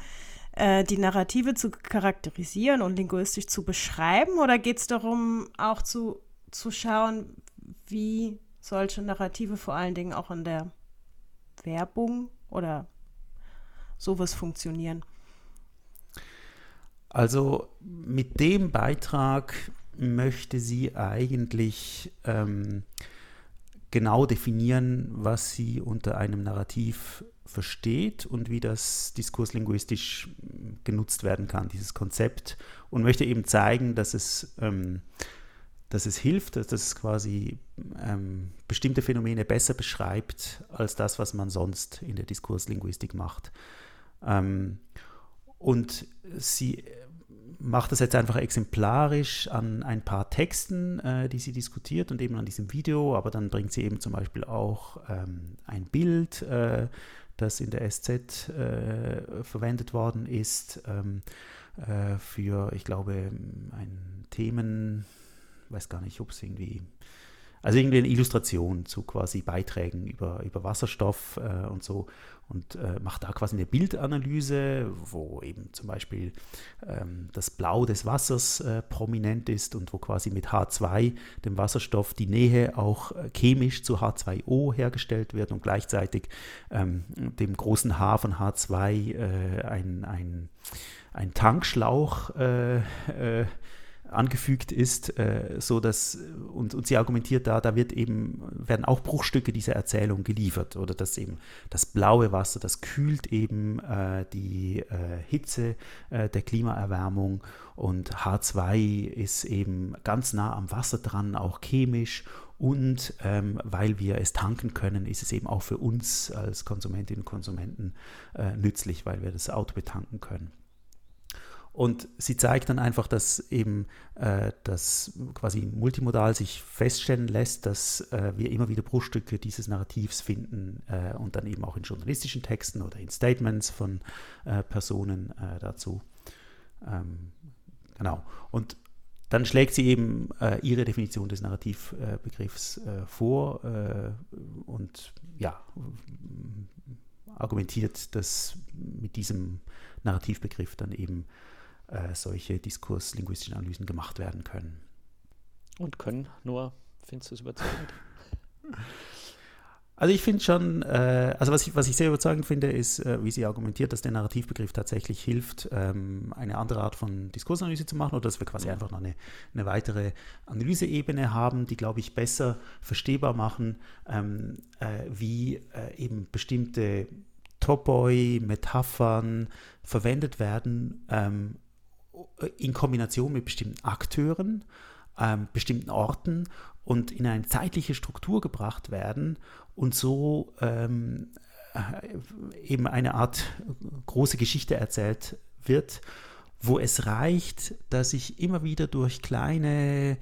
äh, die Narrative zu charakterisieren und linguistisch zu beschreiben oder geht es darum, auch zu, zu schauen, wie solche Narrative vor allen Dingen auch in der Werbung oder sowas funktionieren? Also mit dem Beitrag möchte sie eigentlich ähm, genau definieren, was sie unter einem Narrativ versteht und wie das diskurslinguistisch genutzt werden kann, dieses Konzept, und möchte eben zeigen, dass es, ähm, dass es hilft, dass es quasi ähm, bestimmte Phänomene besser beschreibt als das, was man sonst in der Diskurslinguistik macht. Ähm, und sie macht das jetzt einfach exemplarisch an ein paar Texten, äh, die sie diskutiert und eben an diesem Video, aber dann bringt sie eben zum Beispiel auch ähm, ein Bild, äh, das in der SZ äh, verwendet worden ist, ähm, äh, für, ich glaube, ein Themen, weiß gar nicht, ob es irgendwie also irgendwie eine Illustration zu quasi Beiträgen über, über Wasserstoff äh, und so. Und äh, macht da quasi eine Bildanalyse, wo eben zum Beispiel ähm, das Blau des Wassers äh, prominent ist und wo quasi mit H2, dem Wasserstoff, die Nähe auch äh, chemisch zu H2O hergestellt wird und gleichzeitig ähm, dem großen H von H2 äh, ein, ein, ein Tankschlauch äh, angefügt ist, äh, so dass und, und sie argumentiert da, da wird eben werden auch Bruchstücke dieser Erzählung geliefert oder dass eben das blaue Wasser, das kühlt eben äh, die äh, Hitze äh, der Klimaerwärmung und H2 ist eben ganz nah am Wasser dran, auch chemisch und ähm, weil wir es tanken können, ist es eben auch für uns als Konsumentinnen und Konsumenten äh, nützlich, weil wir das Auto betanken können. Und sie zeigt dann einfach, dass eben äh, das quasi multimodal sich feststellen lässt, dass äh, wir immer wieder Bruchstücke dieses Narrativs finden äh, und dann eben auch in journalistischen Texten oder in Statements von äh, Personen äh, dazu. Ähm, genau. Und dann schlägt sie eben äh, ihre Definition des Narrativbegriffs vor und ja, argumentiert, dass mit diesem Narrativbegriff dann eben äh, solche diskurslinguistischen Analysen gemacht werden können. Und können nur, findest du es überzeugend? Also ich finde schon, äh, also was ich, was ich sehr überzeugend finde, ist, äh, wie sie argumentiert, dass der Narrativbegriff tatsächlich hilft, ähm, eine andere Art von Diskursanalyse zu machen oder dass wir quasi einfach noch eine, eine weitere Analyseebene haben, die, glaube ich, besser verstehbar machen, ähm, äh, wie äh, eben bestimmte Topoi, Metaphern verwendet werden, ähm, in Kombination mit bestimmten Akteuren, ähm, bestimmten Orten und in eine zeitliche Struktur gebracht werden und so ähm, äh, eben eine Art große Geschichte erzählt wird, wo es reicht, dass ich immer wieder durch kleine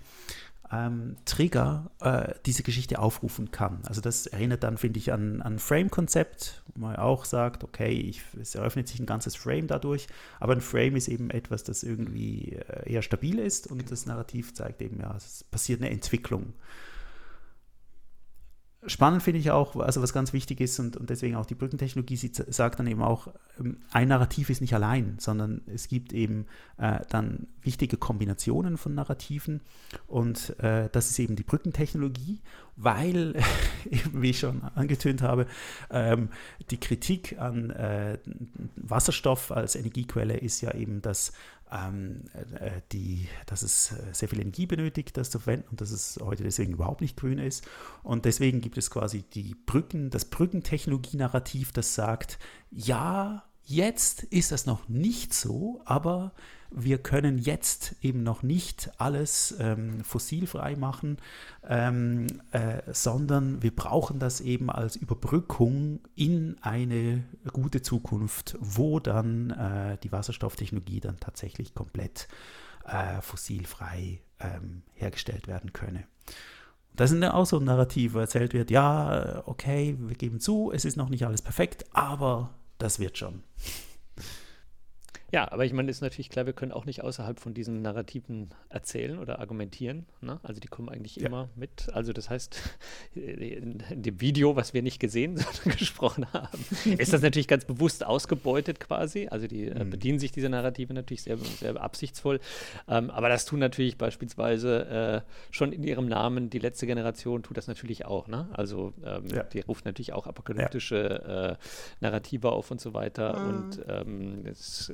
ähm, Trigger äh, diese Geschichte aufrufen kann. Also das erinnert dann, finde ich, an ein Frame-Konzept, wo man auch sagt, okay, ich, es eröffnet sich ein ganzes Frame dadurch, aber ein Frame ist eben etwas, das irgendwie äh, eher stabil ist und das Narrativ zeigt eben, ja, es passiert eine Entwicklung. Spannend finde ich auch, also was ganz wichtig ist und, und deswegen auch die Brückentechnologie, sie sagt dann eben auch, ähm, ein Narrativ ist nicht allein, sondern es gibt eben äh, dann wichtige Kombinationen von Narrativen und äh, das ist eben die Brückentechnologie, weil, *laughs* wie ich schon angetönt habe, ähm, die Kritik an äh, Wasserstoff als Energiequelle ist ja eben, dass ähm, äh, die, dass es äh, sehr viel Energie benötigt, das zu verwenden und dass es heute deswegen überhaupt nicht grün ist. Und deswegen gibt es quasi die Brücken, das Brückentechnologie-Narrativ, das sagt, ja, jetzt ist das noch nicht so, aber wir können jetzt eben noch nicht alles ähm, fossilfrei machen, ähm, äh, sondern wir brauchen das eben als Überbrückung in eine gute Zukunft, wo dann äh, die Wasserstofftechnologie dann tatsächlich komplett äh, fossilfrei ähm, hergestellt werden könne. Das sind auch so Narrative, wo erzählt wird, ja, okay, wir geben zu, es ist noch nicht alles perfekt, aber das wird schon. Ja, aber ich meine, ist natürlich klar, wir können auch nicht außerhalb von diesen Narrativen erzählen oder argumentieren. Ne? Also die kommen eigentlich ja. immer mit. Also das heißt, *laughs* in, in, dem Video, was wir nicht gesehen, *laughs* sondern gesprochen haben, ist das natürlich ganz bewusst ausgebeutet quasi. Also die äh, mhm. bedienen sich dieser Narrative natürlich sehr, sehr absichtsvoll. Ähm, aber das tun natürlich beispielsweise äh, schon in ihrem Namen, die letzte Generation tut das natürlich auch. Ne? Also ähm, ja. die ruft natürlich auch apokalyptische ja. äh, Narrative auf und so weiter. Mhm. Und ähm, das,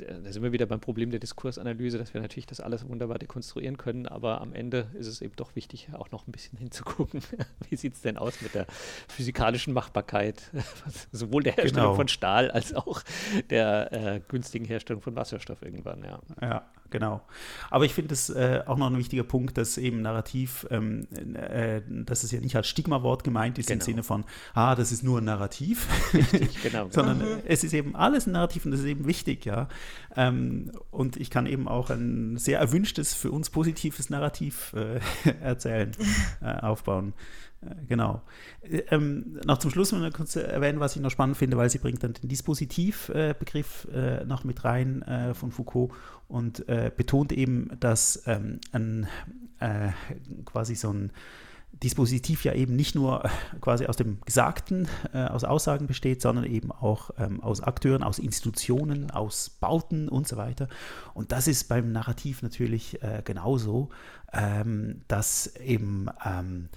da sind wir wieder beim Problem der Diskursanalyse, dass wir natürlich das alles wunderbar dekonstruieren können, aber am Ende ist es eben doch wichtig, auch noch ein bisschen *laughs* hinzugucken, *laughs* wie sieht es denn aus mit der physikalischen Machbarkeit, *laughs* sowohl der Herstellung genau. von Stahl als auch der äh, günstigen Herstellung von Wasserstoff irgendwann, ja. Ja, genau. Aber ich finde es äh, auch noch ein wichtiger Punkt, dass eben Narrativ, ähm, äh, dass es ja nicht als Stigmawort gemeint ist genau. im Sinne von, ah, das ist nur ein Narrativ, Richtig, genau. sondern mhm. es ist eben alles ein Narrativ und das ist eben wichtig, ja. Ähm, und ich kann eben auch ein sehr erwünschtes, für uns positives Narrativ äh, *laughs* erzählen, *laughs* äh, aufbauen. Äh, genau. Äh, ähm, noch zum Schluss mal kurz erwähnen, was ich noch spannend finde, weil sie bringt dann den Dispositivbegriff äh, noch mit rein von Foucault und betont eben, dass ähm, ein, quasi so ein Dispositiv ja eben nicht nur quasi aus dem Gesagten, äh, aus Aussagen besteht, sondern eben auch ähm, aus Akteuren, aus Institutionen, aus Bauten und so weiter. Und das ist beim Narrativ natürlich äh, genauso, ähm, dass eben ähm,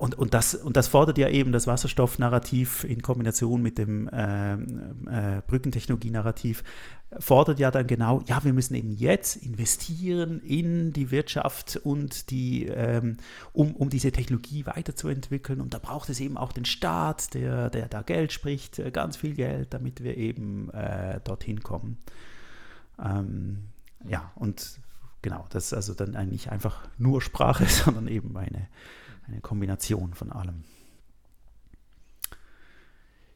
und, und, das, und das fordert ja eben das Wasserstoffnarrativ in Kombination mit dem äh, äh, Brückentechnologie-Narrativ, fordert ja dann genau, ja, wir müssen eben jetzt investieren in die Wirtschaft und die, ähm, um, um diese Technologie weiterzuentwickeln. Und da braucht es eben auch den Staat, der, der da Geld spricht, äh, ganz viel Geld, damit wir eben äh, dorthin kommen. Ähm, ja, und genau, das ist also dann eigentlich einfach nur Sprache, *laughs* sondern eben eine eine Kombination von allem.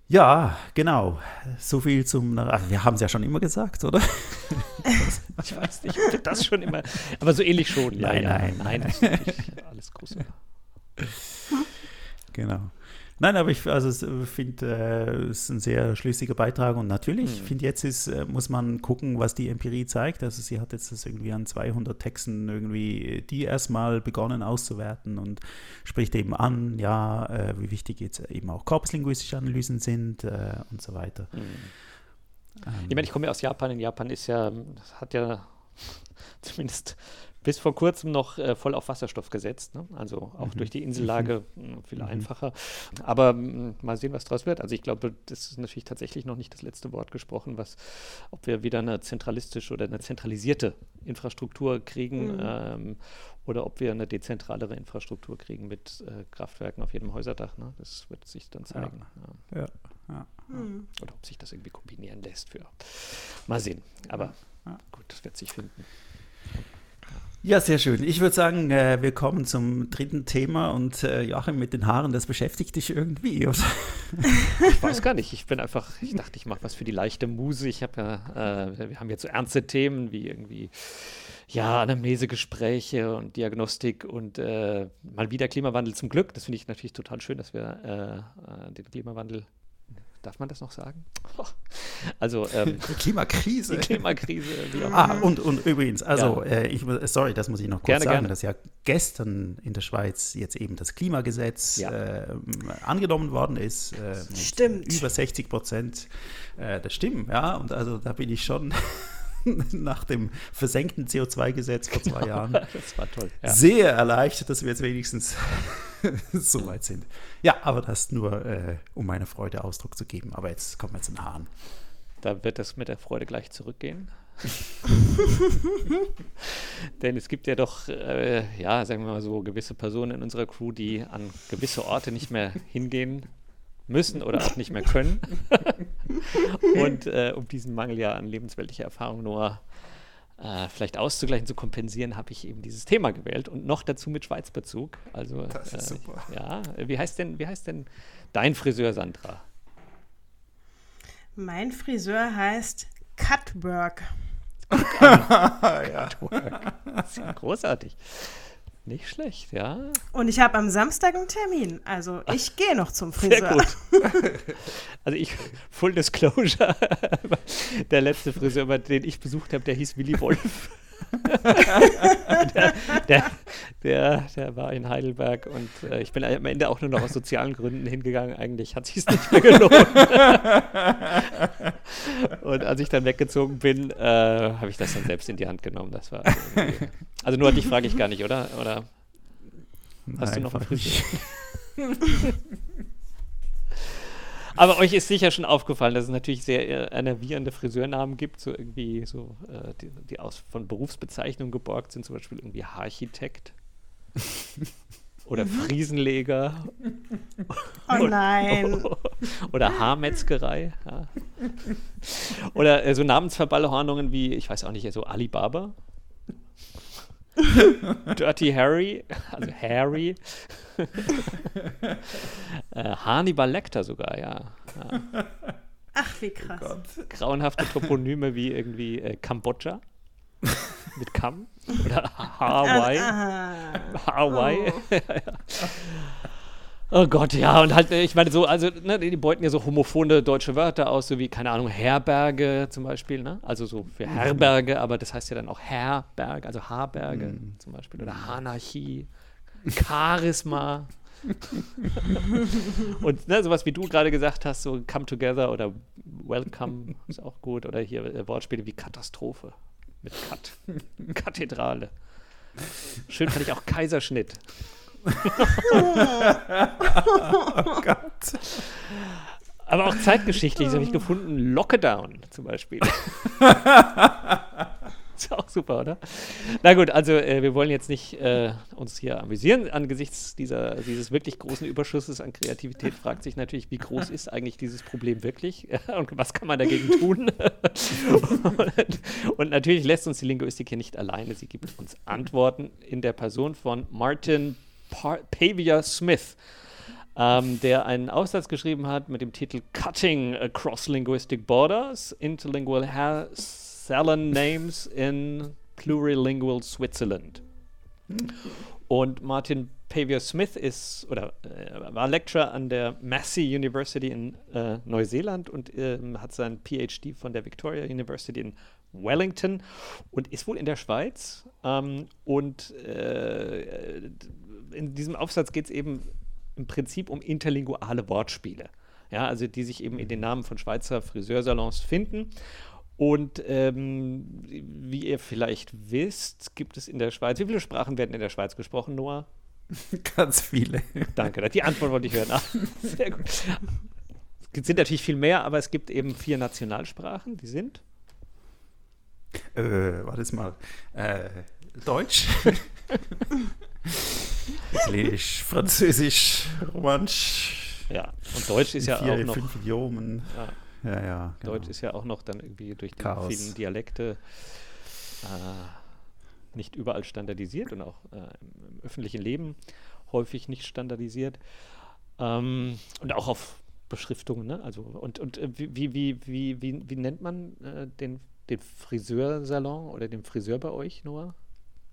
Ja, genau. So viel zum. Also wir haben es ja schon immer gesagt, oder? *laughs* ich weiß nicht, ob das schon immer. Aber so ähnlich schon. Ja, nein, ja. nein, nein. nein. Alles große. Genau. Nein, aber ich also, finde, äh, es ist ein sehr schlüssiger Beitrag und natürlich, ich mhm. finde, jetzt ist, äh, muss man gucken, was die Empirie zeigt. Also sie hat jetzt das irgendwie an 200 Texten irgendwie die erstmal begonnen auszuwerten und spricht eben an, ja, äh, wie wichtig jetzt eben auch korpuslinguistische Analysen sind äh, und so weiter. Mhm. Ähm, ich meine, ich komme ja aus Japan. In Japan ist ja, hat ja *laughs* zumindest bis vor kurzem noch äh, voll auf Wasserstoff gesetzt. Ne? Also auch mhm. durch die Insellage mhm. viel mhm. einfacher. Aber mh, mal sehen, was daraus wird. Also ich glaube, das ist natürlich tatsächlich noch nicht das letzte Wort gesprochen, was, ob wir wieder eine zentralistische oder eine zentralisierte Infrastruktur kriegen mhm. ähm, oder ob wir eine dezentralere Infrastruktur kriegen mit äh, Kraftwerken auf jedem Häuserdach. Ne? Das wird sich dann zeigen. Ja. ja. ja. Mhm. Oder ob sich das irgendwie kombinieren lässt für. Mal sehen. Aber gut, das wird sich finden. Ja, sehr schön. Ich würde sagen, äh, wir kommen zum dritten Thema und äh, Joachim mit den Haaren, das beschäftigt dich irgendwie. Oder? ich weiß gar nicht. Ich bin einfach, ich dachte, ich mache was für die leichte Muse. Ich habe ja, äh, wir haben jetzt so ernste Themen wie irgendwie, ja, Anamnesegespräche und Diagnostik und äh, mal wieder Klimawandel zum Glück. Das finde ich natürlich total schön, dass wir äh, äh, den Klimawandel Darf man das noch sagen? *laughs* Also ähm, die Klimakrise. Die Klimakrise. ah, und, und übrigens, also ja. äh, ich, sorry, das muss ich noch kurz gerne, sagen, gerne. dass ja gestern in der Schweiz jetzt eben das Klimagesetz ja. äh, angenommen worden ist. Äh, Stimmt. Über 60 Prozent äh, der Stimmen, ja. Und also da bin ich schon *laughs* *laughs* nach dem versenkten CO2-Gesetz vor zwei genau. Jahren. *laughs* Das war toll. Ja. Sehr erleichtert, dass wir jetzt wenigstens *laughs* so weit sind. Ja, aber das nur, äh, um meine Freude Ausdruck zu geben. Aber jetzt kommen wir zu den Haaren. Da wird das mit der Freude gleich zurückgehen. Denn es gibt ja doch, äh, ja, sagen wir mal so, gewisse Personen in unserer Crew, die an gewisse Orte nicht mehr hingehen müssen oder auch nicht mehr können. *laughs* Und äh, um diesen Mangel ja an lebensweltlicher Erfahrung nur äh, vielleicht auszugleichen, zu kompensieren, habe ich eben dieses Thema gewählt und noch dazu mit Schweizbezug. Also, das ist äh, super. Ja, wie heißt denn, wie heißt denn dein Friseur, Sandra? Mein Friseur heißt Cutwork. *laughs* ja. Das ist großartig. Nicht schlecht, ja. Und ich habe am Samstag einen Termin. Also ich gehe noch zum Friseur. Sehr gut. *laughs* Also ich, Full Disclosure, *laughs* der letzte Friseur, den ich besucht habe, der hieß Willy Wolf. Der, *laughs* der, der, der, war in Heidelberg und äh, ich bin am Ende auch nur noch aus sozialen Gründen hingegangen. Eigentlich hat sich nicht mehr gelohnt. *laughs* und als ich dann weggezogen bin, äh, habe ich das dann selbst in die Hand genommen. Das war also nur dich frage ich gar nicht, oder? Oder hast Nein, du noch einen Friseur? *laughs* Aber euch ist sicher schon aufgefallen, dass es natürlich sehr äh, enervierende Friseurnamen gibt, so irgendwie so, äh, die, die, aus von Berufsbezeichnungen geborgt sind, zum Beispiel irgendwie Architekt *laughs* oder. Friesenleger. Oh nein. *laughs* oder Haarmetzgerei. Ja. Oder äh, so Namensverballhornungen wie, ich weiß auch nicht, so Alibaba. *laughs* Dirty Harry, also Harry. *laughs* äh, Hannibal Lecter sogar, ja. ja. Ach, wie krass. Oh Grauenhafte Toponyme wie irgendwie äh, Kambodscha mit Kam oder *laughs* Hawaii. Hawaii. Oh. Oh Gott, ja, und halt, ich meine, so, also, ne, die beuten ja so homophone deutsche Wörter aus, so wie, keine Ahnung, Herberge zum Beispiel, ne? Also so für Herberge, aber das heißt ja dann auch Herberge, also Haarberge mhm. zum Beispiel, oder Anarchie, Charisma. *laughs* und ne, sowas wie du gerade gesagt hast, so Come Together oder Welcome ist auch gut, oder hier äh, Wortspiele wie Katastrophe mit Kat. Kathedrale. Schön fand ich auch Kaiserschnitt oh Gott. Aber auch zeitgeschichtlich, das habe ich gefunden, Lockdown zum Beispiel. *laughs* ist auch super, oder? Na gut, also äh, wir wollen jetzt nicht äh, uns hier amüsieren. Angesichts dieser, dieses wirklich großen Überschusses an Kreativität fragt sich natürlich, wie groß ist eigentlich dieses Problem wirklich *laughs* und was kann man dagegen tun? und, *laughs* und, natürlich lässt uns die Linguistik hier nicht alleine. Sie gibt uns Antworten in der Person von Martin Pavia Smith, ähm, der einen Aufsatz geschrieben hat mit dem Titel Cutting Across Linguistic Borders, Interlingual Salon Names in Plurilingual Switzerland. Und Martin Pavia Smith ist oder äh, war Lecturer an der Massey University in äh, Neuseeland und äh, hat seinen PhD von der Victoria University in Wellington und ist wohl in der Schweiz. Ähm, und äh, in diesem Aufsatz geht es eben im Prinzip um interlinguale Wortspiele. Ja, also die sich eben in den Namen von Schweizer Friseursalons finden. Und ähm, wie ihr vielleicht wisst, gibt es in der Schweiz, wie viele Sprachen werden in der Schweiz gesprochen, Noah? *laughs* Ganz viele. Danke, die Antwort wollte ich hören. Ah, sehr gut. Es sind natürlich viel mehr, aber es gibt eben vier Nationalsprachen, die sind? Äh, warte mal. Äh, Deutsch. *laughs* Italienisch, Französisch, Romanisch. Ja, und Deutsch ist ja vier, auch noch. Fünf Idiomen. Ja, ja. ja genau. Deutsch ist ja auch noch dann irgendwie durch die Chaos. vielen Dialekte äh, nicht überall standardisiert und auch äh, im, öffentlichen Leben häufig nicht standardisiert. Ähm, und auch auf Beschriftungen, ne? Also, und, und äh, wie, wie, wie, wie, wie nennt man äh, den, den Friseursalon oder den Friseur bei euch, Noah?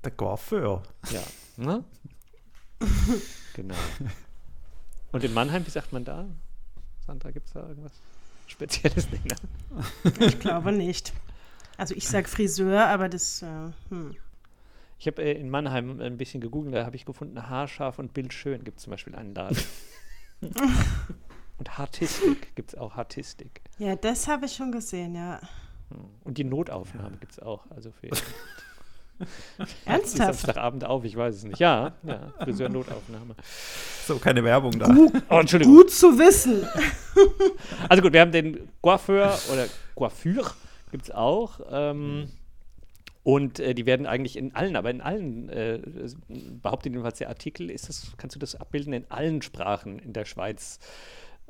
Der Coiffeur. Ja, ne? *laughs* genau. Und in Mannheim, wie sagt man da? Sandra, gibt es da irgendwas Spezielles? Ne? *laughs* Ich glaube nicht. Also ich sage Friseur, aber das. Äh, hm. Ich habe äh, in Mannheim ein bisschen gegoogelt, da habe ich gefunden, haarscharf und bildschön gibt es zum Beispiel einen Laden. *laughs* und Hartistik gibt es auch Hartistik. Ja, das habe ich schon gesehen, ja. Hm. Und die Notaufnahme gibt es auch, also für Ernsthaft? Samstagabend auf, ich weiß es nicht. Ja, ja Friseur-Notaufnahme. So, keine Werbung da. Gut, oh, Entschuldigung. Gut zu wissen. *laughs* Also gut, wir haben den Coiffeur oder Coiffure gibt es auch. Ähm, und äh, die werden eigentlich in allen, aber in allen, äh, behauptet jedenfalls der Artikel, ist das, kannst du das abbilden, in allen Sprachen in der Schweiz,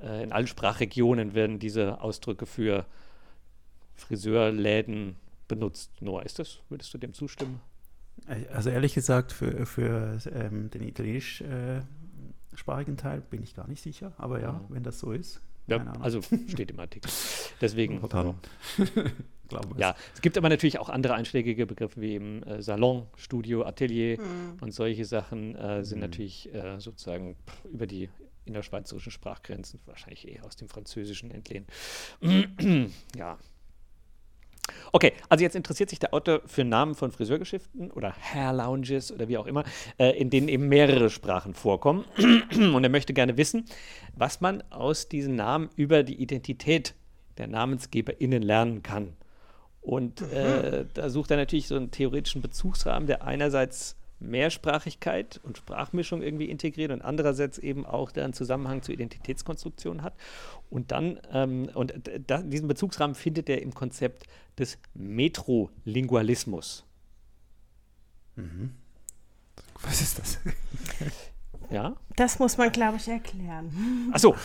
äh, in allen Sprachregionen werden diese Ausdrücke für Friseurläden benutzt. Noah, ist das? Würdest du dem zustimmen? Also ehrlich gesagt, für, für ähm, den italienischsprachigen äh, Teil bin ich gar nicht sicher. Aber ja, mhm. wenn das so ist. Ja, also steht im Artikel. Deswegen. *laughs* Dann. *laughs* ja, es gibt aber natürlich auch andere einschlägige Begriffe wie eben äh, Salon, Studio, Atelier Mhm. und solche Sachen äh, sind natürlich äh, sozusagen pff, über die innerschweizerischen Sprachgrenzen wahrscheinlich eher aus dem Französischen entlehnt. *clears throat* ja. Okay, also jetzt interessiert sich der Autor für Namen von Friseurgeschäften oder Hair Lounges oder wie auch immer, äh, in denen eben mehrere Sprachen vorkommen. *clears throat* Und er möchte gerne wissen, was man aus diesen Namen über die Identität der NamensgeberInnen lernen kann. Und äh, da sucht er natürlich so einen theoretischen Bezugsrahmen, der einerseits Mehrsprachigkeit und Sprachmischung irgendwie integriert und andererseits eben auch der einen Zusammenhang zur Identitätskonstruktion hat. Und dann, ähm, und da, diesen Bezugsrahmen findet er im Konzept des Metrolingualismus. Mhm. Was ist das? *laughs* Ja? Das muss man, glaube ich, erklären. Achso,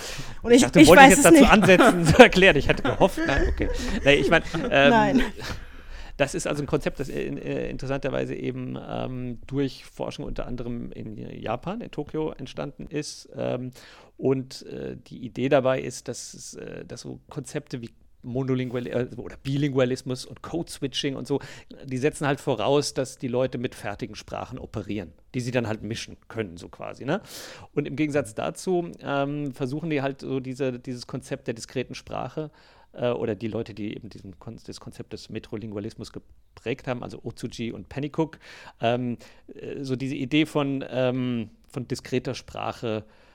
Und ich, dachte, ich wollte weiß jetzt dazu nicht. ansetzen, zu erklären. Ich hatte gehofft. Nein, okay. Nee, ich meine, ähm, Nein. das ist also ein Konzept, das in, äh, interessanterweise eben ähm, durch Forschung unter anderem in Japan, in Tokio entstanden ist. Ähm, und äh, die Idee dabei ist, dass, äh, dass so Konzepte wie Monolingual äh, oder Bilingualismus und Code-Switching und so, die setzen halt voraus, dass die Leute mit fertigen Sprachen operieren, die sie dann halt mischen können, so quasi. Ne? Und im Gegensatz dazu ähm, versuchen die halt so diese, dieses Konzept der diskreten Sprache äh, oder die Leute, die eben diesen Kon das Konzept des Metrolingualismus geprägt haben, also Otsuji und Pennycook, ähm, äh, so diese Idee von, ähm, von diskreter Sprache äh,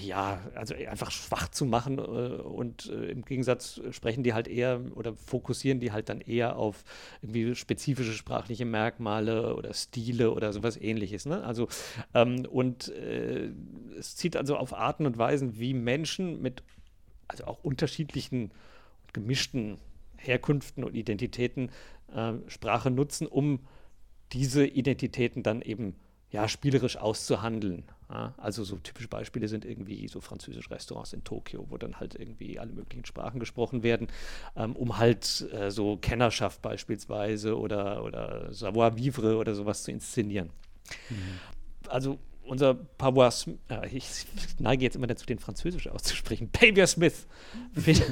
ja, also einfach schwach zu machen äh, und äh, im Gegensatz sprechen die halt eher oder fokussieren die halt dann eher auf irgendwie spezifische sprachliche Merkmale oder Stile oder sowas ähnliches. Ne? Also ähm, und äh, es zieht also auf Arten und Weisen, wie Menschen mit also auch unterschiedlichen gemischten Herkünften und Identitäten äh, Sprache nutzen, um diese Identitäten dann eben ja, spielerisch auszuhandeln. Also so typische Beispiele sind irgendwie so französische Restaurants in Tokio, wo dann halt irgendwie alle möglichen Sprachen gesprochen werden, ähm, um halt äh, so Kennerschaft beispielsweise oder, oder Savoir-vivre oder sowas zu inszenieren. Also unser Pavois, äh, ich neige jetzt immer dazu, den Französisch auszusprechen, Pavia Smith *laughs* find,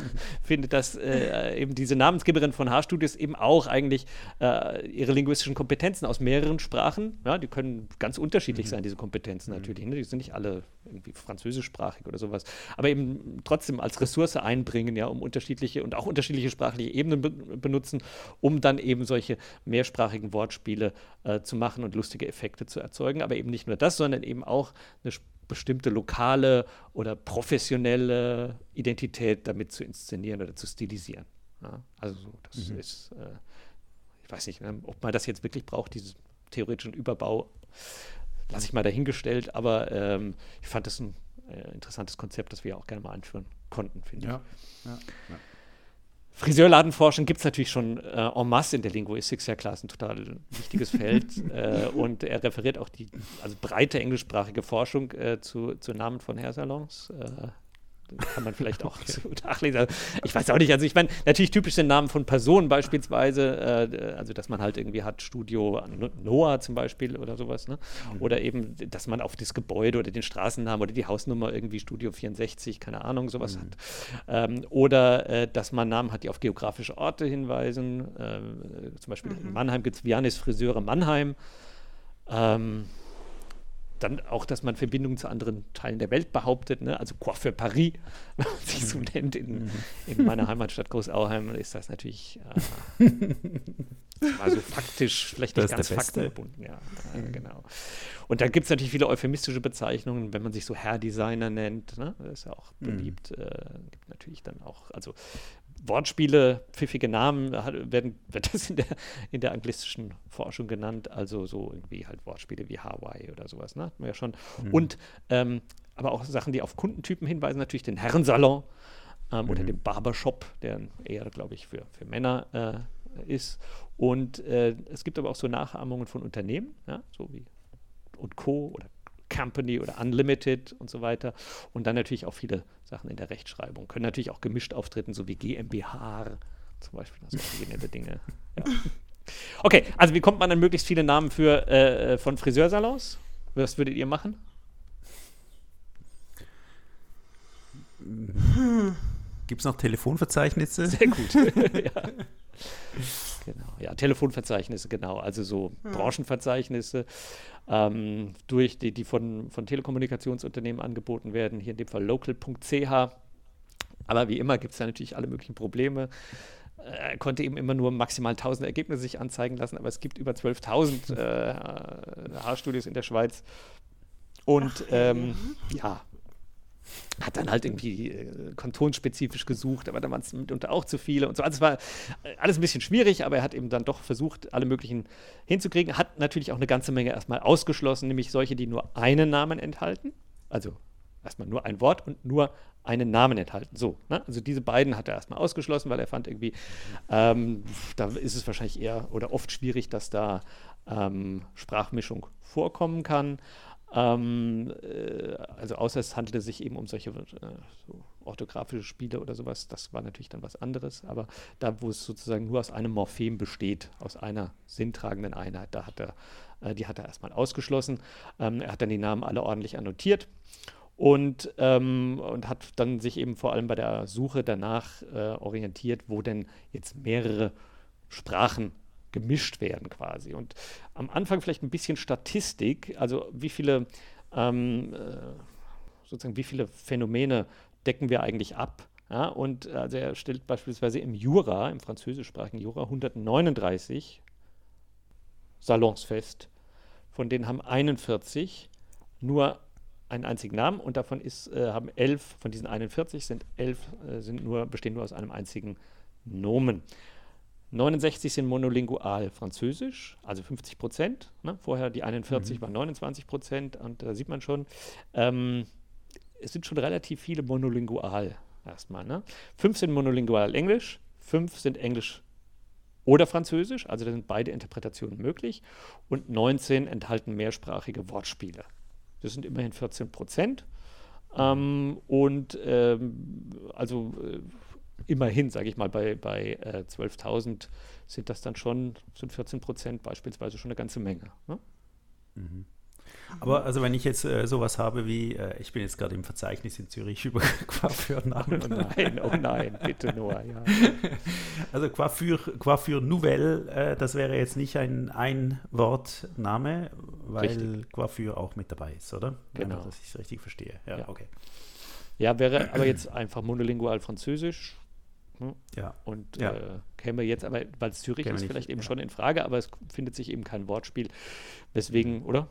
findet, dass äh, eben diese Namensgeberin von Haarstudios eben auch eigentlich äh, ihre linguistischen Kompetenzen aus mehreren Sprachen, ja, die können ganz unterschiedlich sein, diese Kompetenzen natürlich, ne? die sind nicht alle irgendwie französischsprachig oder sowas, aber eben trotzdem als Ressource einbringen, ja, um unterschiedliche und auch unterschiedliche sprachliche Ebenen be benutzen, um dann eben solche mehrsprachigen Wortspiele äh, zu machen und lustige Effekte zu erzeugen, aber eben nicht nur das, sondern eben auch eine bestimmte lokale oder professionelle Identität damit zu inszenieren oder zu stilisieren. Ja, also so, das Mhm. ist, äh, ich weiß nicht, ne, ob man das jetzt wirklich braucht, diesen theoretischen Überbau, lasse ich mal dahingestellt, aber ähm, ich fand das ein äh, interessantes Konzept, das wir auch gerne mal einführen konnten, finde Ja. ich. Ja. Ja. Friseurladenforschung gibt es natürlich schon äh, en masse in der Linguistik, ist ja klar, ist ein total wichtiges Feld. *laughs* äh, und er referiert auch die also breite englischsprachige Forschung äh, zu, zu Namen von Hairsalons. Kann man vielleicht auch *laughs* zu nachlesen. Ich weiß auch nicht, also ich meine, natürlich typisch sind Namen von Personen beispielsweise, äh, also dass man halt irgendwie hat Studio No- Noah zum Beispiel oder sowas, ne? Oder eben, dass man auf das Gebäude oder den Straßennamen oder die Hausnummer irgendwie Studio 64, keine Ahnung, sowas hat. Ähm, oder äh, dass man Namen hat, die auf geografische Orte hinweisen. Ähm, zum Beispiel in Mannheim gibt es Vianis Friseure Mannheim. Ähm, dann auch, dass man Verbindungen zu anderen Teilen der Welt behauptet, ne? also Coiffeur Paris, *laughs* wenn man sich so nennt. In, in meiner Heimatstadt Großauheim ist das natürlich äh, *laughs* also faktisch vielleicht Das nicht ganz faktengebunden. Ja, äh, genau. Und dann gibt es natürlich viele euphemistische Bezeichnungen, wenn man sich so Hair-Designer nennt. Ne? Das ist ja auch Mhm. beliebt. Äh, gibt natürlich dann auch, also Wortspiele, pfiffige Namen werden, *laughs* wird das in der, in der anglistischen Forschung genannt, also so irgendwie halt Wortspiele wie Hawaii oder sowas, ne? Hatten wir ja schon. Mhm. Und ähm, aber auch Sachen, die auf Kundentypen hinweisen, natürlich den Herrensalon ähm, oder Mhm. den Barbershop, der eher, glaube ich, für, für Männer äh, ist. Und äh, es gibt aber auch so Nachahmungen von Unternehmen, ja? so wie und Co. oder Company oder Unlimited und so weiter. Und dann natürlich auch viele Sachen in der Rechtschreibung. Können natürlich auch gemischt auftreten, so wie GmbH zum Beispiel. Also originelle Dinge. Ja. *laughs* Okay, also wie kommt man an möglichst viele Namen für, äh, von Friseursalons? Was würdet ihr machen? Hm. Gibt es noch Telefonverzeichnisse? Sehr gut. *laughs* ja. Genau, ja, Telefonverzeichnisse, genau, also so hm. Branchenverzeichnisse, ähm, durch die, die von, von Telekommunikationsunternehmen angeboten werden, hier in dem Fall local.ch. Aber wie immer gibt es da natürlich alle möglichen Probleme. Er konnte eben immer nur maximal 1000 Ergebnisse sich anzeigen lassen, aber es gibt über 12.000 äh, Haarstudios in der Schweiz. Und Ach, ähm, ja, hat dann halt irgendwie äh, kantonsspezifisch gesucht, aber da waren es mitunter auch zu viele und so. Also es war äh, alles ein bisschen schwierig, aber er hat eben dann doch versucht, alle möglichen hinzukriegen. Hat natürlich auch eine ganze Menge erstmal ausgeschlossen, nämlich solche, die nur einen Namen enthalten. Also erstmal nur ein Wort und nur einen Namen enthalten. So, ne? also diese beiden hat er erstmal ausgeschlossen, weil er fand irgendwie, ähm, da ist es wahrscheinlich eher oder oft schwierig, dass da ähm, Sprachmischung vorkommen kann. Ähm, äh, also außer es handelte sich eben um solche äh, so orthografische Spiele oder sowas, das war natürlich dann was anderes. Aber da, wo es sozusagen nur aus einem Morphem besteht, aus einer sinntragenden Einheit, da hat er, äh, die hat er erstmal ausgeschlossen. Ähm, er hat dann die Namen alle ordentlich annotiert und, ähm, und hat dann sich eben vor allem bei der Suche danach äh, orientiert, wo denn jetzt mehrere Sprachen gemischt werden quasi. Und am Anfang vielleicht ein bisschen Statistik, also wie viele, ähm, äh, sozusagen wie viele Phänomene decken wir eigentlich ab. Ja, und also er stellt beispielsweise im Jura, im französischsprachigen Jura, 139 Salons fest. Von denen haben 41 nur einen einzigen Namen und davon ist, äh, haben elf, von diesen 41 sind elf, äh, sind nur, bestehen nur aus einem einzigen Nomen. 69 sind monolingual französisch, also 50 Prozent. Ne? Vorher die 41 mhm. waren 29 Prozent und da sieht man schon, ähm, es sind schon relativ viele monolingual erstmal. Ne? Fünf sind monolingual Englisch, fünf sind Englisch oder Französisch, also da sind beide Interpretationen möglich und 19 enthalten mehrsprachige Wortspiele. Das sind immerhin 14 Prozent. Ähm, und ähm, also äh, immerhin, sage ich mal, bei, bei äh, 12.000 sind das dann schon, sind 14 Prozent beispielsweise schon eine ganze Menge. Ne? Mhm. Aber also wenn ich jetzt äh, sowas habe wie, äh, ich bin jetzt gerade im Verzeichnis in Zürich *laughs* über Coiffeurnamen. Oh nein, oh nein, bitte nur, ja. *laughs* Also Coiffure, Coiffure Nouvelle, äh, das wäre jetzt nicht ein Ein-Wort-Name, weil richtig. Coiffure auch mit dabei ist, oder? Genau. Dass ich es richtig verstehe. Ja, ja, okay. Ja, wäre aber jetzt einfach monolingual Französisch. Hm? Ja. Und ja. Äh, käme jetzt, aber weil es Zürich käme ist, nicht, vielleicht eben ja. schon in Frage, aber es findet sich eben kein Wortspiel. Weswegen, oder?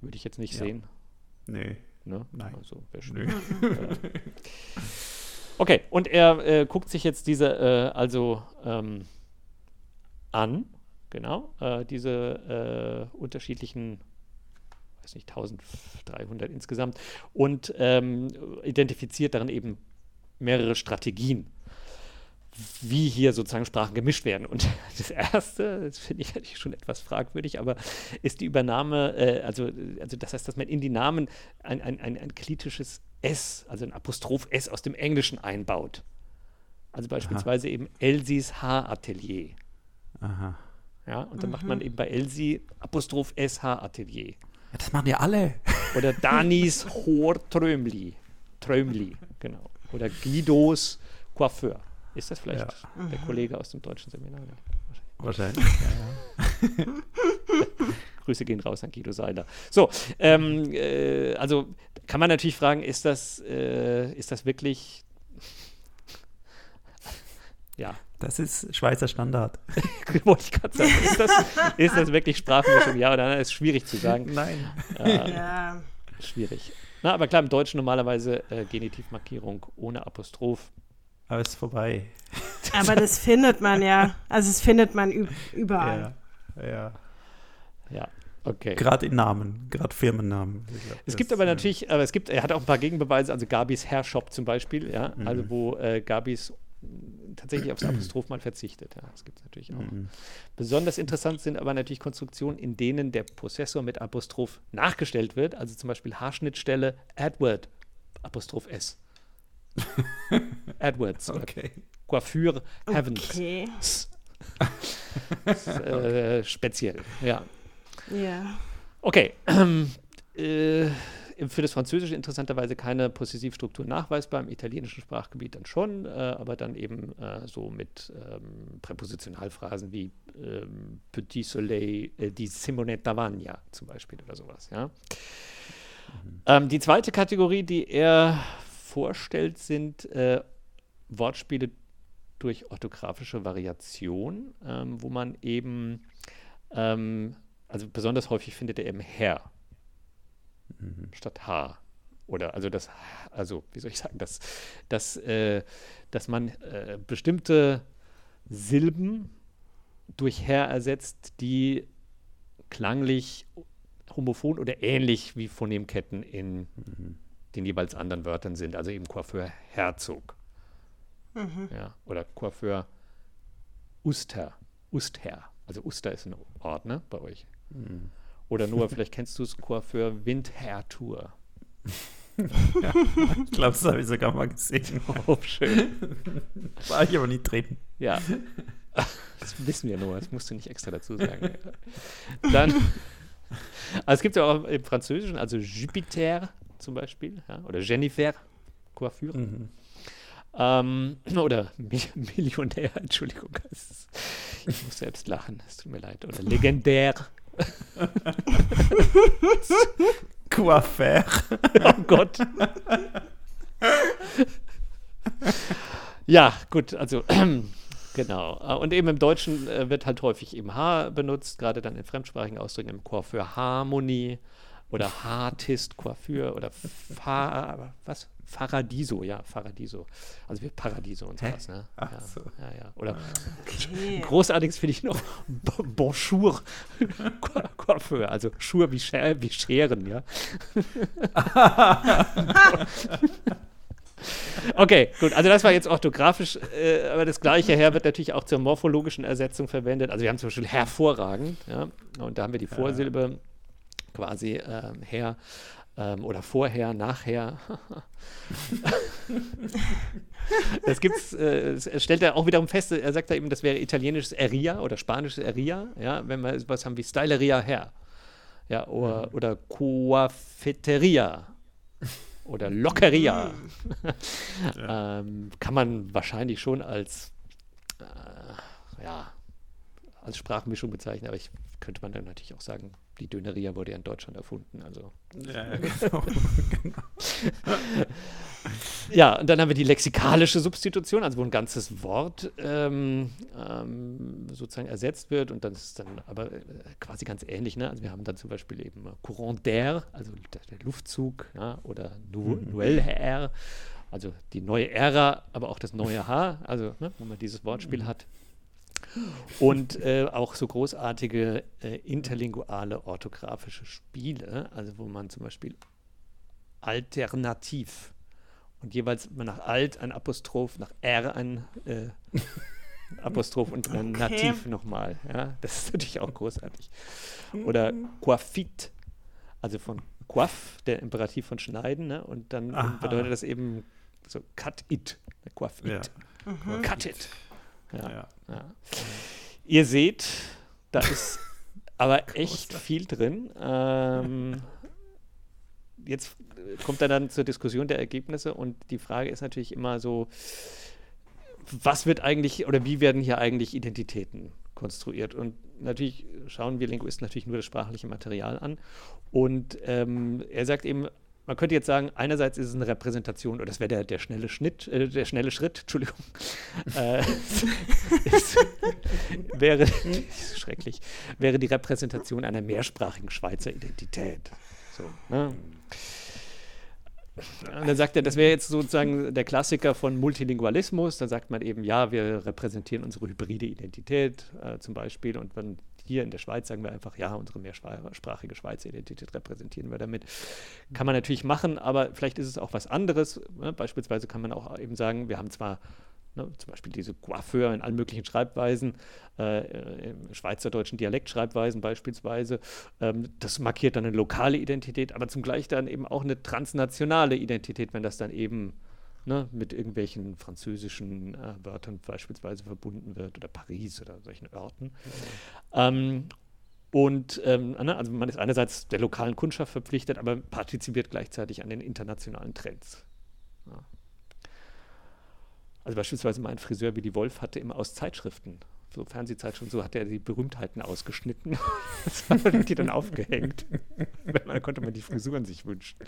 Würde ich jetzt nicht ja. sehen. Nee. Ne? Nein. Also, wäre *laughs* okay, und er äh, guckt sich jetzt diese äh, also ähm, an, genau, äh, diese äh, unterschiedlichen weiß nicht, 1300 insgesamt und ähm, identifiziert darin eben mehrere Strategien wie hier sozusagen Sprachen gemischt werden. Und *laughs* das Erste, das finde ich eigentlich schon etwas fragwürdig, aber ist die Übernahme, äh, also, also das heißt, dass man in die Namen ein, ein, ein, ein kritisches S, also ein Apostroph S aus dem Englischen einbaut. Also beispielsweise Aha. eben Elsies Haaratelier. Aha. Ja, und dann mhm. macht man eben bei Elsie Apostroph S Haaratelier. Ja, das machen ja alle. *laughs* Oder Danis Hoher Trömli. Trömli, genau. Oder Guidos Coiffeur. Ist das vielleicht ja. der Kollege aus dem deutschen Seminar? Wahrscheinlich, ja, ja. *laughs* Grüße gehen raus an Guido Seiler. So, ähm, äh, also kann man natürlich fragen, ist das, äh, ist das wirklich *laughs* ja. Das ist Schweizer Standard. *laughs* Wollte ich gerade sagen. Ist das, ist das wirklich Sprachmischung? Ja oder nein? Ist schwierig zu sagen. Nein. Äh, ja. Schwierig. Na, aber klar, im Deutschen normalerweise äh, Genitivmarkierung ohne Apostroph. Aber es ist vorbei. *laughs* Aber das findet man ja. Also es findet man überall. Ja. Ja. ja. Okay. Gerade in Namen, gerade Firmennamen. Glaub, es gibt aber natürlich, aber es gibt, er hat auch ein paar Gegenbeweise, also Gabis Hairshop zum Beispiel, ja, mhm. also wo äh, Gabis tatsächlich aufs Apostroph mal verzichtet. Ja, das gibt es natürlich auch. Mhm. Besonders interessant sind aber natürlich Konstruktionen, in denen der Prozessor mit Apostroph nachgestellt wird, also zum Beispiel Haarschnittstelle Edward Apostroph S. *laughs* Edwards. Okay. Coiffure Heavens. Okay. ist, äh, speziell, ja. Ja. Okay. Ähm, *clears throat* äh, für das Französische interessanterweise keine Possessivstruktur nachweisbar, im italienischen Sprachgebiet dann schon, äh, aber dann eben äh, so mit ähm, Präpositionalphrasen wie ähm, Petit Soleil äh, di Simonetta Vagna zum Beispiel oder sowas. Ja? Mhm. Ähm, die zweite Kategorie, die er vorstellt, sind äh, Wortspiele durch orthografische Variation, ähm, wo man eben, ähm, also besonders häufig findet er eben Herr mhm. statt H. Oder also das, also wie soll ich sagen, dass, dass, äh, dass man äh, bestimmte Silben durch Herr ersetzt, die klanglich homophon oder ähnlich wie Phonemketten in mhm. Den jeweils anderen Wörtern sind. Also eben Coiffeur Herzog. Mhm. Ja, oder Coiffeur Uster. Usther. Also Uster ist ein Ort, ne, bei euch. Mhm. Oder nur, vielleicht kennst du es, Coiffeur Windherr-Tour. *laughs* ja, ich glaube, das habe ich sogar mal gesehen. *laughs* Oh, schön. War ich aber nie drin. Ja. *laughs* Das wissen wir nur, das musst du nicht extra dazu sagen. Dann, also es gibt ja auch im Französischen, also Jupiter zum Beispiel, ja, oder Jennifer, Coiffure. Mhm. Ähm, *clears throat* oder Millionär, *laughs* Entschuldigung. Ich muss selbst lachen, es tut mir leid. Oder legendär. *laughs* Coiffeur. Oh Gott. ja, gut, also *clears throat* genau. Und eben im Deutschen äh, wird halt häufig eben H benutzt, gerade dann in fremdsprachigen Ausdrücken im Coiffeur Harmonie oder Hartist, Coiffeur oder Fa was? Faradiso, ja, Faradiso. Also wie Paradiso und sowas, ne? Ach ja, so. ja, ja. Oder *laughs* okay. großartiges finde ich noch Bonjour *laughs* Coiffeur, also Schuhe wie, Scher wie Scheren, ja. *laughs* Okay, gut. Also das war jetzt orthografisch, äh, aber das gleiche her wird natürlich auch zur morphologischen Ersetzung verwendet. Also wir haben zum Beispiel hervorragend, ja, und da haben wir die Vorsilbe quasi äh, her ähm, oder vorher, nachher. *laughs* das gibt's, äh, stellt er auch wiederum fest, er sagt da eben, das wäre italienisches Eria oder spanisches Eria, ja, wenn wir was haben wie Styleria her. Ja, oder, mhm. oder Coiffeteria oder Lockeria. *laughs* ja. ähm, kann man wahrscheinlich schon als äh, ja, als Sprachmischung bezeichnen, aber ich könnte man dann natürlich auch sagen, die Döneria wurde ja in Deutschland erfunden. Also. Ja, genau. *laughs* ja, und dann haben wir die lexikalische Substitution, also wo ein ganzes Wort ähm, ähm, sozusagen ersetzt wird und dann ist es dann aber äh, quasi ganz ähnlich. Ne? Also wir haben dann zum Beispiel eben Courant d'air, also der, Luftzug, ja, oder nu mhm. Nouvelle Air, also die neue Ära, aber auch das neue Haar, also ne, wo man dieses Wortspiel mhm. hat. Und äh, auch so großartige äh, interlinguale orthografische Spiele, also wo man zum Beispiel alternativ und jeweils nach alt ein Apostroph, nach R ein äh, Apostroph und dann okay. nativ nochmal. Ja, das ist natürlich auch großartig. Oder coiffit, also von coiff, der Imperativ von schneiden, ne? und dann Aha. bedeutet das eben so cut it, coiff it, ja. mhm. cut it. Ja, ja. Ja. Ihr seht, da ist *laughs* aber echt viel drin. Ähm, jetzt kommt er dann zur Diskussion der Ergebnisse und die Frage ist natürlich immer so, was wird eigentlich oder wie werden hier eigentlich Identitäten konstruiert? Und natürlich schauen wir Linguisten natürlich nur das sprachliche Material an. Und ähm, er sagt eben, man könnte jetzt sagen, einerseits ist es eine Repräsentation, oder das wäre der, der schnelle Schnitt, äh, der schnelle Schritt, Entschuldigung, *laughs* äh, *laughs* wäre *laughs* schrecklich, wäre die Repräsentation einer mehrsprachigen Schweizer Identität. So, ne? Und dann sagt er, das wäre jetzt sozusagen der Klassiker von Multilingualismus. Dann sagt man eben, ja, wir repräsentieren unsere hybride Identität äh, zum Beispiel. Und wenn hier in der Schweiz sagen wir einfach, ja, unsere mehrsprachige Schweizer Identität repräsentieren wir damit. Kann man natürlich machen, aber vielleicht ist es auch was anderes. Ne? Beispielsweise kann man auch eben sagen, wir haben zwar Ne, zum Beispiel diese Coiffeur in allen möglichen Schreibweisen, äh, im schweizerdeutschen Dialektschreibweisen beispielsweise. Ähm, das markiert dann eine lokale Identität, aber zugleich dann eben auch eine transnationale Identität, wenn das dann eben ne, mit irgendwelchen französischen äh, Wörtern beispielsweise verbunden wird oder Paris oder solchen Orten. Mhm. Ähm, Und ähm, ne, also man ist einerseits der lokalen Kundschaft verpflichtet, aber partizipiert gleichzeitig an den internationalen Trends. Ja. Also beispielsweise mein Friseur Willy Wolf hatte immer aus Zeitschriften, so Fernsehzeitschriften, so hat er die Berühmtheiten ausgeschnitten *laughs* und die dann aufgehängt. dann konnte man die Frisuren sich wünschen,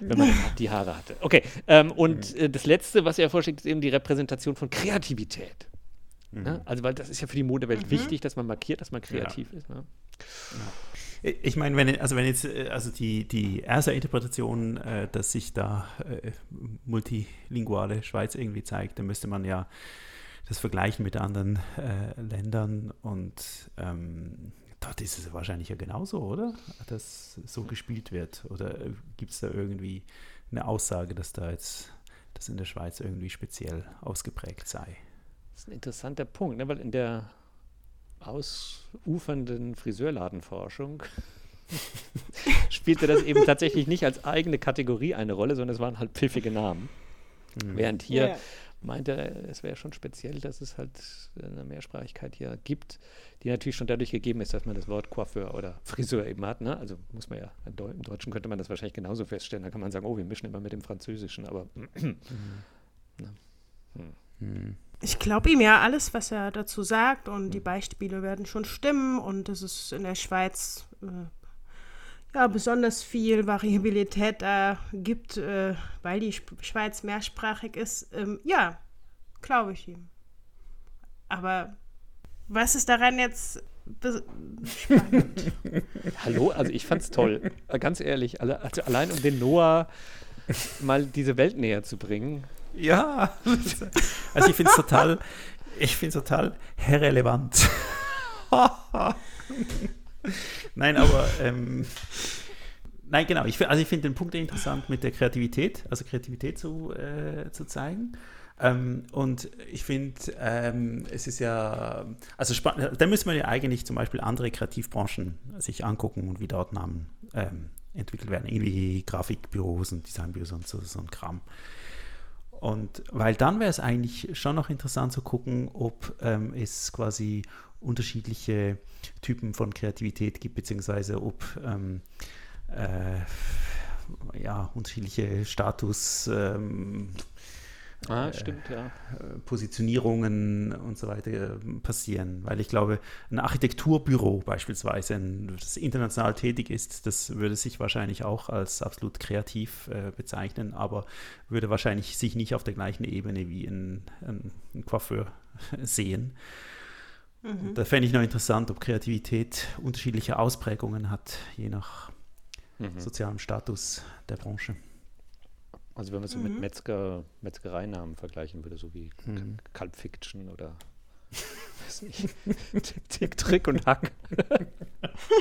wenn man die Haare hatte. Okay, ähm, und äh, das Letzte, was er vorschlägt, ist eben die Repräsentation von Kreativität. Mhm. Ne? Also, weil das ist ja für die Modewelt mhm. wichtig, dass man markiert, dass man kreativ ja. ist. Ne? Ja. Ich meine, wenn, also wenn jetzt, äh, also die, die erste Interpretation, äh, dass sich da äh, multilinguale Schweiz irgendwie zeigt, dann müsste man ja das vergleichen mit anderen äh, Ländern und ähm, dort ist es wahrscheinlich ja genauso, oder? Dass so gespielt wird. Oder äh, gibt es da irgendwie eine Aussage, dass da jetzt das in der Schweiz irgendwie speziell ausgeprägt sei? Das ist ein interessanter Punkt, ne? weil in der ausufernden Friseurladenforschung *laughs* spielte das eben tatsächlich nicht als eigene Kategorie eine Rolle, sondern es waren halt pfiffige Namen. Mhm. Während hier ja. Meinte er, es wäre schon speziell, dass es halt eine Mehrsprachigkeit hier gibt, die natürlich schon dadurch gegeben ist, dass man das Wort Coiffeur oder Friseur eben hat. Ne? Also muss man ja, im Deutschen könnte man das wahrscheinlich genauso feststellen. Da kann man sagen, oh, wir mischen immer mit dem Französischen, aber. Mhm. *clears throat* Ne? Hm. Mhm ich glaube ihm ja alles, was er dazu sagt und die Beispiele werden schon stimmen und es ist in der Schweiz äh, ja besonders viel Variabilität da gibt, äh, weil die Schweiz mehrsprachig ist. Ähm, ja, glaube ich ihm. Aber was ist daran jetzt spannend? *laughs* Hallo, also ich fand's toll. Ganz ehrlich, also allein um den Noah mal diese Welt näher zu bringen. Ja, *laughs* also ich finde es total, ich finde es total irrelevant. *laughs* *laughs* nein, aber ähm, nein, genau. Ich, also ich finde den Punkt interessant mit der Kreativität, also Kreativität zu, äh, zu zeigen. Ähm, und ich finde, ähm, es ist ja, also da müssen wir ja eigentlich zum Beispiel andere Kreativbranchen sich angucken und wie dort Namen ähm, entwickelt werden, irgendwie Grafikbüros und Designbüros und so, so ein Kram. Und weil dann wäre es eigentlich schon noch interessant zu gucken, ob ähm, es quasi unterschiedliche Typen von Kreativität gibt, beziehungsweise ob ähm, äh, ja, unterschiedliche Status ähm, Ah, äh, stimmt, ja. Positionierungen und so weiter äh, passieren. Weil ich glaube, ein Architekturbüro beispielsweise, das international tätig ist, das würde sich wahrscheinlich auch als absolut kreativ äh, bezeichnen, aber würde wahrscheinlich sich nicht auf der gleichen Ebene wie ein, ein, ein Coiffeur *laughs* sehen. Mhm. Da fände ich noch interessant, ob Kreativität unterschiedliche Ausprägungen hat, je nach mhm. sozialem Status der Branche. Also wenn man es mhm. mit Metzger, Metzgereinamen vergleichen würde, so wie mhm. Culp Fiction oder *laughs* weiß nicht, Tick, Trick und Hack.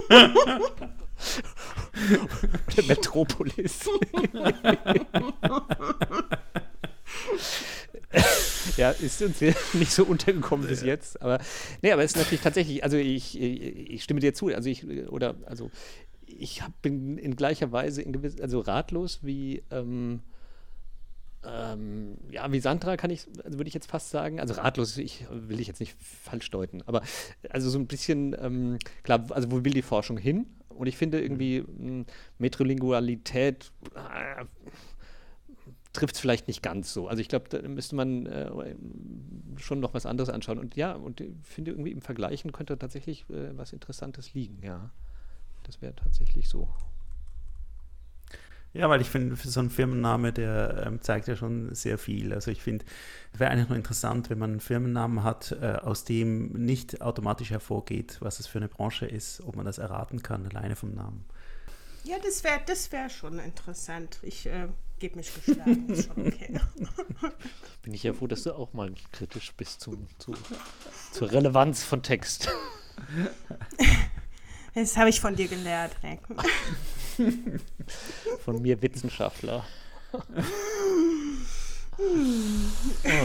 oder Metropolis. *laughs* *laughs* ja, ist uns *laughs* nicht so untergekommen bis jetzt, aber nee, aber es ist natürlich tatsächlich, also ich, ich stimme dir zu, also ich oder also ich hab, bin in gleicher Weise in gewiss, also ratlos wie ähm, ähm, ja, wie Sandra kann ich, also würde ich jetzt fast sagen, also ratlos, ich will ich jetzt nicht falsch deuten, aber also so ein bisschen, ähm, klar, also wo will die Forschung hin? Und ich finde irgendwie hm, Metrolingualität äh, trifft es vielleicht nicht ganz so. Also ich glaube, da müsste man äh, schon noch was anderes anschauen. Und ja, und ich finde irgendwie im Vergleichen könnte tatsächlich äh, was Interessantes liegen, ja. Das wäre tatsächlich so. Ja, weil ich finde, so einen Firmenname, der ähm, zeigt ja schon sehr viel. Also ich finde, es wäre eigentlich nur interessant, wenn man einen Firmennamen hat, äh, aus dem nicht automatisch hervorgeht, was es für eine Branche ist, ob man das erraten kann, alleine vom Namen. Ja, das wäre das wär schon interessant. Ich äh, gebe mich geschlagen. okay. *laughs* Bin ich ja froh, dass du auch mal kritisch bist zum, zu, zur Relevanz von Text. *laughs* Das habe ich von dir gelernt, Rick. *laughs* Von mir Wissenschaftler. oh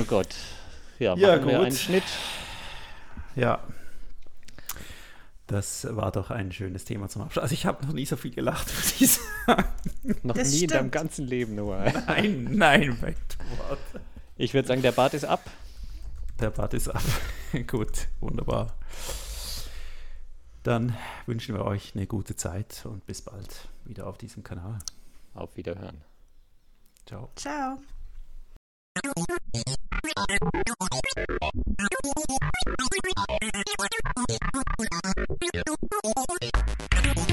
Gott. Ja, machen ja, wir einen Schnitt. Ja. Das war doch ein schönes Thema zum Abschluss. Also ich habe noch nie so viel gelacht, *laughs* würde ich sagen. Noch das nie stimmt. in deinem ganzen Leben, Noah. Nein, nein, Ich würde sagen, der Bart ist ab. Der Bart ist ab. *laughs* Gut, wunderbar. Dann wünschen wir euch eine gute Zeit und bis bald wieder auf diesem Kanal. Auf Wiederhören. Ciao. Ciao. Thank you.